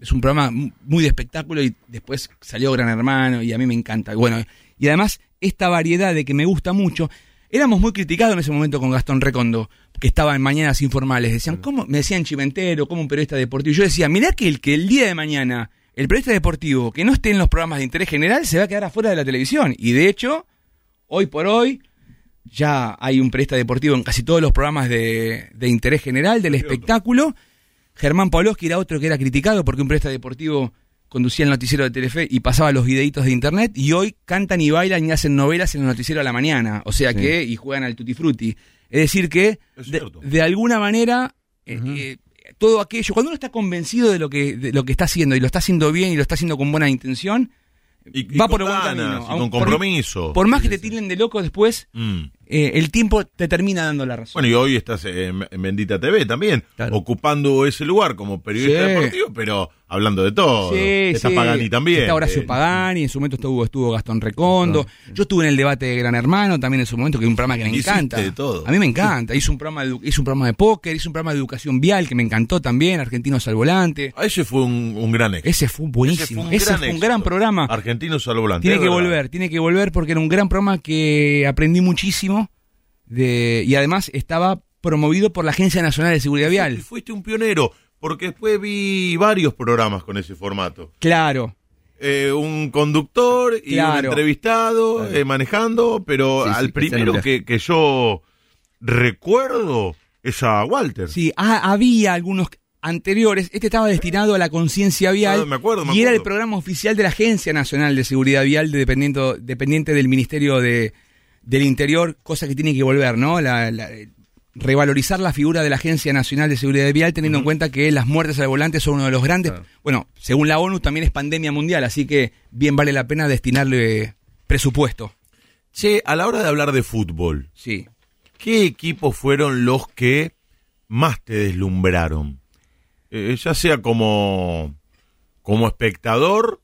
Speaker 4: es un programa mu- muy de espectáculo y después salió Gran Hermano y a mí me encanta. Bueno, y además esta variedad de que me gusta mucho. Éramos muy criticados en ese momento con Gastón Recondo, que estaba en Mañanas Informales. Decían, ¿cómo? Me decían chimentero, como un periodista deportivo. Yo decía, mirá que el que el día de mañana, el periodista deportivo que no esté en los programas de interés general, se va a quedar afuera de la televisión. Y de hecho, hoy por hoy, ya hay un periodista deportivo en casi todos los programas de, de interés general, del espectáculo. Germán Pavlovsky era otro que era criticado porque un periodista deportivo conducía el noticiero de Telefe y pasaba los videitos de internet y hoy cantan y bailan y hacen novelas en el noticiero a la mañana, o sea que y juegan al tutti frutti. Es decir que
Speaker 3: Es
Speaker 4: de, alguna manera eh, eh, todo aquello cuando uno está convencido de lo que de lo que está haciendo y lo está haciendo bien y lo está haciendo con buena intención
Speaker 3: Y, y
Speaker 4: va
Speaker 3: con
Speaker 4: por el buen
Speaker 3: ganas,
Speaker 4: camino.
Speaker 3: y con
Speaker 4: por-
Speaker 3: compromiso.
Speaker 4: Por, más que te tiren de loco después,
Speaker 3: Mm.
Speaker 4: Eh, el tiempo te termina dando la razón.
Speaker 3: Bueno, y hoy estás en, en Bendita TV también,
Speaker 5: Claro.
Speaker 3: ocupando ese lugar como periodista
Speaker 4: Sí.
Speaker 3: deportivo, pero hablando de todo. Está
Speaker 4: sí.
Speaker 3: Pagani también.
Speaker 4: Está Horacio
Speaker 3: Eh,
Speaker 4: Pagani, en su momento estuvo, estuvo Gastón Recondo. Yo estuve en el debate de Gran Hermano también en su momento, que es un programa que me encanta.
Speaker 3: de todo.
Speaker 4: A mí me encanta. Hizo un programa de, hizo un programa de póker, hizo un programa de educación vial que me encantó también, Argentinos al Volante.
Speaker 3: Ese fue un, un gran éxito.
Speaker 4: Ese fue buenísimo. Ese fue un gran,
Speaker 3: éxito.
Speaker 4: programa.
Speaker 3: Argentinos al volante.
Speaker 4: Tiene que volver, tiene que volver porque era un gran programa que aprendí muchísimo de, y además estaba promovido por la Agencia Nacional de Seguridad Vial.
Speaker 3: fuiste un pionero, porque después vi varios programas con ese formato.
Speaker 4: Claro.
Speaker 3: Eh, un conductor y un
Speaker 4: Claro.
Speaker 3: entrevistado eh, manejando, pero
Speaker 5: Sí,
Speaker 3: al primero que, que yo recuerdo es a Walter.
Speaker 4: Sí, ah, había algunos anteriores. Este estaba destinado a la conciencia vial.
Speaker 3: Ah, me acuerdo, me
Speaker 4: y era el programa oficial de la Agencia Nacional de Seguridad Vial, de dependiendo, dependiente del Ministerio de, del Interior, cosa que tiene que volver, ¿no? La, la- revalorizar la figura de la Agencia Nacional de Seguridad Vial, teniendo en cuenta que las muertes al volante son uno de los grandes. Bueno, según la ONU también es pandemia mundial, así que bien vale la pena destinarle presupuesto.
Speaker 3: Che, a la hora de hablar de fútbol,
Speaker 4: Sí.
Speaker 3: ¿qué equipos fueron los que más te deslumbraron? Eh, ya sea como, como espectador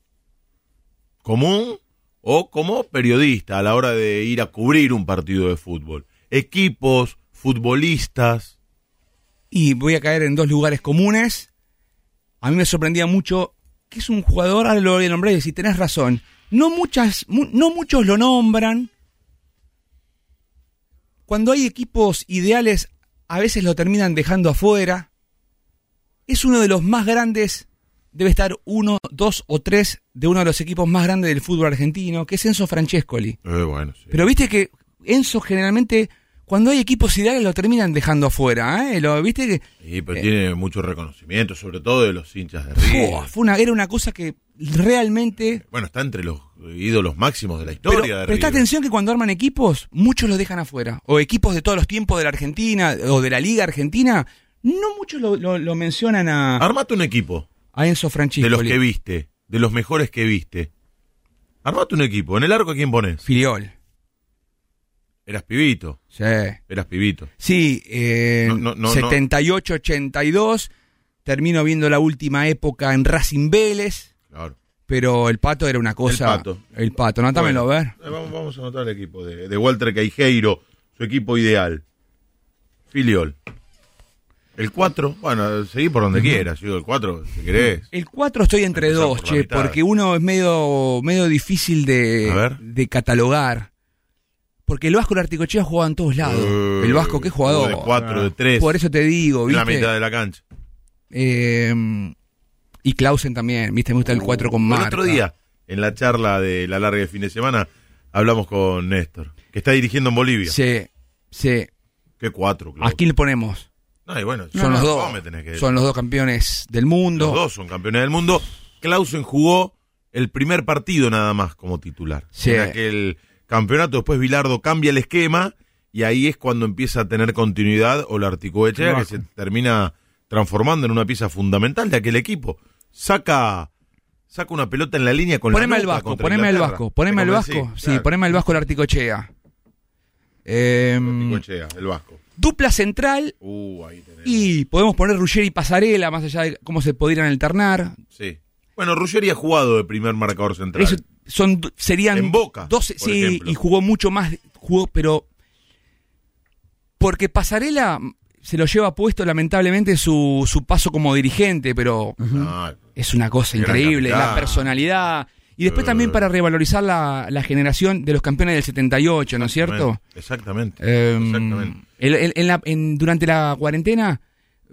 Speaker 3: común o como periodista a la hora de ir a cubrir un partido de fútbol. Equipos, futbolistas.
Speaker 4: Y voy a caer en dos lugares comunes. A mí me sorprendía mucho que es un jugador, ahora lo voy a y decir, tenés razón. No, muchas, mu- no muchos lo nombran. Cuando hay equipos ideales, a veces lo terminan dejando afuera. Es uno de los más grandes, debe estar uno, dos o tres de uno de los equipos más grandes del fútbol argentino, que es Enzo Francescoli.
Speaker 3: Eh, bueno, sí.
Speaker 4: Pero viste que Enzo generalmente, cuando hay equipos ideales, lo terminan dejando afuera. ¿eh? Lo, ¿Viste que
Speaker 3: Sí, pero tiene mucho reconocimiento, sobre todo de los hinchas de River.
Speaker 4: Fua, fue una, era una cosa que realmente...
Speaker 3: Bueno, está entre los ídolos máximos de la historia
Speaker 4: Pero
Speaker 3: de
Speaker 4: presta atención que cuando arman equipos, muchos los dejan afuera. O equipos de todos los tiempos de la Argentina o de la Liga Argentina, no muchos lo, lo- lo mencionan a,
Speaker 3: Armate un equipo
Speaker 4: a Enzo Francisco.
Speaker 3: de los que viste, de los mejores que viste. Armate un equipo. En el arco, ¿a quién pones?
Speaker 4: Filiol.
Speaker 3: Eras pibito.
Speaker 4: Sí.
Speaker 3: Eras pibito.
Speaker 4: Sí, eh,
Speaker 3: No, no, no,
Speaker 4: 78-82. Termino viendo la última época en Racing Vélez.
Speaker 3: Claro.
Speaker 4: Pero el pato era una cosa.
Speaker 3: El Pato.
Speaker 4: El pato,
Speaker 3: Bueno,
Speaker 4: a ver.
Speaker 3: eh, Vamos, vamos a anotar el equipo de, de Walter Caijeiro, su equipo ideal. Filiol. El 4, bueno, seguí por donde quieras, yo el 4, si querés.
Speaker 4: El 4 estoy entre dos,
Speaker 3: por la
Speaker 4: che,
Speaker 3: mitad.
Speaker 4: porque uno es medio, medio difícil de,
Speaker 3: ver.
Speaker 4: de catalogar. Porque el Vasco y el Articochea jugaban en todos lados.
Speaker 3: Eh,
Speaker 4: el Vasco, qué jugador.
Speaker 3: De 4, de 3.
Speaker 4: Por eso te digo,
Speaker 3: En la
Speaker 4: ¿viste?
Speaker 3: mitad de la cancha.
Speaker 4: Eh, Y Clausen también, viste, me gusta el 4 con
Speaker 3: El
Speaker 4: marca.
Speaker 3: otro día, en la charla de la larga de fin de semana, hablamos con Néstor, que está dirigiendo en Bolivia.
Speaker 4: Sí, sí.
Speaker 3: ¿Qué cuatro?
Speaker 4: ¿A quién le ponemos?
Speaker 3: No, y bueno,
Speaker 4: Son los dos.
Speaker 3: vos me tenés que-
Speaker 4: Son los dos campeones del mundo.
Speaker 3: Los dos son campeones del mundo. Clausen jugó el primer partido nada más como titular.
Speaker 4: Sí.
Speaker 3: En aquel campeonato, después Vilardo cambia el esquema y ahí es cuando empieza a tener continuidad o la Articoechea que se termina transformando en una pieza fundamental de aquel equipo. Saca saca una pelota en la línea con
Speaker 4: Poneme
Speaker 3: la
Speaker 4: al
Speaker 3: nuca
Speaker 4: Vasco, poneme al
Speaker 3: Inglaterra.
Speaker 4: Vasco, poneme
Speaker 3: ¿Te
Speaker 4: al
Speaker 3: convencí?
Speaker 4: Vasco. Sí,
Speaker 3: Claro.
Speaker 4: poneme al Vasco el Articochea. Em,
Speaker 3: Articoechea, el Vasco.
Speaker 4: Dupla central
Speaker 3: Uh, ahí
Speaker 4: y podemos poner Ruggeri y Pasarela, más allá de cómo se podrían alternar.
Speaker 3: Sí. Bueno, Ruggeri ha jugado de primer marcador central.
Speaker 4: Eso son, serían
Speaker 3: En Boca,
Speaker 4: 12,
Speaker 3: por
Speaker 4: sí,
Speaker 3: ejemplo.
Speaker 4: y jugó mucho más, jugó, pero porque Pasarela se lo lleva puesto lamentablemente su, su paso como dirigente, pero
Speaker 3: Ah,
Speaker 4: es una cosa increíble, la personalidad. Y después
Speaker 3: Eh.
Speaker 4: también para revalorizar la, la generación de los campeones del 78, ¿no es cierto?
Speaker 3: Exactamente.
Speaker 4: Em,
Speaker 3: Exactamente.
Speaker 4: En la- en- durante la cuarentena,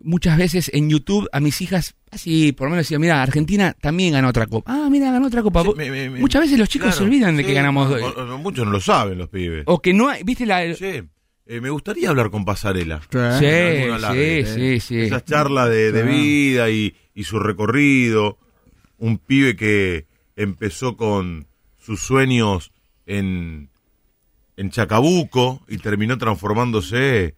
Speaker 4: muchas veces en YouTube a mis hijas, así por lo menos decían, mira, Argentina también ganó otra copa. Ah, mira, ganó otra copa.
Speaker 3: Sí, me- me-
Speaker 4: muchas veces los chicos
Speaker 3: Claro,
Speaker 4: se olvidan de
Speaker 3: sí,
Speaker 4: que ganamos.
Speaker 3: o- muchos no lo saben los pibes.
Speaker 4: O que no hay, viste la...
Speaker 3: Che, eh, me gustaría hablar con Pasarela.
Speaker 4: Sí,
Speaker 3: En larga,
Speaker 4: sí,
Speaker 3: eh.
Speaker 4: sí, sí.
Speaker 3: Esas charlas de, de vida y, y su recorrido. Un pibe que empezó con sus sueños en, en Chacabuco y terminó transformándose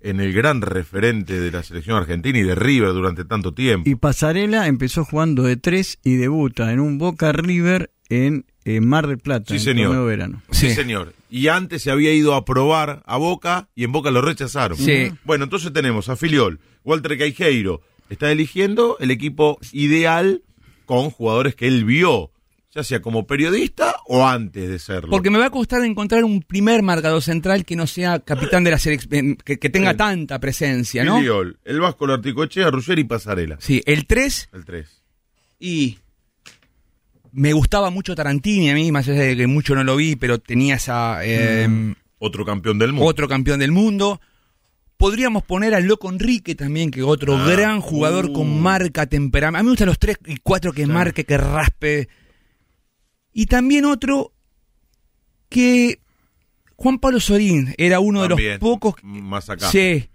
Speaker 3: en el gran referente de la selección argentina y de River durante tanto tiempo.
Speaker 6: Y Pasarela empezó jugando de tres y debuta en un Boca River en, eh, Mar del Plata,
Speaker 3: Sí,
Speaker 6: en
Speaker 3: señor.
Speaker 6: de verano.
Speaker 3: Sí,
Speaker 4: Sí.
Speaker 3: señor. Y antes se había ido a probar a Boca y en Boca lo rechazaron.
Speaker 4: Sí.
Speaker 3: Bueno, entonces tenemos a Filiol, Walter Caijeiro. Está eligiendo el equipo ideal con jugadores que él vio, ya sea como periodista o antes de serlo.
Speaker 4: Porque me va a costar encontrar un primer marcador central que no sea capitán de la selección, que, que tenga
Speaker 3: Sí.
Speaker 4: tanta presencia, ¿no?
Speaker 3: Filiol, el Vasco, el Articochea, Ruggeri y Pasarela.
Speaker 4: Sí, el 3
Speaker 3: El 3.
Speaker 4: y me gustaba mucho Tarantini a mí, más allá de que mucho no lo vi, pero tenía esa eh,
Speaker 3: Otro campeón del mundo.
Speaker 4: otro campeón del mundo. Podríamos poner al Loco Enrique también, que otro
Speaker 3: Ah,
Speaker 4: gran jugador
Speaker 3: uh.
Speaker 4: con marca, temperamento. A mí me gustan los tres y cuatro que marque, que raspe. Y también otro que Juan Pablo Sorín era uno de los pocos
Speaker 3: Más acá.
Speaker 4: Sí,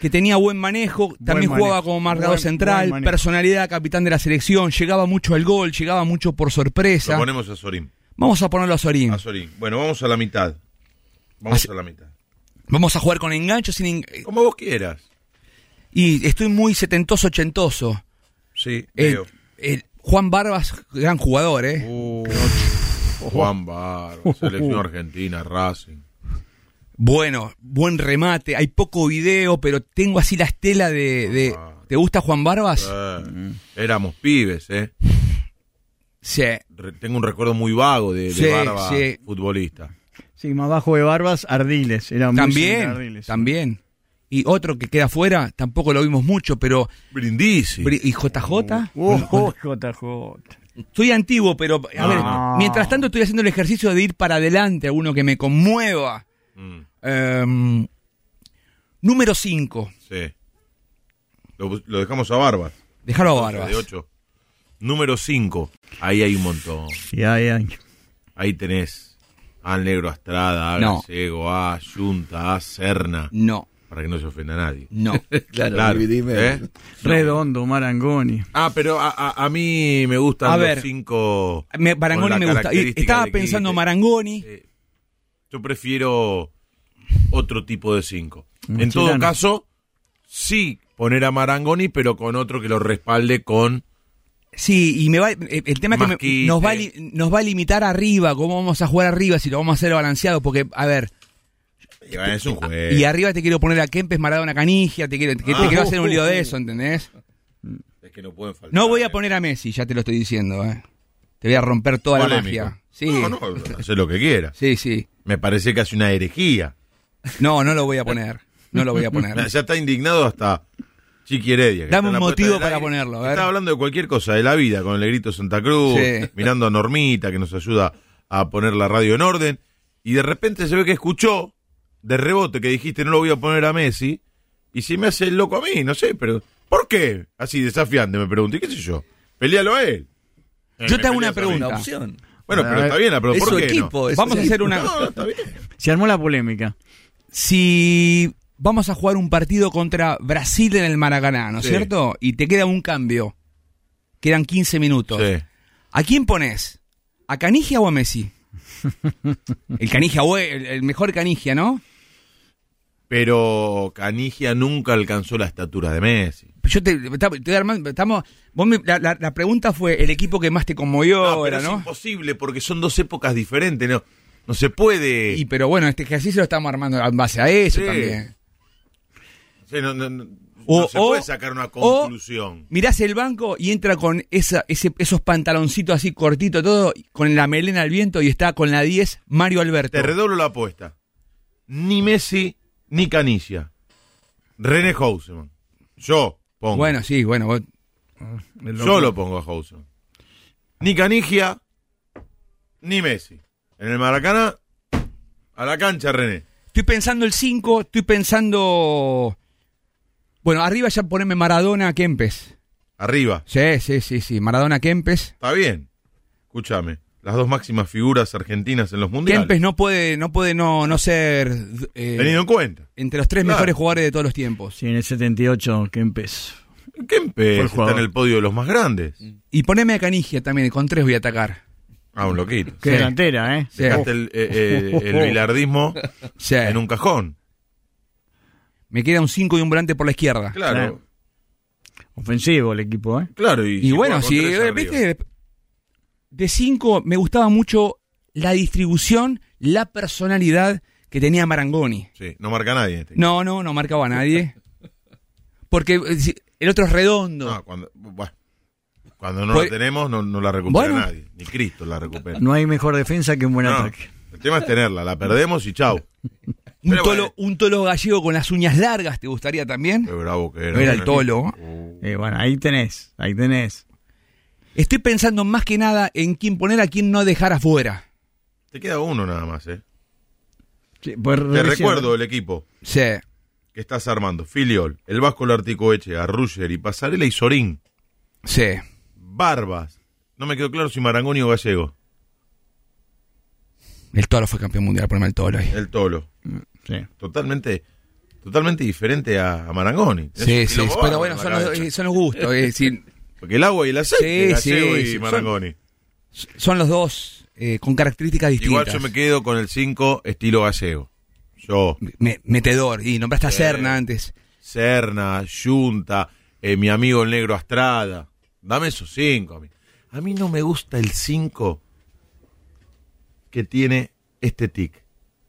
Speaker 4: que tenía buen manejo, también jugaba como marcador
Speaker 6: buen-
Speaker 4: central,
Speaker 6: buen
Speaker 4: personalidad, capitán de la selección, llegaba mucho al gol, llegaba mucho por
Speaker 3: Lo
Speaker 4: sorpresa.
Speaker 3: ponemos a Sorín.
Speaker 4: Vamos a ponerlo a Sorín.
Speaker 3: A Sorín. Bueno, vamos a la mitad. Vamos
Speaker 4: Así-
Speaker 3: a la mitad.
Speaker 4: Vamos a jugar con engancho sin en-
Speaker 3: Como vos quieras.
Speaker 4: y estoy muy setentoso ochentoso.
Speaker 3: Sí,
Speaker 4: El-
Speaker 3: veo.
Speaker 4: el Juan Barbas, gran jugador, ¿eh?
Speaker 3: Juan Barba, selección argentina, Racing.
Speaker 4: Bueno, buen remate, hay poco video, pero tengo así la estela de... de-
Speaker 3: Ah.
Speaker 4: ¿Te gusta Juan Barbas?
Speaker 3: Eh, éramos pibes, ¿eh?
Speaker 4: Sí.
Speaker 3: Re- tengo un recuerdo muy vago de, de
Speaker 4: Sí,
Speaker 3: Barba
Speaker 4: sí.
Speaker 3: futbolista.
Speaker 6: Sí, más bajo de Barbas, Ardiles. Era muy
Speaker 4: También,
Speaker 6: Ardiles.
Speaker 4: también. Y otro que queda afuera, tampoco lo vimos mucho, pero...
Speaker 3: Brindisi.
Speaker 4: Bri- ¿Y JJ?
Speaker 6: Oh, oh, JJ.
Speaker 4: Soy antiguo, pero a ver,
Speaker 6: No.
Speaker 4: mientras tanto estoy haciendo el ejercicio de ir para adelante a uno que me conmueva.
Speaker 3: Mm,
Speaker 4: Em, número 5.
Speaker 3: sí. Lo, lo dejamos a Barbas.
Speaker 4: Déjalo a
Speaker 3: De
Speaker 4: Barbas.
Speaker 3: 8. Número 5. Ahí hay un montón.
Speaker 6: Sí, hay, hay.
Speaker 3: Ahí tenés al Negro Astrada, a
Speaker 4: No.
Speaker 3: Gallego, a Junta, a Serna.
Speaker 4: No,
Speaker 3: Para que no se ofenda a nadie.
Speaker 4: no.
Speaker 5: Claro, dividime.
Speaker 3: ¿eh?
Speaker 6: Redondo, Marangoni.
Speaker 3: Ah, pero a, a- a mí me gustan
Speaker 4: A
Speaker 3: los
Speaker 4: ver.
Speaker 3: cinco.
Speaker 4: Me- Marangoni me gusta. Estaba pensando. Marangoni.
Speaker 3: Eh, yo prefiero otro tipo de cinco. En todo caso, sí poner a Marangoni, pero con otro que lo respalde con.
Speaker 4: Sí, y me va, eh, el tema es que me- nos, va a li- nos va a limitar arriba, cómo vamos a jugar arriba, si lo vamos a hacer balanceado, porque, a ver,
Speaker 3: Es un juego.
Speaker 4: y arriba te quiero poner a Kempes, Maradona, Canigia, te quiero, te, te
Speaker 3: Ah.
Speaker 4: quiero hacer un lío de eso, ¿entendés?
Speaker 3: Es que no pueden faltar.
Speaker 4: No voy a poner a Messi, ya te lo estoy diciendo, ¿eh? Te voy a romper toda la magia. Sí,
Speaker 3: No, no, hace lo que quiera.
Speaker 4: sí, sí.
Speaker 3: Me parece casi una herejía.
Speaker 4: No, no lo voy a poner. No lo voy a poner.
Speaker 3: Ya está indignado hasta Chiqui Heredia.
Speaker 4: Dame un motivo para
Speaker 3: aire.
Speaker 4: ponerlo, a ver.
Speaker 3: Está hablando de cualquier cosa, de la vida, con el negrito Santa Cruz,
Speaker 4: Sí.
Speaker 3: mirando a Normita, que nos ayuda a poner la radio en orden. Y de repente se ve que escuchó, de rebote, que dijiste no lo voy a poner a Messi. Y se me hace el loco a mí, no sé, pero ¿por qué? Así desafiante me pregunto, ¿y qué sé yo? Pelealo a él.
Speaker 4: Yo te hago una pregunta.
Speaker 5: Una opción.
Speaker 3: Bueno, pero está bien, pero ¿por
Speaker 5: su
Speaker 3: qué
Speaker 5: equipo.
Speaker 3: no?
Speaker 5: es
Speaker 4: Vamos a hacer
Speaker 5: equipo.
Speaker 4: una.
Speaker 3: No, está bien.
Speaker 6: Se armó la polémica.
Speaker 4: Si vamos a jugar un partido contra Brasil en el Maracaná, ¿no es
Speaker 3: Sí.
Speaker 4: cierto? Y te queda un cambio. Quedan 15 minutos.
Speaker 3: Sí.
Speaker 4: ¿A quién pones? ¿A Canigia o a Messi? El Canigia, el mejor Canigia, ¿no?
Speaker 3: Pero Canigia nunca alcanzó la estatura de Messi.
Speaker 4: Yo te, te- armando- estamos, vos me- la, la- la pregunta fue el equipo que más te conmovió,
Speaker 3: No, pero
Speaker 4: era,
Speaker 3: es
Speaker 4: ¿no?
Speaker 3: imposible porque son dos épocas diferentes, no, no se puede.
Speaker 4: Y pero bueno, este ejercicio lo estamos armando en base a eso
Speaker 3: Sí.
Speaker 4: también.
Speaker 3: Sí, no, no- no-
Speaker 4: O-
Speaker 3: no se
Speaker 4: o-
Speaker 3: puede sacar una
Speaker 4: o-
Speaker 3: conclusión.
Speaker 4: Mirás el banco y entra con esa, ese, esos pantaloncitos así cortitos, todo, con la melena al viento y está con la 10 Mario Alberto.
Speaker 3: Te redoblo la apuesta. Ni Messi ni Canigia. René Houseman. Yo pongo.
Speaker 4: Bueno, sí, bueno. vos-
Speaker 3: Yo lo pongo a Houseman. Ni Canigia ni Messi. En el Maracaná, a la cancha, René.
Speaker 4: Estoy pensando el 5, estoy pensando... Bueno, arriba ya poneme Maradona Kempes.
Speaker 3: Arriba.
Speaker 4: Sí, sí, sí, sí. Maradona Kempes.
Speaker 3: Está bien. Escúchame. Las dos máximas figuras argentinas en los mundiales.
Speaker 4: Kempes no puede no puede no, no ser eh,
Speaker 3: Tenido en cuenta.
Speaker 4: entre los tres
Speaker 3: Claro.
Speaker 4: mejores jugadores de todos los tiempos.
Speaker 6: Sí, en el 78, Kempes.
Speaker 3: Kempes está
Speaker 6: jugador.
Speaker 3: en el podio de los más grandes.
Speaker 4: Y poneme a Canigia también, con tres voy a atacar.
Speaker 3: Ah, un loquito.
Speaker 6: Qué
Speaker 4: Sí.
Speaker 6: delantera, ¿eh?
Speaker 4: Sí.
Speaker 3: Dejaste el, eh, eh, el bilardismo
Speaker 4: Sí.
Speaker 3: en un cajón.
Speaker 4: Me queda un 5 y un volante por la izquierda.
Speaker 3: Claro.
Speaker 6: Claro. Ofensivo el equipo, ¿eh?
Speaker 3: Claro, y,
Speaker 4: Y
Speaker 3: si
Speaker 4: bueno, si viste, de 5 me gustaba mucho la distribución, la personalidad que tenía Marangoni.
Speaker 3: Sí, no marca nadie. Este.
Speaker 4: No, no, no marcaba a nadie. Porque eh, el otro es redondo.
Speaker 3: No, cuando, bueno, cuando no
Speaker 4: Pues-
Speaker 3: la tenemos, no, no la recupera
Speaker 4: Bueno.
Speaker 3: nadie. Ni Cristo la recupera.
Speaker 6: No hay mejor defensa que un buen
Speaker 3: No,
Speaker 6: ataque.
Speaker 3: el tema es tenerla, la perdemos y chau.
Speaker 4: un, tolo,
Speaker 3: bueno.
Speaker 4: un tolo gallego con las uñas largas, ¿te gustaría también?
Speaker 3: Qué bravo que era.
Speaker 4: Era el tolo.
Speaker 6: Eh, bueno, ahí tenés, ahí tenés.
Speaker 4: Estoy pensando más que nada en quién poner a quién no dejar afuera.
Speaker 3: Te queda uno nada más, ¿eh?
Speaker 6: Sí, pues
Speaker 3: Te recuerdo el equipo
Speaker 4: Sí.
Speaker 3: que estás armando. Filiol, el Vasco Larticoeche, Arruller y Pasarela y Sorín.
Speaker 4: Sí.
Speaker 3: Barbas. No me quedó claro si Marangoni o Gallego.
Speaker 4: El toro fue campeón mundial, poneme el toro ahí.
Speaker 3: El Tolo.
Speaker 6: Sí.
Speaker 3: Totalmente, totalmente diferente a, a Marangoni.
Speaker 4: Sí, sí, pero bueno,
Speaker 3: en
Speaker 4: son los, eh, son los gustos. es decir,
Speaker 3: Porque el agua y el aceite,
Speaker 4: Sí,
Speaker 3: Gallego
Speaker 4: sí,
Speaker 3: y
Speaker 4: sí,
Speaker 3: Marangoni.
Speaker 4: son los dos eh, con características distintas.
Speaker 3: Igual yo me quedo con el 5 estilo gallego. Yo,
Speaker 4: Me- metedor. Y nombraste a. Serna antes.
Speaker 3: Serna, Junta, eh, mi amigo el negro Astrada. Dame esos 5 a mí. A mí no me gusta el 5 que tiene este tic.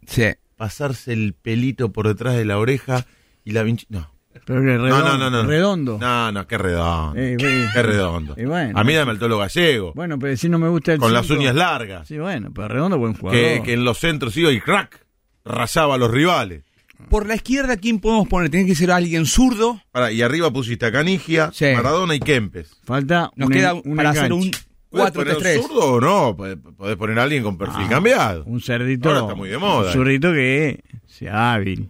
Speaker 4: Sí.
Speaker 3: Pasarse el pelito por detrás de la oreja y la vinchi... No.
Speaker 6: Pero que
Speaker 3: No,
Speaker 6: redondo.
Speaker 3: no, no, no.
Speaker 6: Redondo.
Speaker 3: No, no, qué redondo.
Speaker 6: Eh, eh,
Speaker 3: Qué redondo.
Speaker 6: bueno.
Speaker 3: A mí dame el tolo gallego.
Speaker 6: Bueno, pero si no me gusta el
Speaker 3: con las uñas largas.
Speaker 6: Sí, bueno, pero redondo buen jugador.
Speaker 3: que, que en los centros iba y crack. Rayaba a los rivales.
Speaker 4: Por la izquierda, ¿quién podemos poner? Tiene que ser alguien zurdo.
Speaker 3: Pará, y arriba pusiste a Canigia,
Speaker 4: Sí.
Speaker 3: Maradona y Kempes.
Speaker 6: Falta
Speaker 4: Nos
Speaker 6: un,
Speaker 4: queda
Speaker 6: un
Speaker 4: para hacer un
Speaker 6: enganche.
Speaker 3: ¿Puedes poner un
Speaker 4: 4-3-3.
Speaker 3: zurdo o no? Podés podés poner a alguien con perfil
Speaker 6: Ah,
Speaker 3: cambiado.
Speaker 6: Un cerdito.
Speaker 3: Ahora está muy de moda.
Speaker 6: Un zurdito que sea hábil.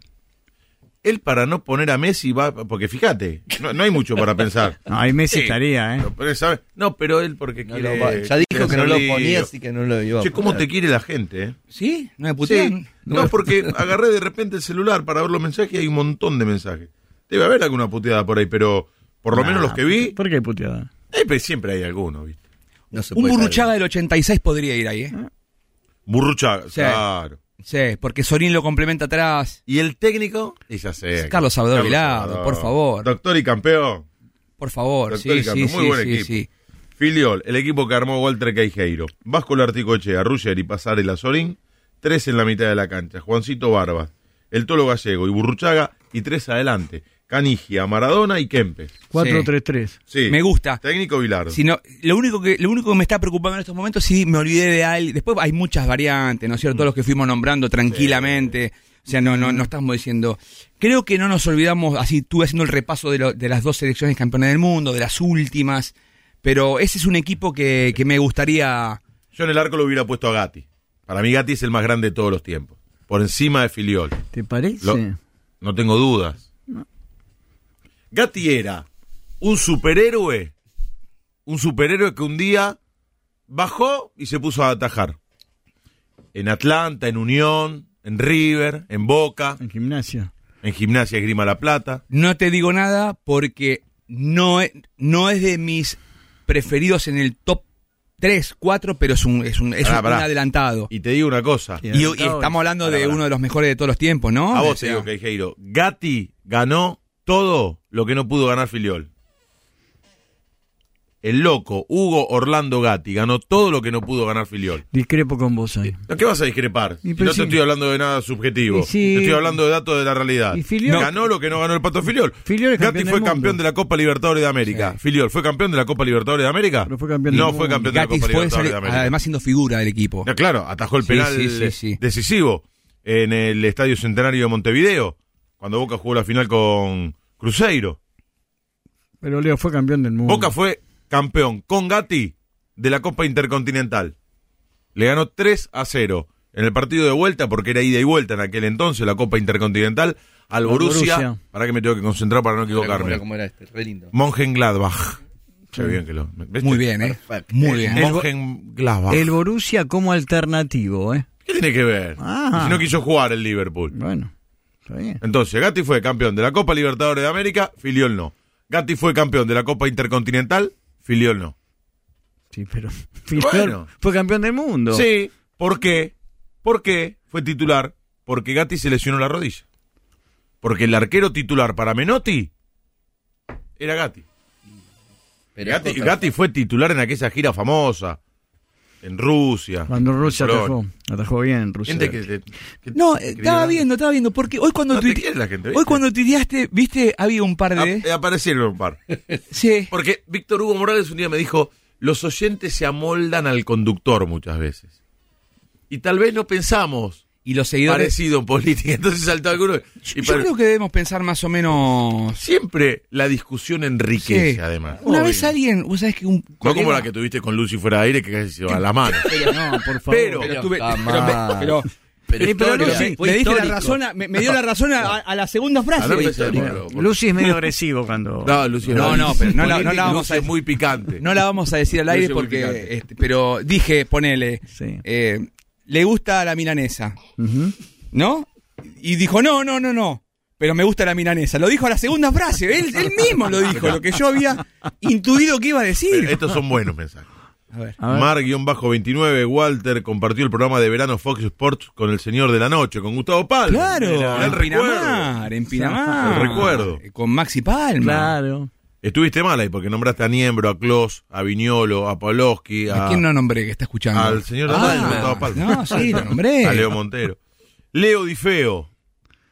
Speaker 3: Él para no poner a Messi va... Porque fíjate, no, no hay mucho para pensar.
Speaker 6: No, ahí Messi
Speaker 3: Sí,
Speaker 6: estaría, ¿eh?
Speaker 3: ¿sabes? No, pero él porque
Speaker 5: No
Speaker 3: quiere...
Speaker 5: lo va- ya dijo que no lo ponía, así que no lo iba a
Speaker 3: Che, ¿cómo te quiere la gente, eh?
Speaker 4: ¿Sí? ¿No me putean?
Speaker 3: Sí. No, porque agarré de repente el celular para ver los mensajes y hay un montón de mensajes. Debe haber alguna puteada por ahí, pero por lo
Speaker 6: Nah,
Speaker 3: menos los que vi,
Speaker 6: ¿Por qué puteada?
Speaker 3: eh, pero siempre hay alguno, ¿viste?
Speaker 5: No se
Speaker 4: Un
Speaker 5: puede
Speaker 4: Burruchaga
Speaker 5: caer.
Speaker 4: del 86 podría ir ahí, ¿eh?
Speaker 3: Burruchaga,
Speaker 4: Sí.
Speaker 3: claro.
Speaker 4: Sí, porque Sorín lo complementa atrás.
Speaker 3: ¿Y el técnico? Y ya sé.
Speaker 4: Carlos Salvador
Speaker 3: Salvador.
Speaker 4: por favor.
Speaker 3: Doctor y campeón.
Speaker 4: Por favor,
Speaker 3: Doctor y
Speaker 4: sí, sí,
Speaker 3: campeón.
Speaker 4: sí,
Speaker 3: Muy buen
Speaker 4: sí,
Speaker 3: equipo.
Speaker 4: sí.
Speaker 3: Filiol, el equipo que armó Walter Queijeiro. Vasco Larticochea, Ruger y Pasarela Sorín. Tres en la mitad de la cancha. Juancito Barbas, el Tolo Gallego y Burruchaga. Y tres adelante. Canigia, Maradona y Kempes.
Speaker 6: 4-3-3.
Speaker 3: Sí.
Speaker 4: Me gusta.
Speaker 3: Técnico Bilardo.
Speaker 4: Si no, lo único que lo único que me está preocupando en estos momentos sí me olvidé de alguien. Después hay muchas variantes, ¿no es cierto? Todos los que fuimos nombrando tranquilamente. O sea, no, no, no estamos diciendo. Creo que no nos olvidamos, así estuve haciendo el repaso de, lo- de las dos selecciones campeonas del mundo, de las últimas. Pero ese es un equipo que, que me gustaría.
Speaker 3: Yo en el arco lo hubiera puesto a Gatti. Para mí Gatti es el más grande de todos los tiempos. Por encima de Filiol.
Speaker 6: ¿Te parece?
Speaker 3: Lo- no tengo dudas. Gatti era un superhéroe, un superhéroe que un día bajó y se puso a atajar. En Atlanta, en Unión, en River, en Boca,
Speaker 6: En gimnasia.
Speaker 3: en Gimnasia Esgrima La Plata.
Speaker 4: No te digo nada porque no es, no es de mis preferidos en el top 3, 4, pero es un, es un, es
Speaker 3: Pará,
Speaker 4: un
Speaker 3: pará.
Speaker 4: adelantado.
Speaker 3: Y te digo una cosa.
Speaker 4: Y, estamos hablando de
Speaker 3: Pará,
Speaker 4: uno de los mejores de todos los tiempos, ¿no?
Speaker 3: A
Speaker 4: O
Speaker 3: vos te
Speaker 4: sea,
Speaker 3: digo, Queijeiro. Gatti ganó todo lo que no pudo ganar Filiol. El loco, Hugo Orlando Gatti, ganó todo lo que no pudo ganar Filiol.
Speaker 6: Discrepo con vos ahí.
Speaker 3: ¿A qué vas a discrepar? Si no te estoy hablando de nada subjetivo. Te estoy hablando de datos de la realidad.
Speaker 6: Y Filiol-
Speaker 3: Ganó lo que no ganó el Pato Filiol.
Speaker 6: Filiol es
Speaker 3: Gatti
Speaker 6: campeón
Speaker 3: fue
Speaker 6: del
Speaker 3: campeón
Speaker 6: mundo.
Speaker 3: de la Copa Libertadores de América.
Speaker 4: Sí.
Speaker 3: Filiol fue campeón de la Copa Libertadores de América.
Speaker 6: Pero fue campeón
Speaker 3: no fue campeón de la Copa Libertadores de América.
Speaker 4: además siendo figura del equipo.
Speaker 3: Claro, atajó el
Speaker 4: Sí,
Speaker 3: penal
Speaker 4: sí, sí, sí.
Speaker 3: decisivo en el Estadio Centenario de Montevideo, cuando Boca jugó la final con Cruzeiro.
Speaker 6: Pero Leo fue campeón del mundo.
Speaker 3: Boca fue campeón con Gatti de la Copa Intercontinental. Le ganó 3 a 0 en el partido de vuelta, porque era ida y vuelta en aquel entonces, la Copa Intercontinental, al Borussia.
Speaker 6: Borussia.
Speaker 3: Para que me tengo que concentrar para no
Speaker 5: Mira cómo era,
Speaker 3: equivocarme.
Speaker 5: cómo era este, re lindo.
Speaker 3: Bien que lo. ¿ves?
Speaker 4: Muy bien, ¿eh?
Speaker 5: Perfecto.
Speaker 4: Muy bien.
Speaker 6: El-
Speaker 3: Monchengladbach.
Speaker 6: El Borussia como alternativo, ¿eh?
Speaker 3: ¿Qué tiene que ver?
Speaker 6: Ah.
Speaker 3: Si no quiso jugar el Liverpool.
Speaker 6: Bueno, está bien.
Speaker 3: Entonces, Gatti fue campeón de la Copa Libertadores de América, Filiol no. Gatti fue campeón de la Copa Intercontinental, Filiol no.
Speaker 6: Sí, pero Filiol
Speaker 3: Bueno.
Speaker 6: fue campeón del mundo.
Speaker 3: Sí, ¿por qué? ¿Por qué fue titular? Porque Gatti se lesionó la rodilla. Porque el arquero titular para Menotti era Gatti.
Speaker 5: Pero
Speaker 3: Gatti, Gatti fue titular en aquella gira famosa en Rusia.
Speaker 6: Cuando Rusia atajó. Atajó bien Rusia.
Speaker 3: Gente que, te- que-
Speaker 4: No, estaba viendo, estaba viendo, porque hoy cuando
Speaker 3: No te
Speaker 4: tuite-
Speaker 3: quiere la gente,
Speaker 4: hoy cuando tuiteaste, viste, había un par de...
Speaker 3: eh, aparecieron un par.
Speaker 4: Sí.
Speaker 3: Porque Víctor Hugo Morales un día me dijo, los oyentes se amoldan al conductor muchas veces. Y tal vez no pensamos
Speaker 4: Y los seguidores...
Speaker 3: parecido en política. Entonces saltó alguno. y
Speaker 4: Yo creo que debemos pensar más o menos...
Speaker 3: Siempre la discusión enriquece,
Speaker 4: Sí.
Speaker 3: además.
Speaker 4: Una
Speaker 3: Obvio.
Speaker 4: vez alguien, vos sabés que un
Speaker 3: No como la que tuviste con Lucy fuera de aire, que casi se va a la mano.
Speaker 6: Pero no, por favor.
Speaker 3: Pero-
Speaker 4: Pero tuve- pero pero-
Speaker 5: Pero
Speaker 4: Eh, pero Lucy, me, diste la razón a- me, me dio la razón a, a la segunda frase.
Speaker 6: Lucy es medio agresivo cuando.
Speaker 3: No, Lucy
Speaker 4: No, no, pero no la- no la vamos
Speaker 3: Lucy
Speaker 4: a-
Speaker 3: es muy picante.
Speaker 4: No la vamos a decir al aire
Speaker 3: Lucy
Speaker 4: porque, este, pero dije, ponele,
Speaker 6: Sí.
Speaker 4: eh, le gusta la milanesa. ¿no? Y dijo, no, no, no, no, pero me gusta la milanesa. Lo dijo a la segunda frase, él, él mismo lo dijo, lo que yo había intuido que iba a decir.
Speaker 3: Estos son buenos mensajes.
Speaker 4: A ver.
Speaker 6: A ver.
Speaker 3: Mar-29, Walter compartió el programa de verano Fox Sports con el señor de la noche, con Gustavo Palma.
Speaker 4: Claro, en
Speaker 3: el recuerdo.
Speaker 4: Pinamar, en Pinamar.
Speaker 3: El recuerdo.
Speaker 4: Con Maxi Palma.
Speaker 6: Claro.
Speaker 3: Estuviste mal ahí porque nombraste a Niembro, a Klos, a Viñolo, a Pavlovsky, a,
Speaker 4: ¿A quién no nombré que está escuchando?
Speaker 3: al señor
Speaker 4: Ah,
Speaker 3: Palma.
Speaker 4: No, sí, lo nombré.
Speaker 3: a Leo Montero. Leo Di Feo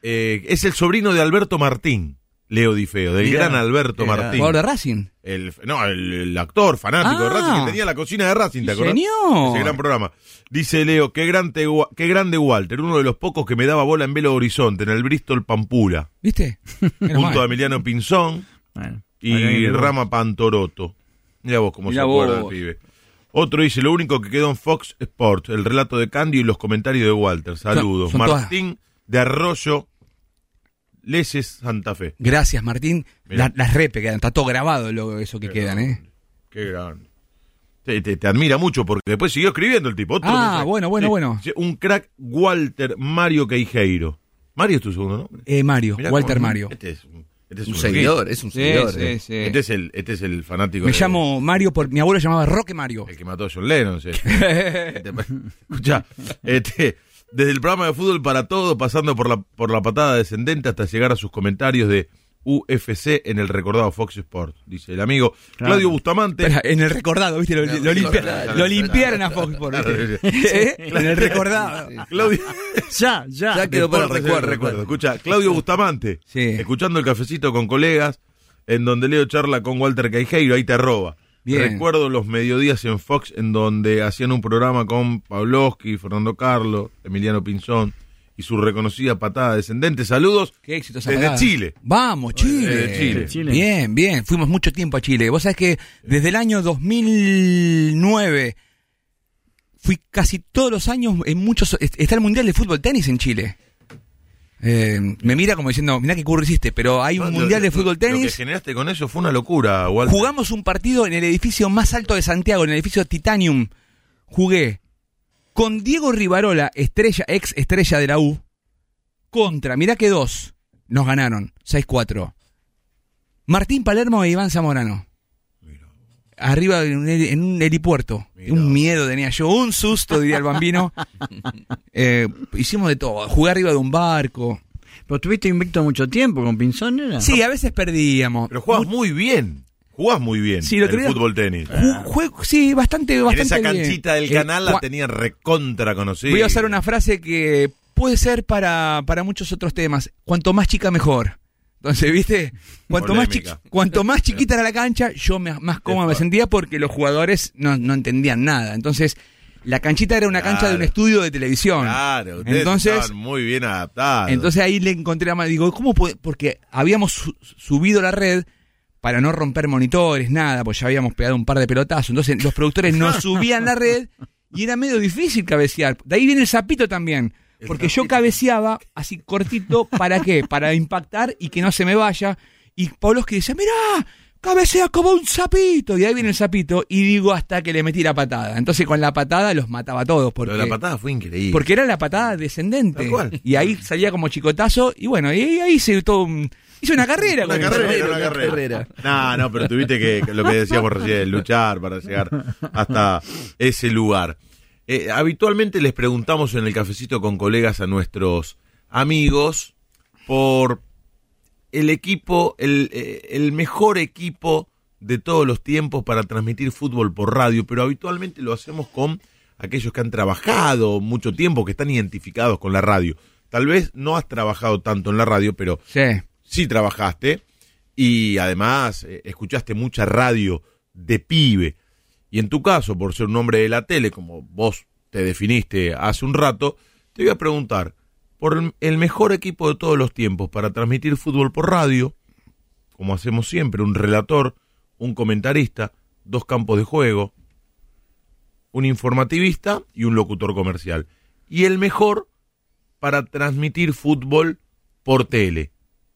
Speaker 3: eh, es el sobrino de Alberto Martín. Leo Di Feo, del
Speaker 6: Mirá,
Speaker 3: gran Alberto
Speaker 6: era-
Speaker 3: Martín.
Speaker 4: Jugador de Racing.
Speaker 3: El, no, el, el actor fanático de
Speaker 4: Ah.
Speaker 3: Racing que tenía la cocina de Racing, ¿te acordás?
Speaker 4: Señor.
Speaker 3: Ese gran programa. Dice Leo, qué grande, qué grande Walter, uno de los pocos que me daba bola en Belo Horizonte, en el Bristol Pampula,
Speaker 4: ¿Viste?
Speaker 3: Junto a. Emiliano Pinzón
Speaker 6: Bueno,
Speaker 3: y Rama Pantoroto. Mira vos cómo
Speaker 4: Mirá
Speaker 3: se acuerda el pibe. Otro dice, lo único que quedó en Fox Sports, el relato de Candy y los comentarios de Walter. Saludos.
Speaker 4: Son- son todas.
Speaker 3: Martín de Arroyo, Leses, Santa Fe.
Speaker 4: Gracias, Martín. La- las repes quedan, está todo grabado lo, eso que
Speaker 3: Qué
Speaker 4: quedan, ¿eh?
Speaker 3: Qué grande. Te, te- te admira mucho porque después siguió escribiendo el tipo. Otro
Speaker 4: Ah,
Speaker 3: mensaje.
Speaker 4: bueno, bueno, bueno.
Speaker 3: Un crack Walter Mario Queijeiro. Mario es tu segundo nombre.
Speaker 4: Eh, Mario,
Speaker 3: Mirá
Speaker 4: Walter
Speaker 3: cómo-
Speaker 4: Mario.
Speaker 3: Este es un, este es
Speaker 5: Un
Speaker 3: un
Speaker 5: seguidor, es un seguidor.
Speaker 4: sí,
Speaker 5: eh.
Speaker 4: sí.
Speaker 3: Este es el, este es el fanático.
Speaker 4: Me
Speaker 3: de-
Speaker 4: llamo Mario por mi abuelo se llamaba Roque Mario.
Speaker 3: El que mató a John Lennon. sí. Este, Escuchá, este, desde el programa de fútbol para todo, pasando por la, por la patada descendente hasta llegar a sus comentarios de UFC en el recordado Fox Sports. Dice el amigo
Speaker 6: Claro.
Speaker 3: Claudio Bustamante.
Speaker 4: Espera, en el recordado, ¿viste? Lo, lo, limpia-
Speaker 3: claro,
Speaker 4: lo
Speaker 3: claro.
Speaker 4: limpiaron a Fox por ¿viste? ¿Eh? En el recordado.
Speaker 3: Claudio,
Speaker 6: Ya, ya.
Speaker 5: Ya quedó para recuerdo.
Speaker 3: recuerdo. Escucha, Claudio Bustamante,
Speaker 4: Sí.
Speaker 3: escuchando el cafecito con colegas, en donde Leo charla con Walter Caijeiro, ahí te roba.
Speaker 4: Bien.
Speaker 3: Recuerdo los mediodías en Fox en donde hacían un programa con Pavlovsky, Fernando Carlos, Emiliano Pinzón y su reconocida patada descendente. Saludos
Speaker 4: Qué éxito esa
Speaker 3: desde
Speaker 4: parada.
Speaker 3: Chile.
Speaker 4: Vamos, Chile.
Speaker 3: Desde Chile.
Speaker 6: Chile.
Speaker 4: Bien, bien. Fuimos mucho tiempo a Chile. Vos sabés que desde el año 2009 fui casi todos los años en muchos... Está el Mundial de Fútbol Tenis en Chile. Eh, me mira como diciendo, mira qué curro hiciste, pero hay un
Speaker 3: No, lo-
Speaker 4: mundial de fútbol
Speaker 3: Lo que
Speaker 4: tenis.
Speaker 3: generaste con eso fue una locura, Walter.
Speaker 4: Jugamos un partido en el edificio más alto de Santiago, en el edificio Titanium. Jugué con Diego Rivarola, estrella, ex estrella de la U, contra, mirá que dos, nos ganaron, 6-4. Martín Palermo e Iván Zamorano. Arriba en un, heli- en un helipuerto. Un miedo tenía yo, un susto, diría el bambino. Eh, hicimos de todo, jugué arriba de un barco.
Speaker 6: Pero estuviste invicto mucho tiempo con Pinzón, ¿era?
Speaker 4: Sí, a veces perdíamos.
Speaker 3: Pero jugás muy bien. Jugás muy bien
Speaker 4: Sí, lo
Speaker 3: el fútbol tenis.
Speaker 4: Ju- juego- sí, bastante,
Speaker 3: En
Speaker 4: bastante
Speaker 3: esa
Speaker 4: bien.
Speaker 3: canchita del
Speaker 4: Eh,
Speaker 3: canal la tenían recontra conocida.
Speaker 4: Voy a usar una frase que puede ser para, para muchos otros temas. Cuanto más chica, mejor. Entonces, ¿viste? Cuanto más, cuanto más chiquita era la cancha, yo me- más cómodo me sentía porque los jugadores no, no entendían nada. Entonces, la canchita era una cancha de un estudio de televisión.
Speaker 3: Claro,
Speaker 4: Entonces,
Speaker 3: estaban muy bien adaptados.
Speaker 4: entonces ahí le encontré la mano. Digo, ¿cómo puede? Porque habíamos su- subido la red para no romper monitores, nada, pues ya habíamos pegado un par de pelotazos. Entonces los productores no subían la red y era medio difícil cabecear. De ahí viene el sapito también. Porque yo cabeceaba así cortito, ¿para qué? Para impactar y que no se me vaya. Y Pavlovsky decía, mirá, cabecea como un sapito. Y ahí viene el sapito y digo hasta que le metí la patada. Entonces con la patada los mataba a todos. Porque,
Speaker 3: de la patada fue increíble.
Speaker 4: porque era la patada descendente.
Speaker 3: Tal cual.
Speaker 4: Y ahí salía como chicotazo. Y bueno, y ahí todo un- Hice una carrera
Speaker 3: Una carrera, una carrera. No, no, pero tuviste que, que lo que decíamos recién, luchar para llegar hasta ese lugar. Eh, habitualmente les preguntamos en el cafecito con colegas a nuestros amigos por el equipo, el, eh, el mejor equipo de todos los tiempos para transmitir fútbol por radio, pero habitualmente lo hacemos con aquellos que han trabajado mucho tiempo, que están identificados con la radio. Tal vez no has trabajado tanto en la radio, pero
Speaker 4: Sí.
Speaker 3: sí trabajaste y además eh, escuchaste mucha radio de pibe. Y en tu caso, por ser un hombre de la tele, como vos te definiste hace un rato, te voy a preguntar, por el- mejor equipo de todos los tiempos para transmitir fútbol por radio, como hacemos siempre, un relator, un comentarista, dos campos de juego, un informativista y un locutor comercial. Y el mejor para transmitir fútbol por tele.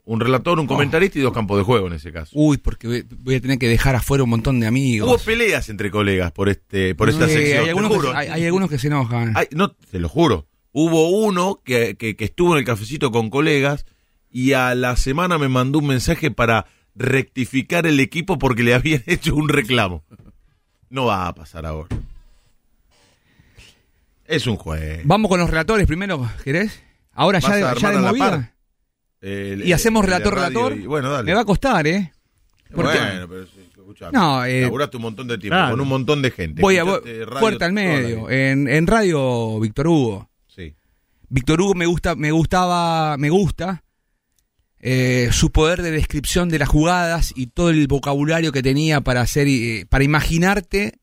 Speaker 3: Un relator, un comentarista y dos campos de juego en ese caso.
Speaker 4: Uy, porque voy- a tener que dejar afuera un montón de amigos.
Speaker 3: Hubo peleas entre colegas por este por esta sección.
Speaker 4: hay,
Speaker 3: te
Speaker 4: algunos
Speaker 3: juro.
Speaker 4: que, hay, hay algunos que se enojan.
Speaker 3: Ay, no, te lo juro. Hubo uno que, que, que estuvo en el cafecito con colegas y a la semana me mandó un mensaje para rectificar el equipo porque le habían hecho un reclamo. No va a pasar ahora. Es un juego.
Speaker 4: Vamos con los relatores primero, ¿querés? Ahora ya,
Speaker 3: ¿Vas a
Speaker 4: de- ya de movida.
Speaker 3: El-
Speaker 4: Y hacemos
Speaker 3: el de
Speaker 4: relator,
Speaker 3: radio
Speaker 4: relator.
Speaker 3: y- bueno, dale.
Speaker 4: Me va a costar, ¿eh? Porque
Speaker 3: Bueno, pero sí, escuchame.
Speaker 4: No, eh,
Speaker 3: Laburaste un montón de tiempo
Speaker 6: claro.
Speaker 3: con un montón de gente.
Speaker 4: voy a voy-
Speaker 3: radio
Speaker 4: fuerte al medio. En, en radio, Víctor Hugo. Víctor Hugo me gusta, me gustaba, me gusta eh, su poder de descripción de las jugadas y todo el vocabulario que tenía para hacer, eh, para imaginarte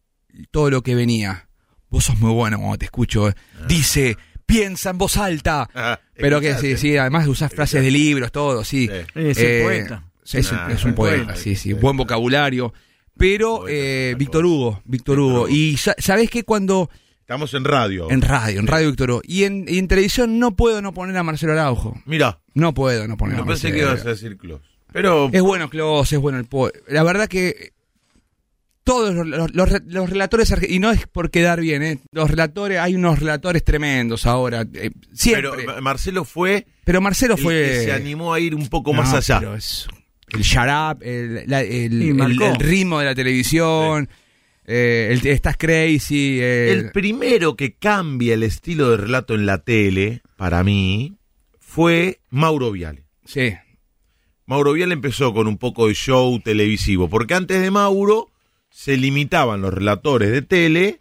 Speaker 4: todo lo que venía. Vos sos muy bueno cuando te escucho. eh. Dice, piensa en voz alta.
Speaker 3: Ah,
Speaker 4: Pero que sí, sí, además usás frases de libros, todo, sí.
Speaker 3: Sí.
Speaker 6: Es el poeta.
Speaker 4: Es, un-
Speaker 3: Ah,
Speaker 4: es un
Speaker 3: poeta.
Speaker 4: poeta, sí, sí, buen vocabulario. Pero
Speaker 3: Poeta,
Speaker 4: eh, Víctor. Hugo, Víctor Hugo. Y sa- sabés que cuando
Speaker 3: Estamos en radio.
Speaker 4: en radio, en radio Víctor Hugo, y en, y en televisión no puedo no poner a Marcelo Araujo.
Speaker 3: Mira,
Speaker 4: No puedo no poner a
Speaker 3: no pensé
Speaker 4: Marcelo.
Speaker 3: que ibas a decir Clos. Pero
Speaker 4: Es bueno Klaus, es bueno el po La verdad que todos los, los- los re- los relatores, y no es por quedar bien, ¿eh? los relatores, hay unos relatores tremendos ahora, eh, siempre.
Speaker 3: pero
Speaker 4: Pero,
Speaker 3: Ma- Marcelo fue
Speaker 4: Marcelo
Speaker 3: el
Speaker 4: fue...
Speaker 3: que se animó a ir un poco
Speaker 4: No,
Speaker 3: más allá.
Speaker 4: pero es el shut up, el, la- el-
Speaker 6: Y
Speaker 4: el-
Speaker 6: marcó.
Speaker 4: el ritmo de la televisión, eh, el, estás crazy. eh,
Speaker 3: El primero que cambia el estilo de relato en la tele, para mí, fue Mauro Viale.
Speaker 4: sí,
Speaker 3: Mauro Viale empezó con un poco de show televisivo, porque antes de Mauro se limitaban los relatores de tele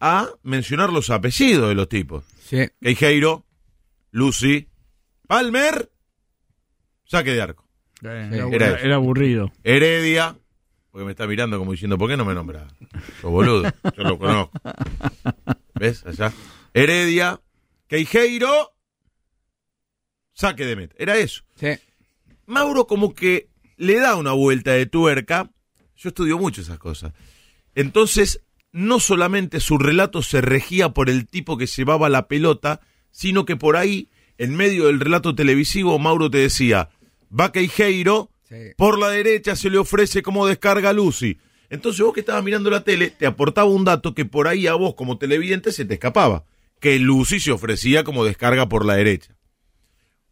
Speaker 3: a mencionar los apellidos de los tipos.
Speaker 4: sí.
Speaker 3: Queijeiro, Lucy, Palmer, saque de arco.
Speaker 4: Sí.
Speaker 3: era
Speaker 6: aburrido.
Speaker 3: Heredia, porque me está mirando como diciendo, ¿por qué no me nombra? Sos boludo, yo lo conozco. ¿Ves? Allá. Heredia, Queijeiro, saque de meta. Era eso.
Speaker 4: sí.
Speaker 3: Mauro como que le da una vuelta de tuerca. Yo estudio mucho esas cosas. Entonces, no solamente su relato se regía por el tipo que llevaba la pelota, sino que por ahí en medio del relato televisivo, Mauro te decía, va Queijeiro, por la derecha se le ofrece como descarga a Lucy. Entonces vos que estabas mirando la tele, te aportaba un dato que por ahí a vos como televidente se te escapaba, que Lucy se ofrecía como descarga por la derecha.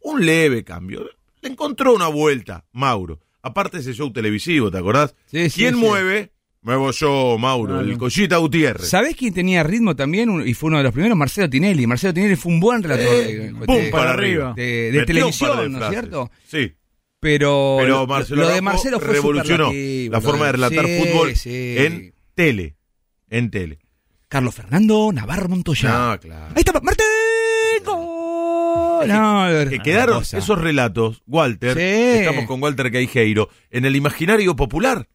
Speaker 3: Un leve cambio. Le encontró una vuelta, Mauro. Aparte ese show televisivo, ¿te acordás?
Speaker 4: Sí, sí,
Speaker 3: ¿Quién mueve? Muevo yo, Mauro, el Collita Gutiérrez.
Speaker 4: ¿Sabés quién tenía ritmo también? Un- Y fue uno de los primeros, Marcelo Tinelli. Marcelo Tinelli fue un buen relator de,
Speaker 3: Eh, pum,
Speaker 4: de-
Speaker 3: para arriba.
Speaker 4: de- televisión, ¿no es cierto?
Speaker 3: Sí.
Speaker 4: Pero,
Speaker 3: Pero
Speaker 4: lo-
Speaker 3: Marcelo
Speaker 4: lo de Marcelo fue
Speaker 3: revolucionó la forma de relatar
Speaker 4: sí,
Speaker 3: fútbol
Speaker 4: sí.
Speaker 3: en tele. En tele.
Speaker 4: Carlos Fernando Navarro Montoya.
Speaker 3: No, claro.
Speaker 4: Ahí está, Martín. Gol. No,
Speaker 3: Que quedaron esos relatos, Walter,
Speaker 4: Sí.
Speaker 3: estamos con Walter Queijeiro, en el imaginario popular.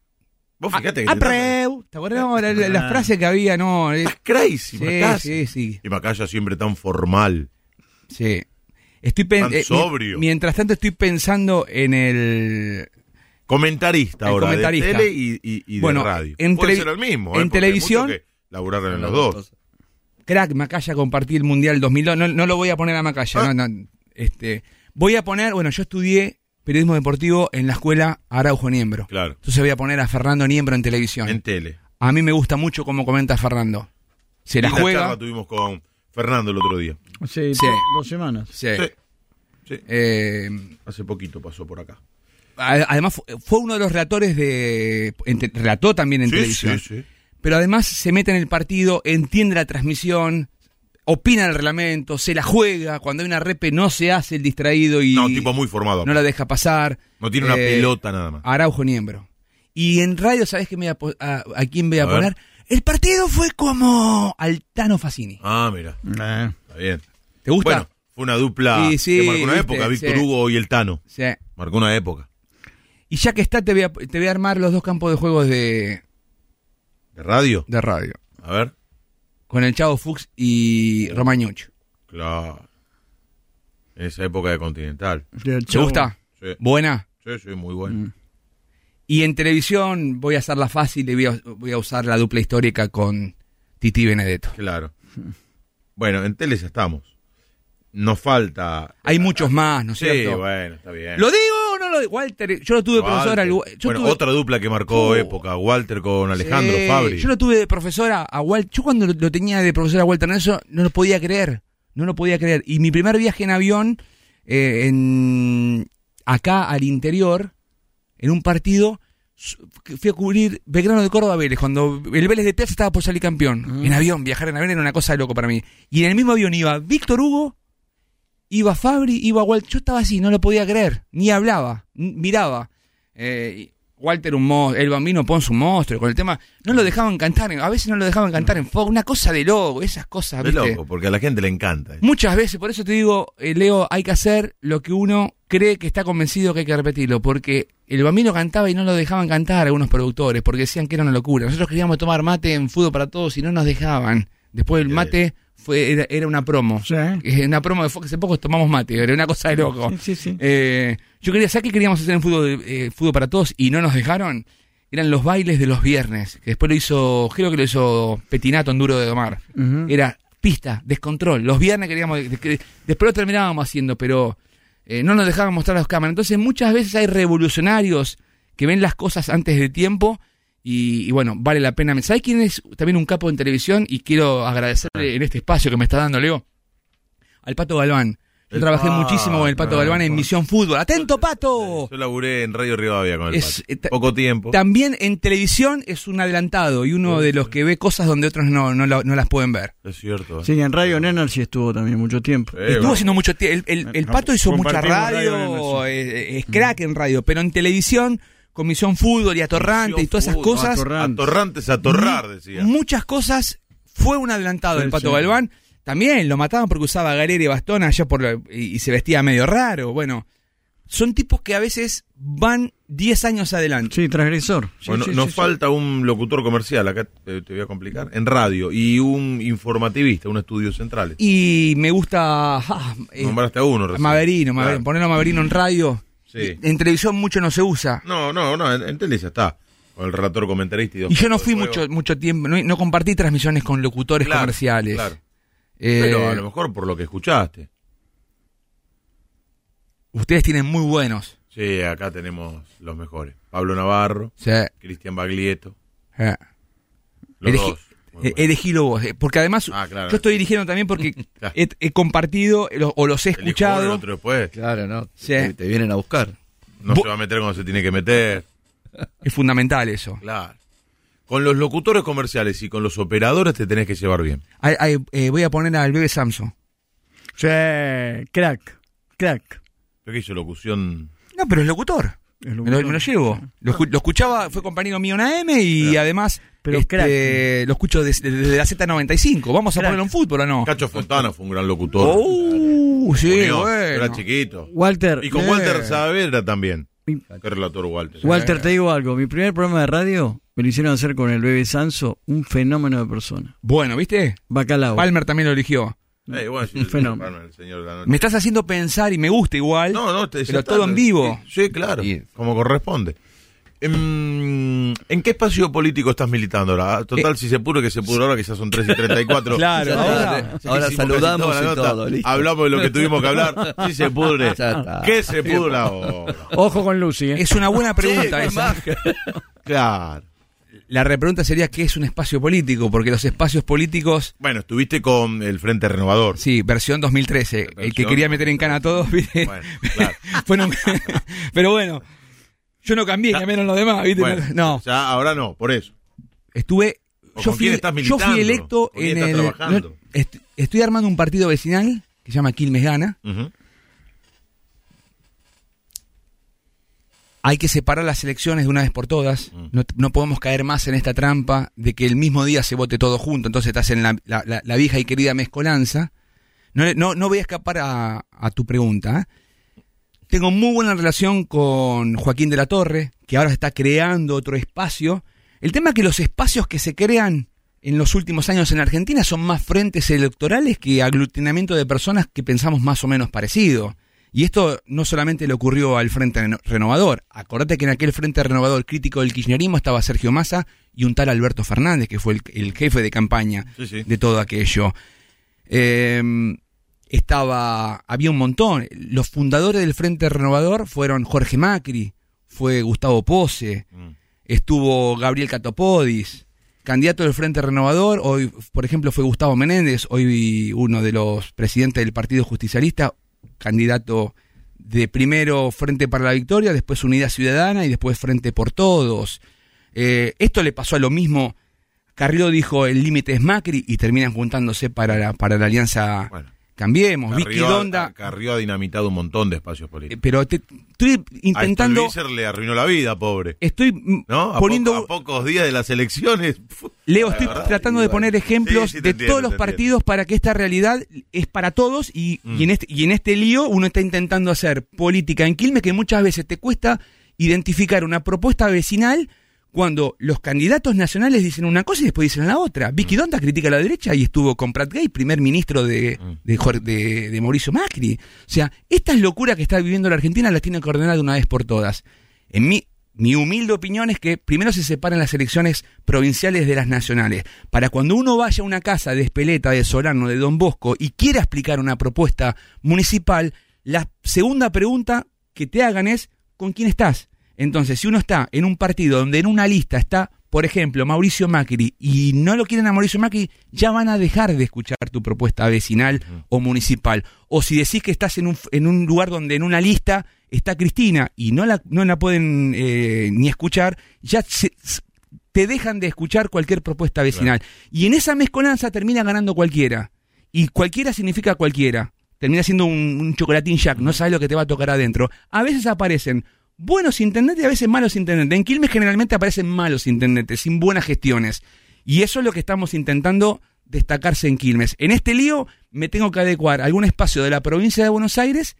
Speaker 3: Vos fíjate que...
Speaker 4: Apreu. ¿Te acuerdas? No, la, la- la frase que había, no. es-
Speaker 3: Estás crazy,
Speaker 4: Sí,
Speaker 3: Macaya.
Speaker 4: sí, sí.
Speaker 3: Y Macaya siempre tan formal.
Speaker 4: Sí. Estoy pen-
Speaker 3: Tan
Speaker 4: eh, mientras tanto estoy pensando en el
Speaker 3: Comentarista
Speaker 4: El
Speaker 3: ahora
Speaker 4: comentarista.
Speaker 3: de tele y, y- y
Speaker 4: Bueno,
Speaker 3: de radio.
Speaker 4: en
Speaker 3: Puede ser el mismo.
Speaker 4: en
Speaker 3: ¿eh? Hay
Speaker 4: televisión-
Speaker 3: que laburaron en los dos.
Speaker 4: crack Macaya compartí el Mundial 2002. No, no lo voy a poner a Macaya.
Speaker 3: Ah.
Speaker 4: no, no, este, voy a poner, bueno, yo estudié periodismo deportivo en la escuela Araujo Niembro.
Speaker 3: Claro.
Speaker 4: Entonces voy a poner a Fernando Niembro en televisión.
Speaker 3: En tele.
Speaker 4: A mí me gusta mucho cómo comenta Fernando. Se la
Speaker 3: Linda
Speaker 4: juega.
Speaker 3: tuvimos con Fernando el otro día.
Speaker 6: Sí,
Speaker 4: Sí.
Speaker 6: dos semanas.
Speaker 4: Sí.
Speaker 3: Sí. Sí.
Speaker 4: Eh,
Speaker 3: Hace poquito pasó por acá.
Speaker 4: además fu- fue uno de los relatores de... relató también en
Speaker 3: Sí,
Speaker 4: televisión.
Speaker 3: sí, sí.
Speaker 4: pero además se mete en el partido, entiende la transmisión, opina el reglamento, se la juega, cuando hay una repe no se hace el distraído y
Speaker 3: No, un tipo muy formado.
Speaker 4: no la deja pasar.
Speaker 3: No tiene una
Speaker 4: Eh,
Speaker 3: pelota nada más.
Speaker 4: Araujo Niembro. Y en radio, ¿sabes qué me voy a, a, a quién voy a,
Speaker 3: A ver.
Speaker 4: El partido fue como Altano Facini.
Speaker 3: Ah, mira.
Speaker 6: Eh,
Speaker 3: Está bien.
Speaker 4: ¿Te gusta?
Speaker 3: Bueno, fue una dupla
Speaker 4: Sí, sí,
Speaker 3: que marcó una
Speaker 4: viste,
Speaker 3: época, Víctor
Speaker 4: sí.
Speaker 3: Hugo y el Tano.
Speaker 4: Sí.
Speaker 3: Marcó una época.
Speaker 4: Y ya que está, te voy, a, te voy a armar los dos campos de juegos de,
Speaker 3: ¿De radio?
Speaker 4: de radio.
Speaker 3: A ver.
Speaker 4: Con el Chavo Fuchs y Romañuch.
Speaker 3: Claro. En esa época de Continental.
Speaker 4: ¿Te gusta?
Speaker 3: Sí,
Speaker 4: Buena.
Speaker 3: sí, sí, muy bueno.
Speaker 4: Y en televisión voy a hacerla fácil y voy a, voy a usar la dupla histórica con Titi Benedetto.
Speaker 3: Claro. Bueno, en tele ya estamos. Nos falta.
Speaker 4: Hay muchos más, ¿no es
Speaker 3: Sí,
Speaker 4: cierto?
Speaker 3: bueno, está bien.
Speaker 4: ¿Lo digo o no lo digo? Walter, yo lo tuve de profesora.
Speaker 3: Walter.
Speaker 4: al- yo
Speaker 3: bueno,
Speaker 4: tuve-
Speaker 3: otra dupla que marcó
Speaker 4: Oh.
Speaker 3: época. Walter con Alejandro
Speaker 4: Sí,
Speaker 3: Fabri.
Speaker 4: Yo lo tuve de profesora a Walter. Yo cuando lo, lo tenía de profesora a Walter Nelson no lo podía creer. No lo podía creer. Y mi primer viaje en avión, eh, en, acá al interior, en un partido, fui a cubrir Belgrano de Córdoba Vélez, cuando el Vélez de Piazza estaba por salir campeón. En avión, viajar en avión era una cosa de loco para mí. Y en el mismo avión iba Víctor Hugo, iba Fabri, iba Walter. Yo estaba así, no lo podía creer. Ni hablaba, miraba. Eh, Walter un monstruo, el bambino Ponce un monstruo, con el tema, no lo dejaban cantar, a veces no lo dejaban cantar en Fox, una cosa de loco, esas cosas, ¿viste?
Speaker 3: loco, porque a la gente le encanta.
Speaker 4: Muchas veces, por eso te digo, eh, Leo, hay que hacer lo que uno cree que está convencido que hay que repetirlo, porque el bambino cantaba y no lo dejaban cantar algunos productores, porque decían que era una locura. Nosotros queríamos tomar mate en fútbol para todos y no nos dejaban. Después el mate fue era, era una promo.
Speaker 6: Sí.
Speaker 4: Eh, Una promo de Fox, hace poco tomamos mate, era una cosa de loco.
Speaker 6: Sí, sí, sí.
Speaker 4: Eh, yo quería, ¿sabes qué queríamos hacer en fútbol, eh, fútbol para todos y no nos dejaron? Eran los bailes de los viernes, que después lo hizo, creo que lo hizo Petinato en Duro de Domar. Era pista, descontrol. Los viernes queríamos, de- que- después lo terminábamos haciendo, pero eh, no nos dejaban mostrar las cámaras. Entonces muchas veces hay revolucionarios que ven las cosas antes de tiempo y, y bueno, vale la pena. ¿Sabes quién es también un capo en televisión? Y quiero agradecerle en este espacio que me está dando, Leo, al Pato Galván. Yo trabajé
Speaker 3: Pato,
Speaker 4: muchísimo con el Pato Galván en. Misión Fútbol. ¡Atento, Pato!
Speaker 3: Yo laburé en Radio Rivadavia con el
Speaker 4: Es-
Speaker 3: Pato.
Speaker 4: eh,
Speaker 3: Poco tiempo.
Speaker 4: También en televisión es un adelantado y uno de los que ve cosas donde otros no, no, la- no las pueden ver.
Speaker 3: Es cierto. ¿eh?
Speaker 6: Sí, en Radio Nenner sí estuvo también mucho tiempo.
Speaker 3: Eh,
Speaker 4: Estuvo
Speaker 3: bueno.
Speaker 4: haciendo mucho tiempo. El, el- el
Speaker 6: No,
Speaker 4: Pato hizo mucha radio, es crack en radio, pero en televisión, con Misión Fútbol y Atorrante y todas esas
Speaker 3: Fútbol,
Speaker 4: cosas,
Speaker 6: Atorrante.
Speaker 3: Atorrantes a torrar, decía.
Speaker 4: muchas cosas, fue un adelantado
Speaker 6: Sí,
Speaker 4: el Pato
Speaker 6: sí.
Speaker 4: Galván. También lo mataban porque usaba galera y bastón allá por la- y, y se vestía medio raro. Bueno, son tipos que a veces van 10 años adelante.
Speaker 6: Sí, transgresor. Sí,
Speaker 3: Bueno,
Speaker 6: sí,
Speaker 3: nos
Speaker 6: sí, sí.
Speaker 3: falta un locutor comercial, acá te, te voy a complicar, en radio, y un informativista, un estudio central.
Speaker 4: Y me gusta... ah, eh,
Speaker 3: Nombraste a uno recién.
Speaker 4: Maverino,
Speaker 3: Claro.
Speaker 4: Maverino, ponerlo a Maverino en radio.
Speaker 3: Sí.
Speaker 4: En televisión mucho no se usa.
Speaker 3: No, no, no, en, en tele ya está. Con el relator comentarista y dos
Speaker 4: Y yo no fui mucho mucho tiempo, no, no compartí transmisiones con locutores
Speaker 3: Claro,
Speaker 4: comerciales.
Speaker 3: claro.
Speaker 4: Eh,
Speaker 3: Pero a lo mejor por lo que escuchaste.
Speaker 4: Ustedes tienen muy buenos.
Speaker 3: Sí, acá tenemos los mejores. Pablo Navarro,
Speaker 4: Sí.
Speaker 3: Cristian Baglietto,
Speaker 4: Eh.
Speaker 3: los
Speaker 4: Elegí-
Speaker 3: dos.
Speaker 4: eh,
Speaker 3: buenos.
Speaker 4: elegílo vos, eh, porque además
Speaker 3: Ah, claro.
Speaker 4: yo estoy dirigiendo también porque
Speaker 3: Claro.
Speaker 4: he, he compartido lo- o los he
Speaker 3: y el
Speaker 4: escuchado.
Speaker 3: otro después.
Speaker 5: Claro, ¿no?
Speaker 4: Sí.
Speaker 5: Te, te vienen a buscar.
Speaker 3: No se va a meter cuando se tiene que meter.
Speaker 4: Es fundamental eso.
Speaker 3: Claro. Con los locutores comerciales y con los operadores te tenés que llevar bien.
Speaker 4: Ay, ay, eh, voy a poner al bebé Samson.
Speaker 6: Sí, crack, crack.
Speaker 3: Yo que hizo locución.
Speaker 4: No, pero es locutor. Me lo,
Speaker 6: locutor.
Speaker 4: me lo llevo. Lo, escu- lo escuchaba, fue compañero mío en AM y además
Speaker 6: Pero
Speaker 4: este,
Speaker 6: crack.
Speaker 4: lo escucho desde, desde la Z95. ¿Vamos a ponerlo en fútbol o no?
Speaker 3: Cacho Fontana fue un gran locutor.
Speaker 4: Oh, sí,
Speaker 3: Muñoz,
Speaker 4: bueno.
Speaker 3: Era chiquito.
Speaker 6: Walter,
Speaker 3: Y con
Speaker 4: Eh.
Speaker 3: Walter Saavedra también.
Speaker 6: Mi-
Speaker 3: Qué relator Walter.
Speaker 6: Walter, te digo algo. Mi primer programa de radio me lo hicieron hacer con el bebé Sanso, un fenómeno de persona.
Speaker 4: Bueno, ¿viste?
Speaker 6: Bacalao.
Speaker 4: Palmer también lo eligió.
Speaker 3: Eh,
Speaker 6: Un fenómeno.
Speaker 3: bueno, el señor de la noche.
Speaker 4: Me estás haciendo pensar y me gusta igual.
Speaker 3: No, no, te-
Speaker 4: pero todo en vivo.
Speaker 3: Sí, sí, claro,
Speaker 5: Sí.
Speaker 3: como corresponde. Em, ¿En qué espacio político estás militando ahora? Total, si se pudre, que se pudre ahora, que ya son 3 y 34.
Speaker 4: Eh. Claro, ahora-.
Speaker 3: Sí,
Speaker 5: Ahora
Speaker 3: sí,
Speaker 5: saludamos y
Speaker 3: nota.
Speaker 5: todo, listo.
Speaker 3: Hablamos de lo que tuvimos que hablar. Si se pudre. ¿Qué se pudre ahora?
Speaker 6: Ojo con Lucy, ¿eh?
Speaker 4: Es una buena pregunta
Speaker 5: Sí,
Speaker 4: esa.
Speaker 3: Claro.
Speaker 4: La repregunta sería ¿qué es un espacio político? Porque los espacios políticos,
Speaker 3: Bueno, estuviste con el Frente Renovador.
Speaker 4: sí, versión 2013, el que
Speaker 3: Versión
Speaker 4: quería meter en cana a todos, ¿viste?
Speaker 3: Bueno, claro.
Speaker 4: Bueno, pero bueno, yo no cambié, cambiaron los demás, ¿viste?
Speaker 3: Bueno,
Speaker 4: no,
Speaker 3: Ya ahora no, por eso.
Speaker 4: estuve...
Speaker 3: ¿O
Speaker 4: Yo fui,
Speaker 3: estás
Speaker 4: yo fui electo
Speaker 3: ¿Con quién
Speaker 4: en el... est- estoy armando un partido vecinal que se llama Quilmes Gana.
Speaker 3: Ujú.
Speaker 4: Hay que separar las elecciones de una vez por todas.
Speaker 3: Mm.
Speaker 4: No, no podemos caer más en esta trampa de que el mismo día se vote todo junto. Entonces estás en la, la- la- la vieja y querida mezcolanza. No, no, no voy a escapar a, a tu pregunta. ¿eh? Tengo muy buena relación con Joaquín de la Torre, que ahora está creando otro espacio. El tema es que los espacios que se crean en los últimos años en Argentina son más frentes electorales que aglutinamiento de personas que pensamos más o menos parecido. Y esto no solamente le ocurrió al Frente Reno- Renovador. Acordate que en aquel Frente Renovador crítico del kirchnerismo estaba Sergio Massa y un tal Alberto Fernández, que fue el, el jefe de campaña
Speaker 3: Sí, sí.
Speaker 4: de todo aquello. Eh, estaba, había un montón. Los fundadores del Frente Renovador fueron Jorge Macri, fue Gustavo Pose,
Speaker 3: Mm.
Speaker 4: estuvo Gabriel Catopodis, candidato del Frente Renovador, hoy, por ejemplo, fue Gustavo Menéndez, hoy uno de los presidentes del Partido Justicialista, candidato de primero Frente para la Victoria, después Unidad Ciudadana y después Frente por Todos. Eh, esto le pasó a lo mismo. Carrió dijo el límite es Macri y terminan juntándose para la, para la alianza. Cambiemos. Vicky
Speaker 3: Carrió,
Speaker 4: Donda,
Speaker 3: Carrió ha dinamitado un montón de espacios políticos.
Speaker 4: pero te- estoy intentando,
Speaker 3: A Stolbizer le arruinó la vida, pobre.
Speaker 4: estoy mm,
Speaker 3: ¿No? A,
Speaker 4: poniendo,
Speaker 3: a pocos días de las elecciones.
Speaker 4: Leo, estoy
Speaker 3: verdad,
Speaker 4: tratando de poner ejemplos
Speaker 3: Sí, sí, te
Speaker 4: de
Speaker 3: entiendo,
Speaker 4: todos los partidos para que esta realidad es para todos y,
Speaker 3: Mm.
Speaker 4: y en este, y en este lío uno está intentando hacer política en Quilmes que muchas veces te cuesta identificar una propuesta vecinal cuando los candidatos nacionales dicen una cosa y después dicen la otra. Vicky
Speaker 3: Mm.
Speaker 4: Donda critica a la derecha y estuvo con Prat Gay, primer ministro de,
Speaker 3: Mm.
Speaker 4: de- de Mauricio Macri. O sea, estas locuras que está viviendo la Argentina las tiene que ordenar de una vez por todas. En mi, mi humilde opinión es que primero se separan las elecciones provinciales de las nacionales. Para cuando uno vaya a una casa de Espeleta, de Solano, de Don Bosco y quiera explicar una propuesta municipal, la segunda pregunta que te hagan es ¿con quién estás? Entonces, si uno está en un partido donde en una lista está, por ejemplo, Mauricio Macri y no lo quieren a Mauricio Macri, ya van a dejar de escuchar tu propuesta vecinal o municipal. O si decís que estás en un, en un lugar donde en una lista está Cristina y no la, no la pueden eh, ni escuchar, ya se- te dejan de escuchar cualquier propuesta vecinal. Y en esa mezcolanza termina ganando cualquiera. Y cualquiera significa cualquiera. Termina siendo un, un chocolatín jack, no sabes lo que te va a tocar adentro. A veces aparecen buenos intendentes y a veces malos intendentes. En Quilmes generalmente aparecen malos intendentes, sin buenas gestiones. Y eso es lo que estamos intentando destacarse en Quilmes. En este lío me tengo que adecuar algún espacio de la provincia de Buenos Aires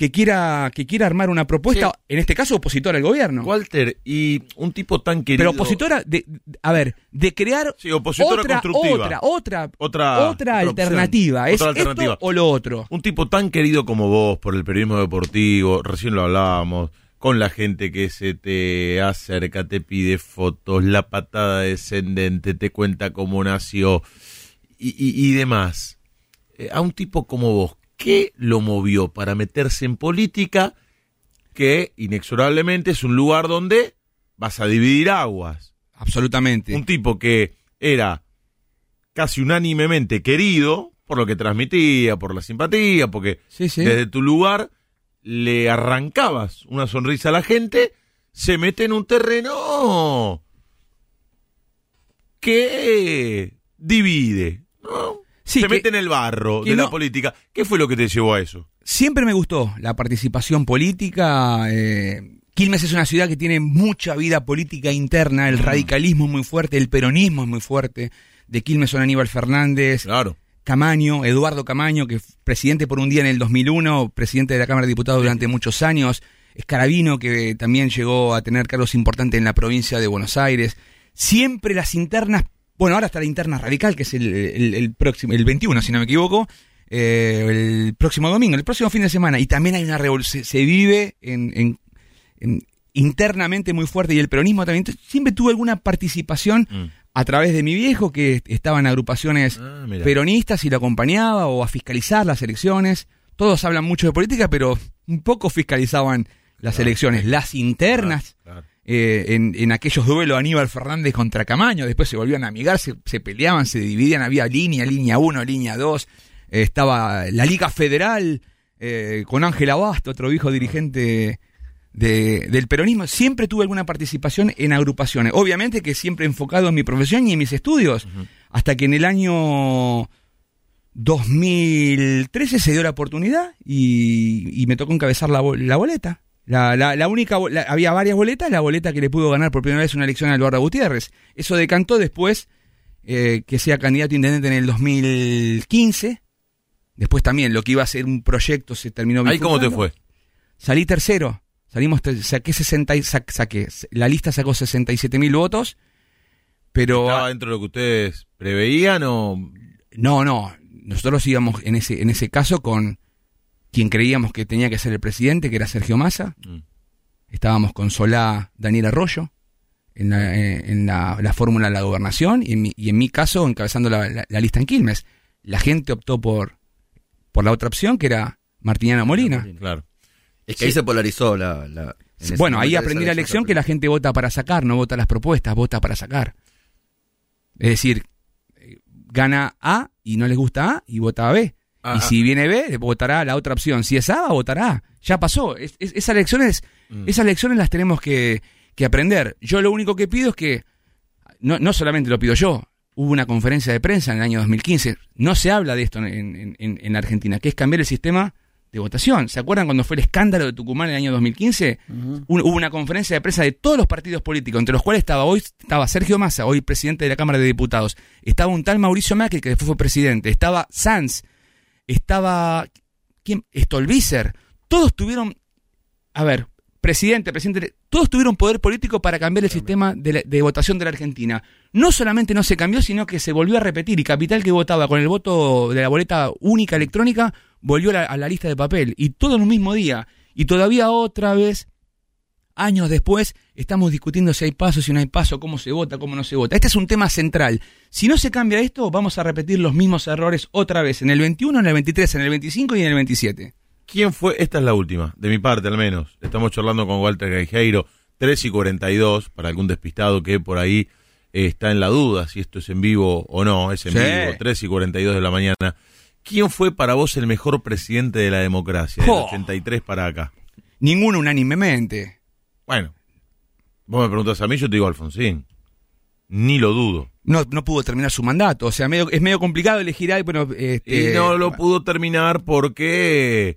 Speaker 4: que quiera, que quiera armar una propuesta, en este caso opositora al gobierno.
Speaker 3: Walter, y un tipo tan querido.
Speaker 4: Pero opositora, de, a ver, de crear
Speaker 3: Sí, opositora
Speaker 4: otra,
Speaker 3: constructiva.
Speaker 4: otra, otra,
Speaker 3: Otra,
Speaker 4: otra
Speaker 3: opción,
Speaker 4: alternativa. ¿Es
Speaker 3: otra alternativa.
Speaker 4: esto o lo otro?
Speaker 3: Un tipo tan querido como vos por el periodismo deportivo, recién lo hablábamos, con la gente que se te acerca, te pide fotos, la patada descendente, te cuenta cómo nació y, y- y demás. Eh, a un tipo como vos, ¿Qué lo movió para meterse en política? Que inexorablemente es un lugar donde vas a dividir aguas.
Speaker 4: Absolutamente.
Speaker 3: Un tipo que era casi unánimemente querido por lo que transmitía, por la simpatía, porque
Speaker 4: Sí, sí.
Speaker 3: desde tu lugar le arrancabas una sonrisa a la gente, se mete en un terreno que divide, ¿no?
Speaker 4: Sí,
Speaker 3: se
Speaker 4: que-
Speaker 3: mete en el barro de la política. ¿Qué fue lo que te llevó a eso?
Speaker 4: Siempre me gustó la participación política. eh, Quilmes es una ciudad que tiene mucha vida política interna, el radicalismo es muy fuerte, el peronismo es muy fuerte. De Quilmes son Aníbal Fernández,
Speaker 3: Claro.
Speaker 4: Camaño, Eduardo Camaño, que fue presidente por un día en el 2001, presidente de la Cámara de Diputados durante muchos años, Escarabino, que también llegó a tener cargos importantes en la provincia de Buenos Aires. Siempre las internas, bueno, ahora está la interna radical, que es el, el- el próximo, el 21, si no me equivoco, eh, el próximo domingo, el próximo fin de semana, y también hay una revolución, se, se vive en, en- en- internamente muy fuerte, y el peronismo también, Entonces, siempre tuve alguna participación
Speaker 3: Mm.
Speaker 4: a través de mi viejo, que estaba en agrupaciones
Speaker 3: Ah,
Speaker 4: peronistas y lo acompañaba o a fiscalizar las elecciones. Todos hablan mucho de política, pero un poco fiscalizaban las elecciones, las internas.
Speaker 3: Claro.
Speaker 4: Eh, en, en aquellos duelos Aníbal Fernández contra Camaño, después se volvían a amigar, se, se peleaban, se dividían, había línea, línea 1, línea 2, eh, estaba la Liga Federal eh, con Ángel Abasto, otro hijo dirigente de- del peronismo, siempre tuve alguna participación en agrupaciones, obviamente que siempre enfocado en mi profesión y en mis estudios, hasta que en el año 2013 se dio la oportunidad y, y me tocó encabezar la boleta. La, la- la única, la- había varias boletas, la boleta que le pudo ganar por primera vez una elección a Eduardo Gutiérrez. Eso decantó después eh, que sea candidato a intendente en el 2015. Después también lo que iba a ser un proyecto se terminó
Speaker 3: ¿Ahí cómo te fue?
Speaker 4: Salí tercero. Salimos, saqué 60, y- sa- saqué, la lista sacó 67 mil votos, pero
Speaker 3: ¿Estaba dentro de lo que ustedes preveían o...?
Speaker 4: no, no, nosotros íbamos en ese, en ese caso con quien creíamos que tenía que ser el presidente, que era Sergio Massa.
Speaker 3: Mm.
Speaker 4: Estábamos con Solá Daniel Arroyo en la, eh, en la, la fórmula de la gobernación y en mi, y en mi caso encabezando la, la- la lista en Quilmes. La gente optó por, por la otra opción, que era Martiniano Molina.
Speaker 3: Claro.
Speaker 5: Es que ahí se polarizó la...
Speaker 4: Bueno, ahí aprendí la lección que la gente vota para sacar, no vota las propuestas, vota para sacar. Es decir, eh, gana A y no les gusta A y vota a B.
Speaker 3: Ah,
Speaker 4: y
Speaker 3: ah.
Speaker 4: si viene B, votará la otra opción. Si es A, votará. Ya pasó. Es- es- esas, lecciones,
Speaker 3: Mm.
Speaker 4: esas lecciones las tenemos que, que aprender. Yo lo único que pido es que, no, no solamente lo pido yo, hubo una conferencia de prensa en el año 2015, no se habla de esto en, en- en- en Argentina, que es cambiar el sistema de votación. ¿Se acuerdan cuando fue el escándalo de Tucumán en el año 2015? Un- hubo una conferencia de prensa de todos los partidos políticos, entre los cuales estaba hoy estaba Sergio Massa, hoy presidente de la Cámara de Diputados, estaba un tal Mauricio Macri, que después fue presidente, estaba Sanz, estaba ¿quién? Stolbizer, todos tuvieron, a ver, presidente, presidente, todos tuvieron poder político para cambiar el sistema de, votación de la Argentina. No solamente no se cambió, sino que se volvió a repetir y Capital que votaba con el voto de la boleta única electrónica volvió a la, a la lista de papel y todo en un mismo día. Y todavía otra vez, años después, estamos discutiendo si hay paso, si no hay paso, cómo se vota, cómo no se vota. Este es un tema central. Si no se cambia esto, vamos a repetir los mismos errores otra vez, en el 21, en el 23, en el 25 y en el 27.
Speaker 3: ¿Quién fue? Esta es la última, de mi parte al menos. Estamos charlando con Walter Gaijeiro, 3 y 42, para algún despistado que por ahí eh, está en la duda si esto es en vivo o no. Es en
Speaker 4: Sí.
Speaker 3: vivo, 3 y 42 de la mañana. ¿Quién fue para vos el mejor presidente de la democracia, del
Speaker 4: Jo.
Speaker 3: 83 para acá?
Speaker 4: Ninguno unánimemente.
Speaker 3: Bueno, vos me preguntas a mí, yo te digo Alfonsín. Ni lo dudo.
Speaker 4: No, no pudo terminar su mandato. O sea, medio- es medio complicado elegir ahí, pero... este,
Speaker 3: Y no lo pudo terminar porque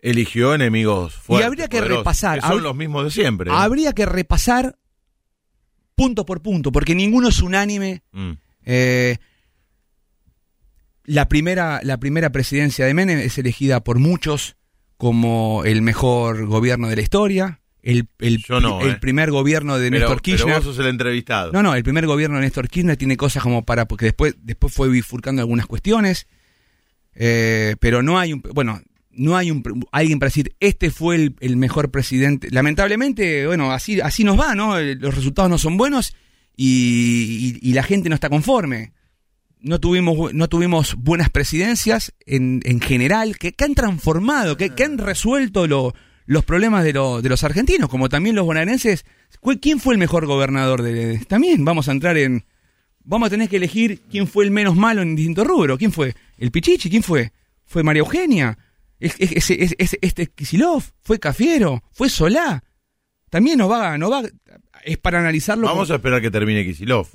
Speaker 3: eligió enemigos fuertes.
Speaker 4: habría que
Speaker 3: poderosos,
Speaker 4: repasar,
Speaker 3: que son los mismos de siempre.
Speaker 4: Habría que repasar punto por punto, porque ninguno es unánime.
Speaker 3: Mm.
Speaker 4: Eh, la, primera, la primera presidencia de Menem es elegida por muchos como el mejor gobierno de la historia. El, el,
Speaker 3: Yo no,
Speaker 4: el
Speaker 3: eh.
Speaker 4: primer gobierno de
Speaker 3: Pero,
Speaker 4: Néstor
Speaker 3: pero
Speaker 4: Kirchner.
Speaker 3: vos sos el entrevistado.
Speaker 4: No, no, el primer gobierno de Néstor Kirchner tiene cosas como para, porque después, después fue bifurcando algunas cuestiones, eh, pero no hay un, bueno, no hay un, alguien para decir, este fue el, el mejor presidente. Lamentablemente, bueno, así, así nos va, ¿no? Eh, Los resultados no son buenos y, y- y la gente no está conforme. no tuvimos, no tuvimos buenas presidencias en, en general, que, que han transformado, que, que han resuelto lo- los problemas de, lo- de los argentinos, como también los bonaerenses. ¿Cu- ¿Quién fue el mejor gobernador? De, también vamos a entrar en... Vamos a tener que elegir quién fue el menos malo en distinto rubro. ¿Quién fue? ¿El Pichichi? ¿Quién fue? ¿Fue María Eugenia? ¿Es- es- ese- es- es- ¿Este Kisilov? ¿Fue Cafiero? ¿Fue Solá? También nos va, nos va, es para analizarlo.
Speaker 3: Vamos a esperar que termine Kisilov.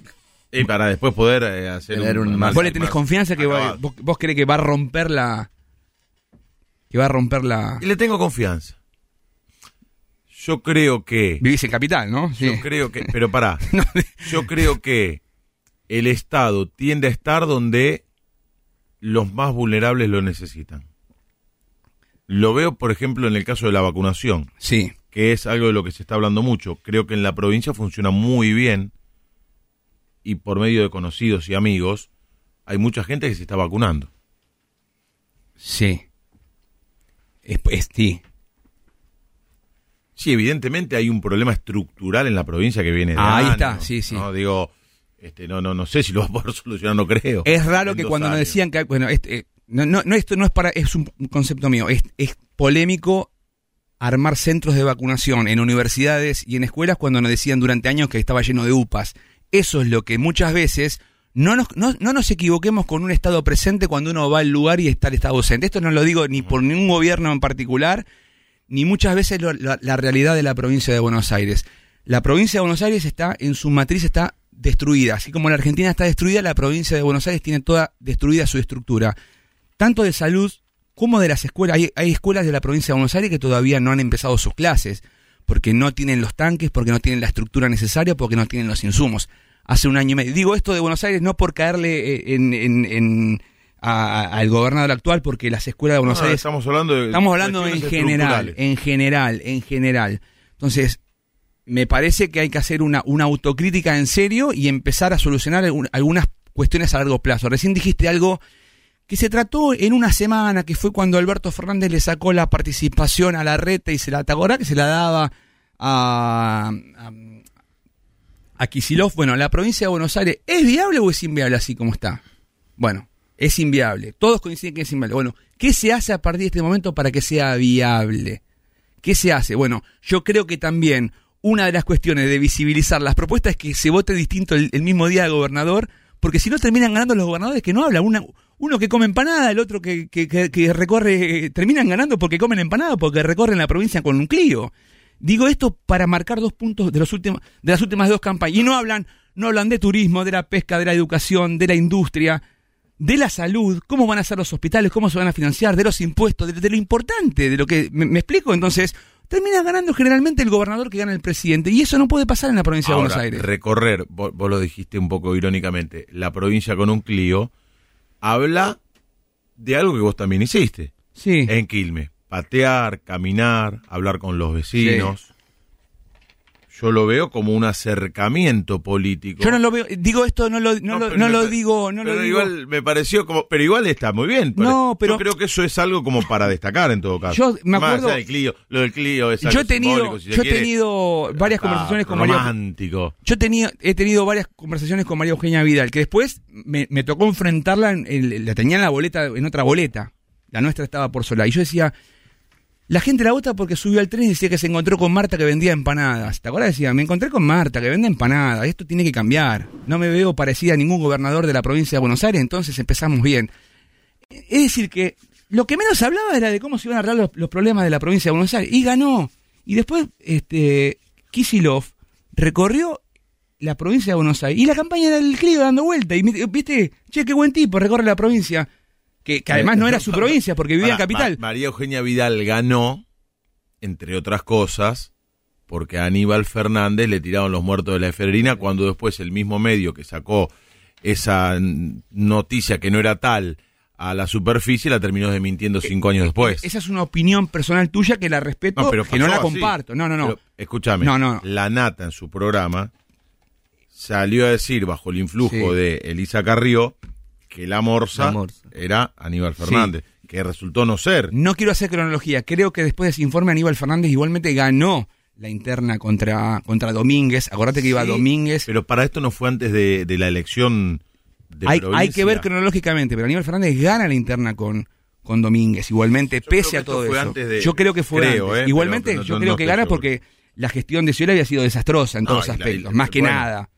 Speaker 3: Y para después poder eh, hacer
Speaker 5: Tener un-
Speaker 3: más-
Speaker 4: ¿Vos le tenés
Speaker 3: más
Speaker 4: confianza que va- vos, vos crees que va a romper la que va a romper la
Speaker 3: Y le tengo confianza. Yo creo que.
Speaker 4: vivís en capital, ¿no? Sí.
Speaker 3: Yo creo que. Pero pará. Yo creo que el Estado tiende a estar donde los más vulnerables lo necesitan. Lo veo, por ejemplo, en el caso de la vacunación.
Speaker 4: Sí.
Speaker 3: Que es algo de lo que se está hablando mucho. Creo que en la provincia funciona muy bien. Y por medio de conocidos y amigos, hay mucha gente que se está vacunando.
Speaker 4: Sí. Es, es- sí.
Speaker 3: Sí, evidentemente hay un problema estructural en la provincia que viene de
Speaker 4: Ah, ahí está, sí, sí.
Speaker 3: ¿no? Digo, este, no, no, no sé si lo va a poder solucionar, no creo.
Speaker 4: Es raro que cuando nos decían que bueno, este, eh, no, no, no, esto no es para es un concepto mío, es, es polémico armar centros de vacunación en universidades y en escuelas cuando nos decían durante años que estaba lleno de UPAs. Eso es lo que muchas veces no nos, no, no nos equivoquemos con un estado presente cuando uno va al lugar y está el estado ausente. Esto no lo digo ni por ningún gobierno en particular, ni muchas veces lo- la, realidad de la provincia de Buenos Aires. La provincia de Buenos Aires está, en su matriz está destruida. Así como la Argentina está destruida, la provincia de Buenos Aires tiene toda destruida su estructura. Tanto de salud como de las escuelas. Hay, escuelas de la provincia de Buenos Aires que todavía no han empezado sus clases, porque no tienen los tanques, porque no tienen la estructura necesaria, porque no tienen los insumos. Hace un año y medio. Digo esto de Buenos Aires no por caerle eh, en- en- a- al gobernador actual, porque las escuelas de Buenos
Speaker 3: No,
Speaker 4: Aires
Speaker 3: estamos hablando de
Speaker 4: Estamos hablando en general, en general, en general. Entonces, me parece que hay que hacer una, una autocrítica en serio y empezar a solucionar algun- algunas cuestiones a largo plazo. Recién dijiste algo que se trató en una semana, que fue cuando Alberto Fernández le sacó la participación a la reta y se la atacó, que se la daba a, a, a Kicillof. Bueno, la provincia de Buenos Aires, ¿es viable o es inviable así como está? Bueno, es inviable. Todos coinciden que es inviable. Bueno, ¿qué se hace a partir de este momento para que sea viable? ¿Qué se hace? Bueno, yo creo que también una de las cuestiones de visibilizar las propuestas es que se vote distinto el, mismo día de gobernador, porque si no terminan ganando los gobernadores que no hablan. Una- uno que come empanada, el otro que, que- que- recorre, terminan ganando porque comen empanada, porque recorren la provincia con un Clio. Digo esto para marcar dos puntos de, los últimos, de las últimas dos campañas. Y no hablan, no hablan de turismo, de la pesca, de la educación, de la industria, de la salud, cómo van a ser los hospitales, cómo se van a financiar, de los impuestos, de, de lo importante, de lo que... ¿Me, me explico? Entonces, termina ganando generalmente el gobernador que gana el presidente. Y eso no puede pasar en la provincia de Buenos Aires.
Speaker 3: recorrer, vos, vos lo dijiste un poco irónicamente, la provincia con un Clio, habla de algo que vos también hiciste.
Speaker 4: Sí.
Speaker 3: En Quilmes. Patear, caminar, hablar con los vecinos. Yo lo veo como un acercamiento político.
Speaker 4: Yo no lo veo, digo esto, no lo, no lo, no lo digo, no
Speaker 3: pero
Speaker 4: lo digo.
Speaker 3: igual me pareció como, pero igual está muy bien.
Speaker 4: No, pero-
Speaker 3: yo creo que eso es algo como para destacar en todo caso.
Speaker 4: Yo me
Speaker 3: Más
Speaker 4: acuerdo-
Speaker 3: allá del Clio, lo del Clio es algo
Speaker 4: Yo he tenido,
Speaker 3: si
Speaker 4: yo he tenido varias
Speaker 3: Está
Speaker 4: conversaciones con María
Speaker 3: romántico.
Speaker 4: Yo tenía, he tenido varias conversaciones con María Eugenia Vidal, que después me, me tocó enfrentarla, en, el- la tenía en la boleta, en otra boleta. La nuestra estaba por sola. Y yo decía, la gente la vota porque subió al tren y decía que se encontró con Marta que vendía empanadas. ¿Te acuerdas? Decía, me encontré con Marta que vende empanadas. Esto tiene que cambiar. No me veo parecida a ningún gobernador de la provincia de Buenos Aires, entonces empezamos bien. Es decir, que lo que menos hablaba era de cómo se iban a arreglar los, problemas de la provincia de Buenos Aires. Y ganó. Y después, este, Kisilov recorrió la provincia de Buenos Aires. Y la campaña era el Clio dando vuelta. Y viste, che, qué buen tipo, recorre la provincia. Que, que además no era su provincia, porque vivía en capital.
Speaker 3: Ma- María Eugenia Vidal ganó, entre otras cosas, porque a Aníbal Fernández le tiraron los muertos de la efedrina cuando después el mismo medio que sacó esa noticia que no era tal a la superficie la terminó desmintiendo cinco años después.
Speaker 4: Esa es una opinión personal tuya que la respeto,
Speaker 3: No, pero
Speaker 4: que no la
Speaker 3: así.
Speaker 4: comparto. No, no, no.
Speaker 3: Pero, escúchame,
Speaker 4: No, no.
Speaker 3: la Nata en su programa salió a decir, bajo el influjo
Speaker 4: Sí.
Speaker 3: de Elisa Carrió, que la morsa,
Speaker 5: La morsa.
Speaker 3: era Aníbal Fernández, que resultó no ser.
Speaker 4: No quiero hacer cronología. Creo que después de ese informe Aníbal Fernández igualmente ganó la interna contra, contra Domínguez. Acordate que iba Domínguez.
Speaker 3: Pero para esto no fue antes de, de la elección de
Speaker 4: hay, hay
Speaker 3: provincia.
Speaker 4: que ver cronológicamente, pero Aníbal Fernández gana la interna con, con Domínguez, igualmente, pese a todo eso.
Speaker 3: antes de-
Speaker 4: yo creo que fue
Speaker 3: creo,
Speaker 4: antes.
Speaker 3: eh,
Speaker 4: Igualmente,
Speaker 3: pero no-
Speaker 4: yo
Speaker 3: no-
Speaker 4: creo
Speaker 3: no
Speaker 4: que gana
Speaker 3: seguro.
Speaker 4: porque la gestión de Scioli había sido desastrosa en todos
Speaker 3: la-
Speaker 4: aspectos,
Speaker 3: la-
Speaker 4: más que
Speaker 3: bueno.
Speaker 4: nada.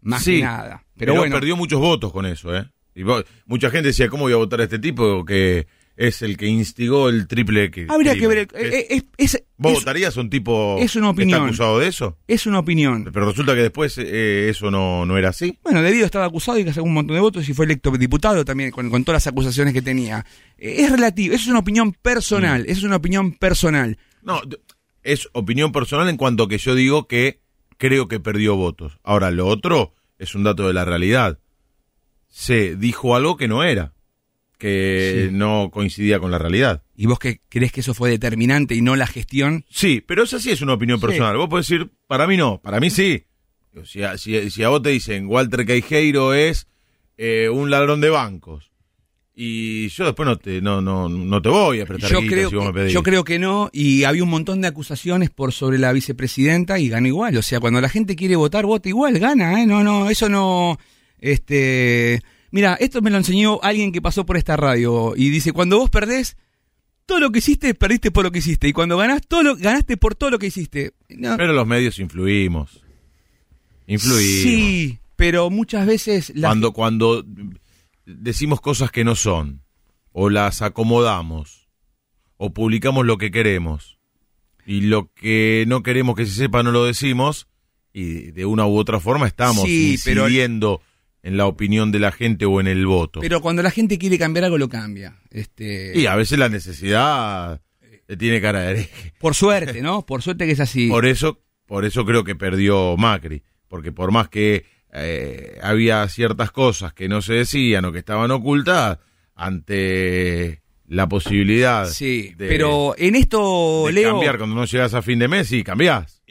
Speaker 4: Más
Speaker 3: Sí,
Speaker 4: que nada. Pero,
Speaker 3: Pero,
Speaker 4: bueno,
Speaker 3: perdió muchos votos con eso, ¿eh? Y vos- mucha gente decía, ¿cómo voy a votar a este tipo que es el que instigó el triple que
Speaker 4: habría que
Speaker 3: crimen"?
Speaker 4: ver. eh, eh, es, es-
Speaker 3: ¿Vos votarías a un tipo
Speaker 4: es una
Speaker 3: que
Speaker 4: opinión.
Speaker 3: está acusado de eso?
Speaker 4: es una opinión.
Speaker 3: Pero resulta que después eh, eso no, no era así.
Speaker 4: Bueno, debido estaba acusado y que sacó un montón de votos y fue electo diputado también con, con todas las acusaciones que tenía. Eh, Es relativo, eso es una opinión personal, eso es una opinión personal.
Speaker 3: No, es opinión personal en cuanto que yo digo que creo que perdió votos. Ahora, lo otro es un dato de la realidad. Se dijo algo que no era, que
Speaker 4: Sí.
Speaker 3: no coincidía con la realidad.
Speaker 4: ¿Y vos que crees que eso fue determinante y no la gestión?
Speaker 3: Sí, pero esa sí es una opinión
Speaker 4: Sí.
Speaker 3: personal. Vos podés decir, para mí no, para mí sí. Si a, si- si a vos te dicen Walter Queijeiro es eh, un ladrón de bancos y yo después no te, no, no, no te voy a prestar
Speaker 4: Yo creo,
Speaker 3: si vos me pedís.
Speaker 4: yo creo que no, y había un montón de acusaciones por sobre la vicepresidenta y ganó igual. O sea, cuando la gente quiere votar, vota igual, gana, ¿eh? No, no, eso no. Este. Mira, esto me lo enseñó alguien que pasó por esta radio y dice: cuando vos perdés, todo lo que hiciste, perdiste por lo que hiciste. Y cuando ganás, todo lo, ganaste por todo lo que hiciste. No,
Speaker 3: Pero los medios influimos. Influimos.
Speaker 4: sí, pero muchas veces. La,
Speaker 3: Cuando, cuando decimos cosas que no son, o las acomodamos, o publicamos lo que queremos, y lo que no queremos que se sepa no lo decimos, y de una u otra forma estamos
Speaker 4: Sí,
Speaker 3: incidiendo en la opinión de la gente o en el voto.
Speaker 4: pero cuando la gente quiere cambiar algo, lo cambia. Este,
Speaker 3: y a veces la necesidad le tiene cara de hereje.
Speaker 4: Por suerte, ¿no? Por suerte que es así.
Speaker 3: Por eso, por eso creo que perdió Macri, porque por más que eh, había ciertas cosas que no se decían o que estaban ocultas, ante la posibilidad
Speaker 4: Sí,
Speaker 3: de,
Speaker 4: pero en esto,
Speaker 3: de
Speaker 4: Leo,
Speaker 3: cambiar cuando no llegas a fin de mes.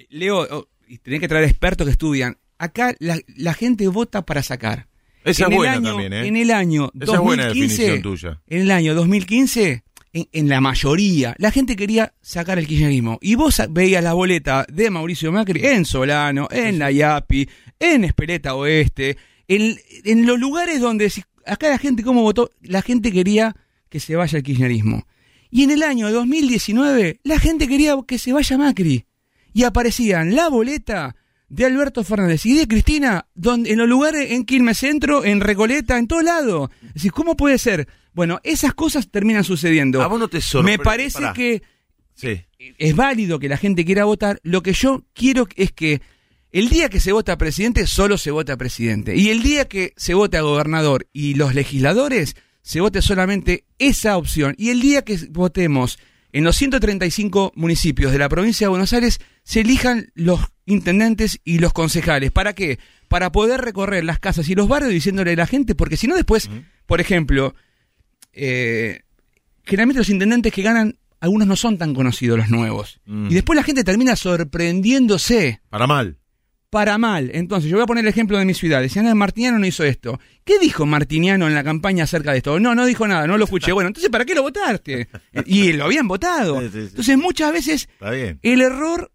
Speaker 4: Leo, oh, y tenés que traer expertos que estudian. Acá la, la gente vota para sacar.
Speaker 3: Esa
Speaker 4: en
Speaker 3: es buena
Speaker 4: el año,
Speaker 3: también, ¿eh?
Speaker 4: En el año
Speaker 3: Esa es buena
Speaker 4: 2015,
Speaker 3: definición tuya.
Speaker 4: en el año 2015, en, en la mayoría, la gente quería sacar el kirchnerismo. Y vos veías la boleta de Mauricio Macri en Solano, en La Yapi, en Espeleta Oeste, en, en los lugares donde, si- acá la gente, ¿cómo votó? La gente quería que se vaya el kirchnerismo. Y en el año 2019, la gente quería que se vaya Macri. Y aparecían la boleta de Alberto Fernández y de Cristina donde, en los lugares, en Quilmes Centro, en Recoleta, en todo lado. Es decir, ¿cómo puede ser? Bueno, esas cosas terminan sucediendo.
Speaker 3: A vos no te.
Speaker 4: Me parece
Speaker 3: Pará.
Speaker 4: que
Speaker 3: Sí.
Speaker 4: es válido que la gente quiera votar. Lo que yo quiero es que el día que se vota a presidente, solo se vota a presidente. Y el día que se vote a gobernador y los legisladores, se vote solamente esa opción. Y el día que votemos en los 135 municipios de la provincia de Buenos Aires, se elijan los intendentes y los concejales. ¿Para qué? Para poder recorrer las casas y los barrios diciéndole a la gente, porque si no después, por ejemplo, eh, generalmente los intendentes que ganan, algunos no son tan conocidos los nuevos. Y después la gente termina sorprendiéndose
Speaker 3: Para mal.
Speaker 4: Para mal. Entonces, yo voy a poner el ejemplo de mi ciudad. Decían, "Ah, Martiniano no hizo esto. ¿Qué dijo Martiniano en la campaña acerca de esto? No, no dijo nada, no lo escuché. Bueno, entonces, ¿para qué lo votaste? Y lo habían votado.
Speaker 3: Sí, sí, sí.
Speaker 4: Entonces, muchas veces el error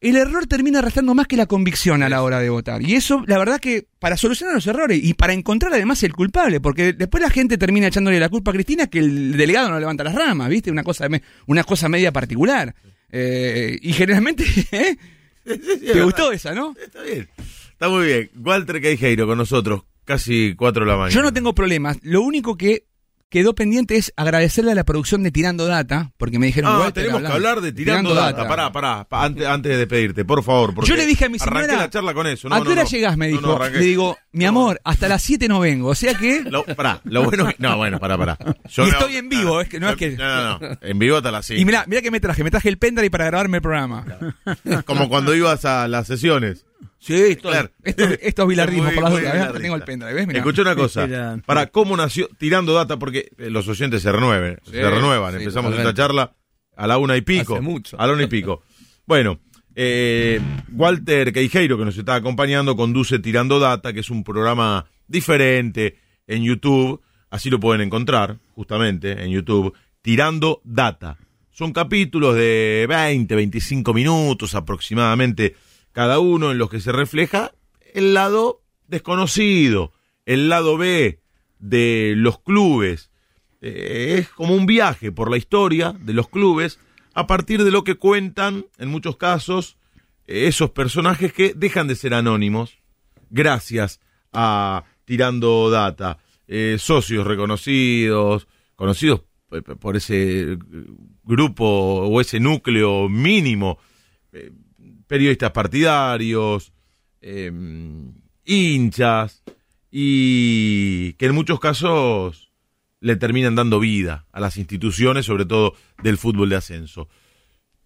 Speaker 4: el error termina arrastrando más que la convicción a la hora de votar. Y eso, la verdad que para solucionar los errores y para encontrar además el culpable, porque después la gente termina echándole la culpa a Cristina que el delegado no levanta las ramas, ¿viste? Una cosa, una cosa media particular. Eh, y generalmente, ¿Te gustó esa, no?
Speaker 3: Está bien. Está muy bien. Walter Queijeiro con nosotros, casi cuatro de la mañana.
Speaker 4: Yo no tengo problemas. Lo único que quedó pendiente es agradecerle a la producción de Tirando Data, porque me dijeron
Speaker 3: Ah, tenemos que hablar de tirando, data. Pará, pará, pa- antes, antes de despedirte, por favor. porque
Speaker 4: Yo le dije a mi
Speaker 3: Arranqué
Speaker 4: señora.
Speaker 3: la charla con eso. No,
Speaker 4: ¿A
Speaker 3: no,
Speaker 4: qué hora
Speaker 3: no.
Speaker 4: llegás? Me
Speaker 3: No,
Speaker 4: dijo.
Speaker 3: no, arranqué.
Speaker 4: Le digo, mi amor, hasta las 7 no vengo. O sea que.
Speaker 3: Lo, pará, lo bueno No, bueno, pará, pará. Yo
Speaker 4: Y estoy en vivo, es que no es que-
Speaker 3: No, no, no. En vivo hasta las 5.
Speaker 4: Y mirá, mirá que me traje. Me traje el pendrive para grabarme el programa.
Speaker 3: Como cuando ibas a las sesiones.
Speaker 4: Sí, esto,
Speaker 3: Claro.
Speaker 4: esto, esto es bilardismo,
Speaker 3: Muy-
Speaker 4: por. Tengo el
Speaker 3: una cosa. Para cómo nació tirando data, porque eh, los oyentes se renueven,
Speaker 4: Sí,
Speaker 3: se renuevan.
Speaker 5: sí,
Speaker 3: Empezamos
Speaker 5: totalmente.
Speaker 3: esta charla a la una y pico.
Speaker 5: Hace mucho.
Speaker 3: A la una y pico. Bueno, eh, Walter Queijeiro, que nos está acompañando, conduce Tirando Data, que es un programa diferente en YouTube. Así lo pueden encontrar, justamente, en YouTube. Tirando Data. Son capítulos de 20, 25 minutos aproximadamente cada uno en los que se refleja el lado desconocido, el lado B de los clubes. Eh, es como un viaje por la historia de los clubes a partir de lo que cuentan, en muchos casos, esos personajes que dejan de ser anónimos gracias a Tirando Data. Eh, socios reconocidos, conocidos por ese eh, grupo o ese núcleo mínimo, periodistas partidarios, eh, hinchas, y que en muchos casos le terminan dando vida a las instituciones, sobre todo del fútbol de ascenso.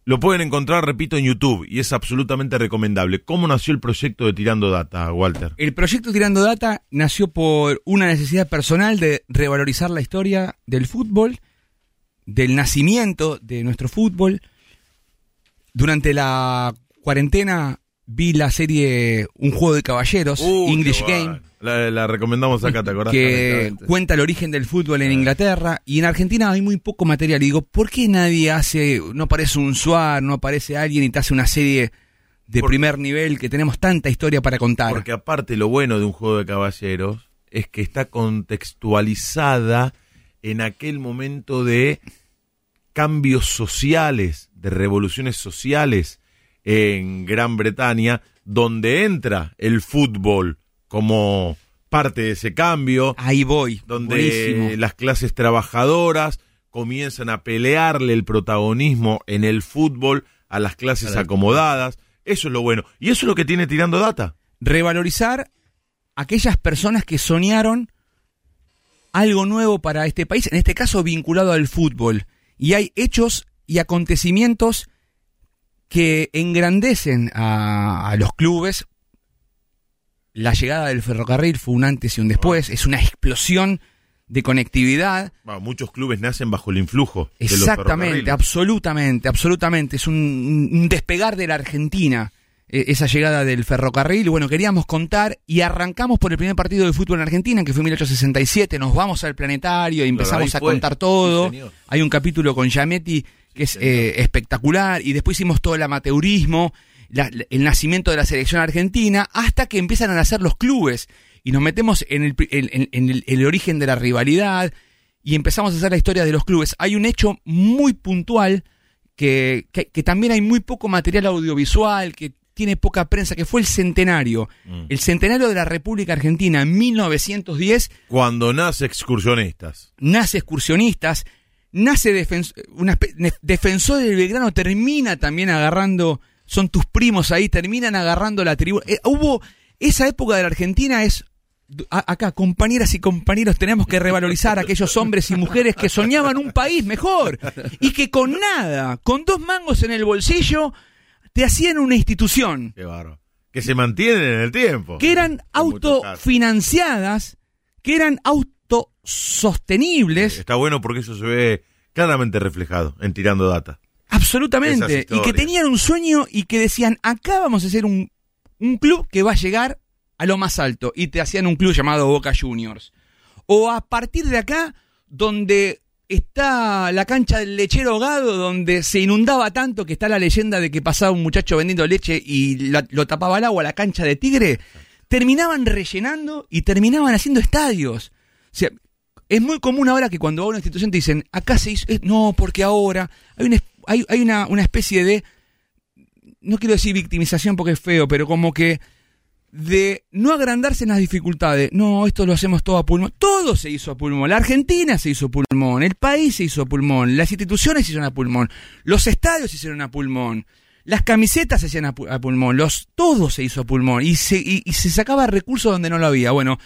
Speaker 3: Lo pueden encontrar, repito, en YouTube y es absolutamente recomendable. ¿Cómo nació el proyecto de Tirando Data, Walter?
Speaker 4: El proyecto Tirando Data nació por una necesidad personal de revalorizar la historia del fútbol, del nacimiento de nuestro fútbol. Durante la cuarentena vi la serie Un juego de caballeros,
Speaker 3: Uh,
Speaker 4: English Game.
Speaker 3: La, la recomendamos acá, ¿te acordás?
Speaker 4: que cuenta el origen del fútbol en Inglaterra y en Argentina hay muy poco material. Y digo, ¿por qué nadie hace, no aparece un Suar, no aparece alguien y te hace una serie de primer nivel que tenemos tanta historia para contar?
Speaker 3: Porque aparte lo bueno de un juego de caballeros es que está contextualizada en aquel momento de cambios sociales, de revoluciones sociales en Gran Bretaña, donde entra el fútbol como parte de ese cambio,
Speaker 4: Ahí voy.
Speaker 3: donde
Speaker 4: buenísimo.
Speaker 3: las clases trabajadoras comienzan a pelearle el protagonismo en el fútbol a las clases acomodadas. Eso es lo bueno. Y eso es lo que tiene tirando data.
Speaker 4: revalorizar aquellas personas que soñaron algo nuevo para este país, en este caso vinculado al fútbol. Y hay hechos y acontecimientos que engrandecen a, a los clubes. La llegada del ferrocarril fue un antes y un después, es una explosión de conectividad.
Speaker 3: Bueno, muchos clubes nacen bajo el influjo de los
Speaker 4: Exactamente, absolutamente, absolutamente. Es un, un despegar de la Argentina, eh, esa llegada del ferrocarril. Y Bueno, queríamos contar y arrancamos por el primer partido de fútbol en Argentina, que fue en 1867. Nos vamos al planetario y empezamos a
Speaker 3: fue.
Speaker 4: contar todo.
Speaker 3: Sí.
Speaker 4: Hay un capítulo con Giametti que es eh, espectacular. Y después hicimos todo el amateurismo, la- el nacimiento de la selección argentina, hasta que empiezan a nacer los clubes. Y nos metemos en el, pri- en- en- en el- el origen de la rivalidad y empezamos a hacer la historia de los clubes. Hay un hecho muy puntual que, que- que también hay muy poco material audiovisual, que tiene poca prensa, que fue el centenario.
Speaker 3: Mm.
Speaker 4: El centenario de la República Argentina en 1910
Speaker 3: Cuando nace excursionistas.
Speaker 4: nace excursionistas, nace defens- una defensor del Belgrano, termina también agarrando, son tus primos ahí, terminan agarrando la tribuna. Eh, hubo, esa época de la Argentina es, acá, compañeras y compañeros, tenemos que revalorizar a aquellos hombres y mujeres que soñaban un país mejor y que con nada, con dos mangos en el bolsillo, te hacían una institución
Speaker 3: Qué bárbaro. Que se mantienen en el tiempo.
Speaker 4: que eran autofinanciadas, que eran autosostenibles.
Speaker 3: Está bueno porque eso se ve claramente reflejado en Tirando Data.
Speaker 4: Absolutamente. Y que tenían un sueño y que decían, acá vamos a hacer un, un club que va a llegar a lo más alto. Y te hacían un club llamado Boca Juniors. O a partir de acá, donde está la cancha del lechero ahogado, donde se inundaba tanto que está la leyenda de que pasaba un muchacho vendiendo leche y la- lo tapaba el agua, la cancha de Tigre, terminaban rellenando y terminaban haciendo estadios. Sea, es muy común ahora que cuando va a una institución te dicen, acá se hizo, no, porque ahora hay una, hay, hay una, especie de, no quiero decir victimización porque es feo, pero como que de no agrandarse en las dificultades. No, esto lo hacemos todo a pulmón. Todo se hizo a pulmón. La Argentina se hizo pulmón. El país se hizo a pulmón. Las instituciones se hicieron a pulmón. Los estadios se hicieron a pulmón. Las camisetas se hacían a pulmón. Los, todo se hizo a pulmón. Y se, y, y se sacaba recursos donde no lo había. Bueno,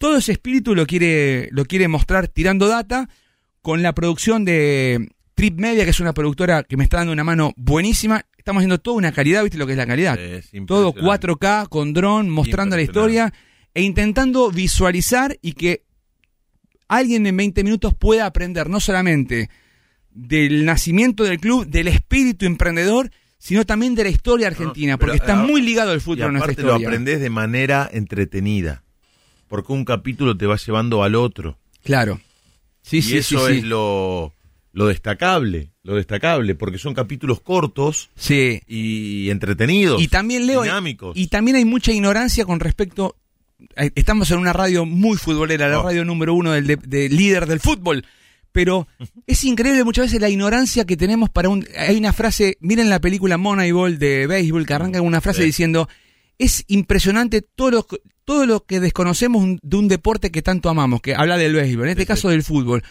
Speaker 4: todo ese espíritu lo quiere, lo quiere mostrar tirando data con la producción de Trip Media, que es una productora que me está dando una mano buenísima. Estamos haciendo toda una calidad, ¿viste lo que es la calidad?
Speaker 3: Es
Speaker 4: Todo
Speaker 3: impresionante.
Speaker 4: 4K con dron, mostrando la historia e intentando visualizar y que alguien en 20 minutos pueda aprender no solamente del nacimiento del club, del espíritu emprendedor, sino también de la historia argentina, porque está
Speaker 3: ah,
Speaker 4: muy ligado al
Speaker 3: Y
Speaker 4: fútbol a nuestra
Speaker 3: aparte lo
Speaker 4: historia.
Speaker 3: aprendés de manera entretenida. Porque un capítulo te va llevando al otro.
Speaker 4: Claro. Sí,
Speaker 3: y
Speaker 4: sí,
Speaker 3: eso
Speaker 4: sí,
Speaker 3: es lo, lo destacable. Lo destacable. Porque son capítulos cortos
Speaker 4: Sí.
Speaker 3: y entretenidos.
Speaker 4: Y también leo
Speaker 3: dinámicos.
Speaker 4: y también hay mucha ignorancia con respecto estamos en una radio muy futbolera, la
Speaker 3: Oh.
Speaker 4: radio número uno del de- de líder del fútbol. Pero es increíble muchas veces la ignorancia que tenemos para un... Hay una frase, miren la película Moneyball de béisbol que arranca con una frase
Speaker 3: Sí.
Speaker 4: diciendo, es impresionante todo lo, que- todo lo que desconocemos de un deporte que tanto amamos, que habla del béisbol, en este caso del fútbol.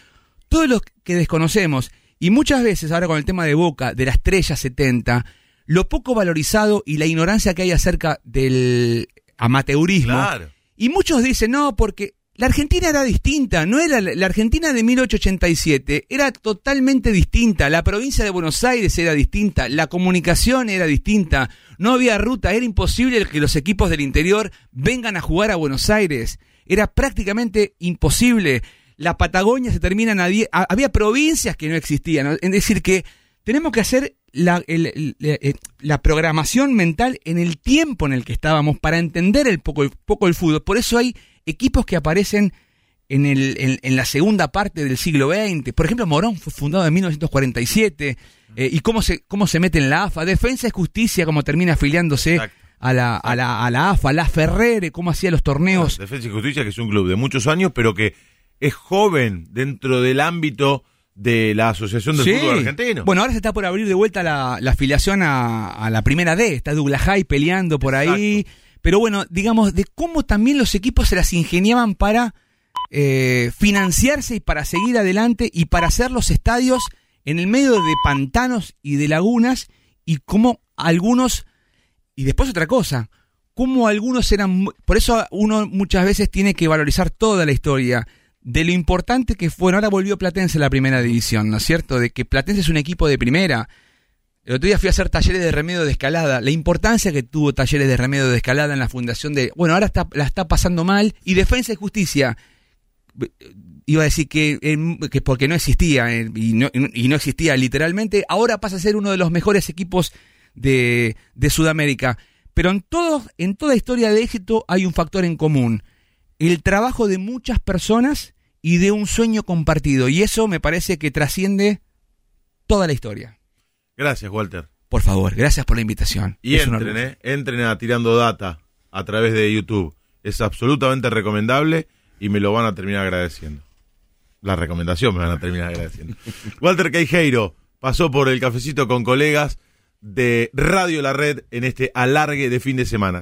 Speaker 4: Todo lo que desconocemos, y muchas veces ahora con el tema de Boca, de la estrella 70, lo poco valorizado y la ignorancia que hay acerca del amateurismo.
Speaker 3: Claro.
Speaker 4: Y muchos dicen, no, porque la Argentina era distinta, no era la Argentina de 1887, era totalmente distinta, la provincia de Buenos Aires era distinta, la comunicación era distinta, no había ruta, era imposible que los equipos del interior vengan a jugar a Buenos Aires, era prácticamente imposible. La Patagonia se terminan a die- a- había provincias que no existían, es decir que tenemos que hacer la, el- el- eh, la programación mental en el tiempo en el que estábamos para entender el poco, el poco el fútbol. Por eso hay equipos que aparecen en, el, en, en la segunda parte del siglo XX. Por ejemplo, Morón fue fundado en 1947. eh, y cómo se, cómo se mete en la AFA. Defensa y Justicia, cómo termina afiliándose
Speaker 3: Exacto.
Speaker 4: a la, a, la, a la AFA. La Ferrere, cómo hacía los torneos.
Speaker 3: Defensa y Justicia, que es un club de muchos años, pero que es joven dentro del ámbito de la Asociación del
Speaker 4: Sí.
Speaker 3: Fútbol Argentino.
Speaker 4: Bueno, ahora se está por abrir de vuelta la, la afiliación a, a la primera D. Está Douglas High peleando por ahí. Pero bueno, digamos, de cómo también los equipos se las ingeniaban para eh, financiarse y para seguir adelante y para hacer los estadios en el medio de pantanos y de lagunas y cómo algunos... Y después otra cosa, cómo algunos eran... Por eso uno muchas veces tiene que valorizar toda la historia de lo importante que fue. Ahora volvió Platense a la primera división, ¿no es cierto? De que Platense es un equipo de primera. El otro día fui a hacer talleres de remedio de escalada. La importancia que tuvo talleres de remedio de escalada en la fundación de. Bueno, ahora está, la está pasando mal. Y Defensa y Justicia. eh, Iba a decir que, que porque no existía, eh, y, no, y no existía literalmente, ahora pasa a ser uno de los mejores equipos de, de Sudamérica. Pero en, todo, en toda historia de éxito hay un factor en común el trabajo de muchas personas y de un sueño compartido. Y eso me parece que trasciende toda la historia.
Speaker 3: Gracias, Walter.
Speaker 4: Por favor, gracias por la invitación.
Speaker 3: Y
Speaker 4: Es
Speaker 3: entren, eh, entren a Tirando Data a través de YouTube. Es absolutamente recomendable y me lo van a terminar agradeciendo. La recomendación me van a terminar agradeciendo. Walter Queijeiro pasó por el cafecito con colegas de Radio La Red en este alargue de fin de semana.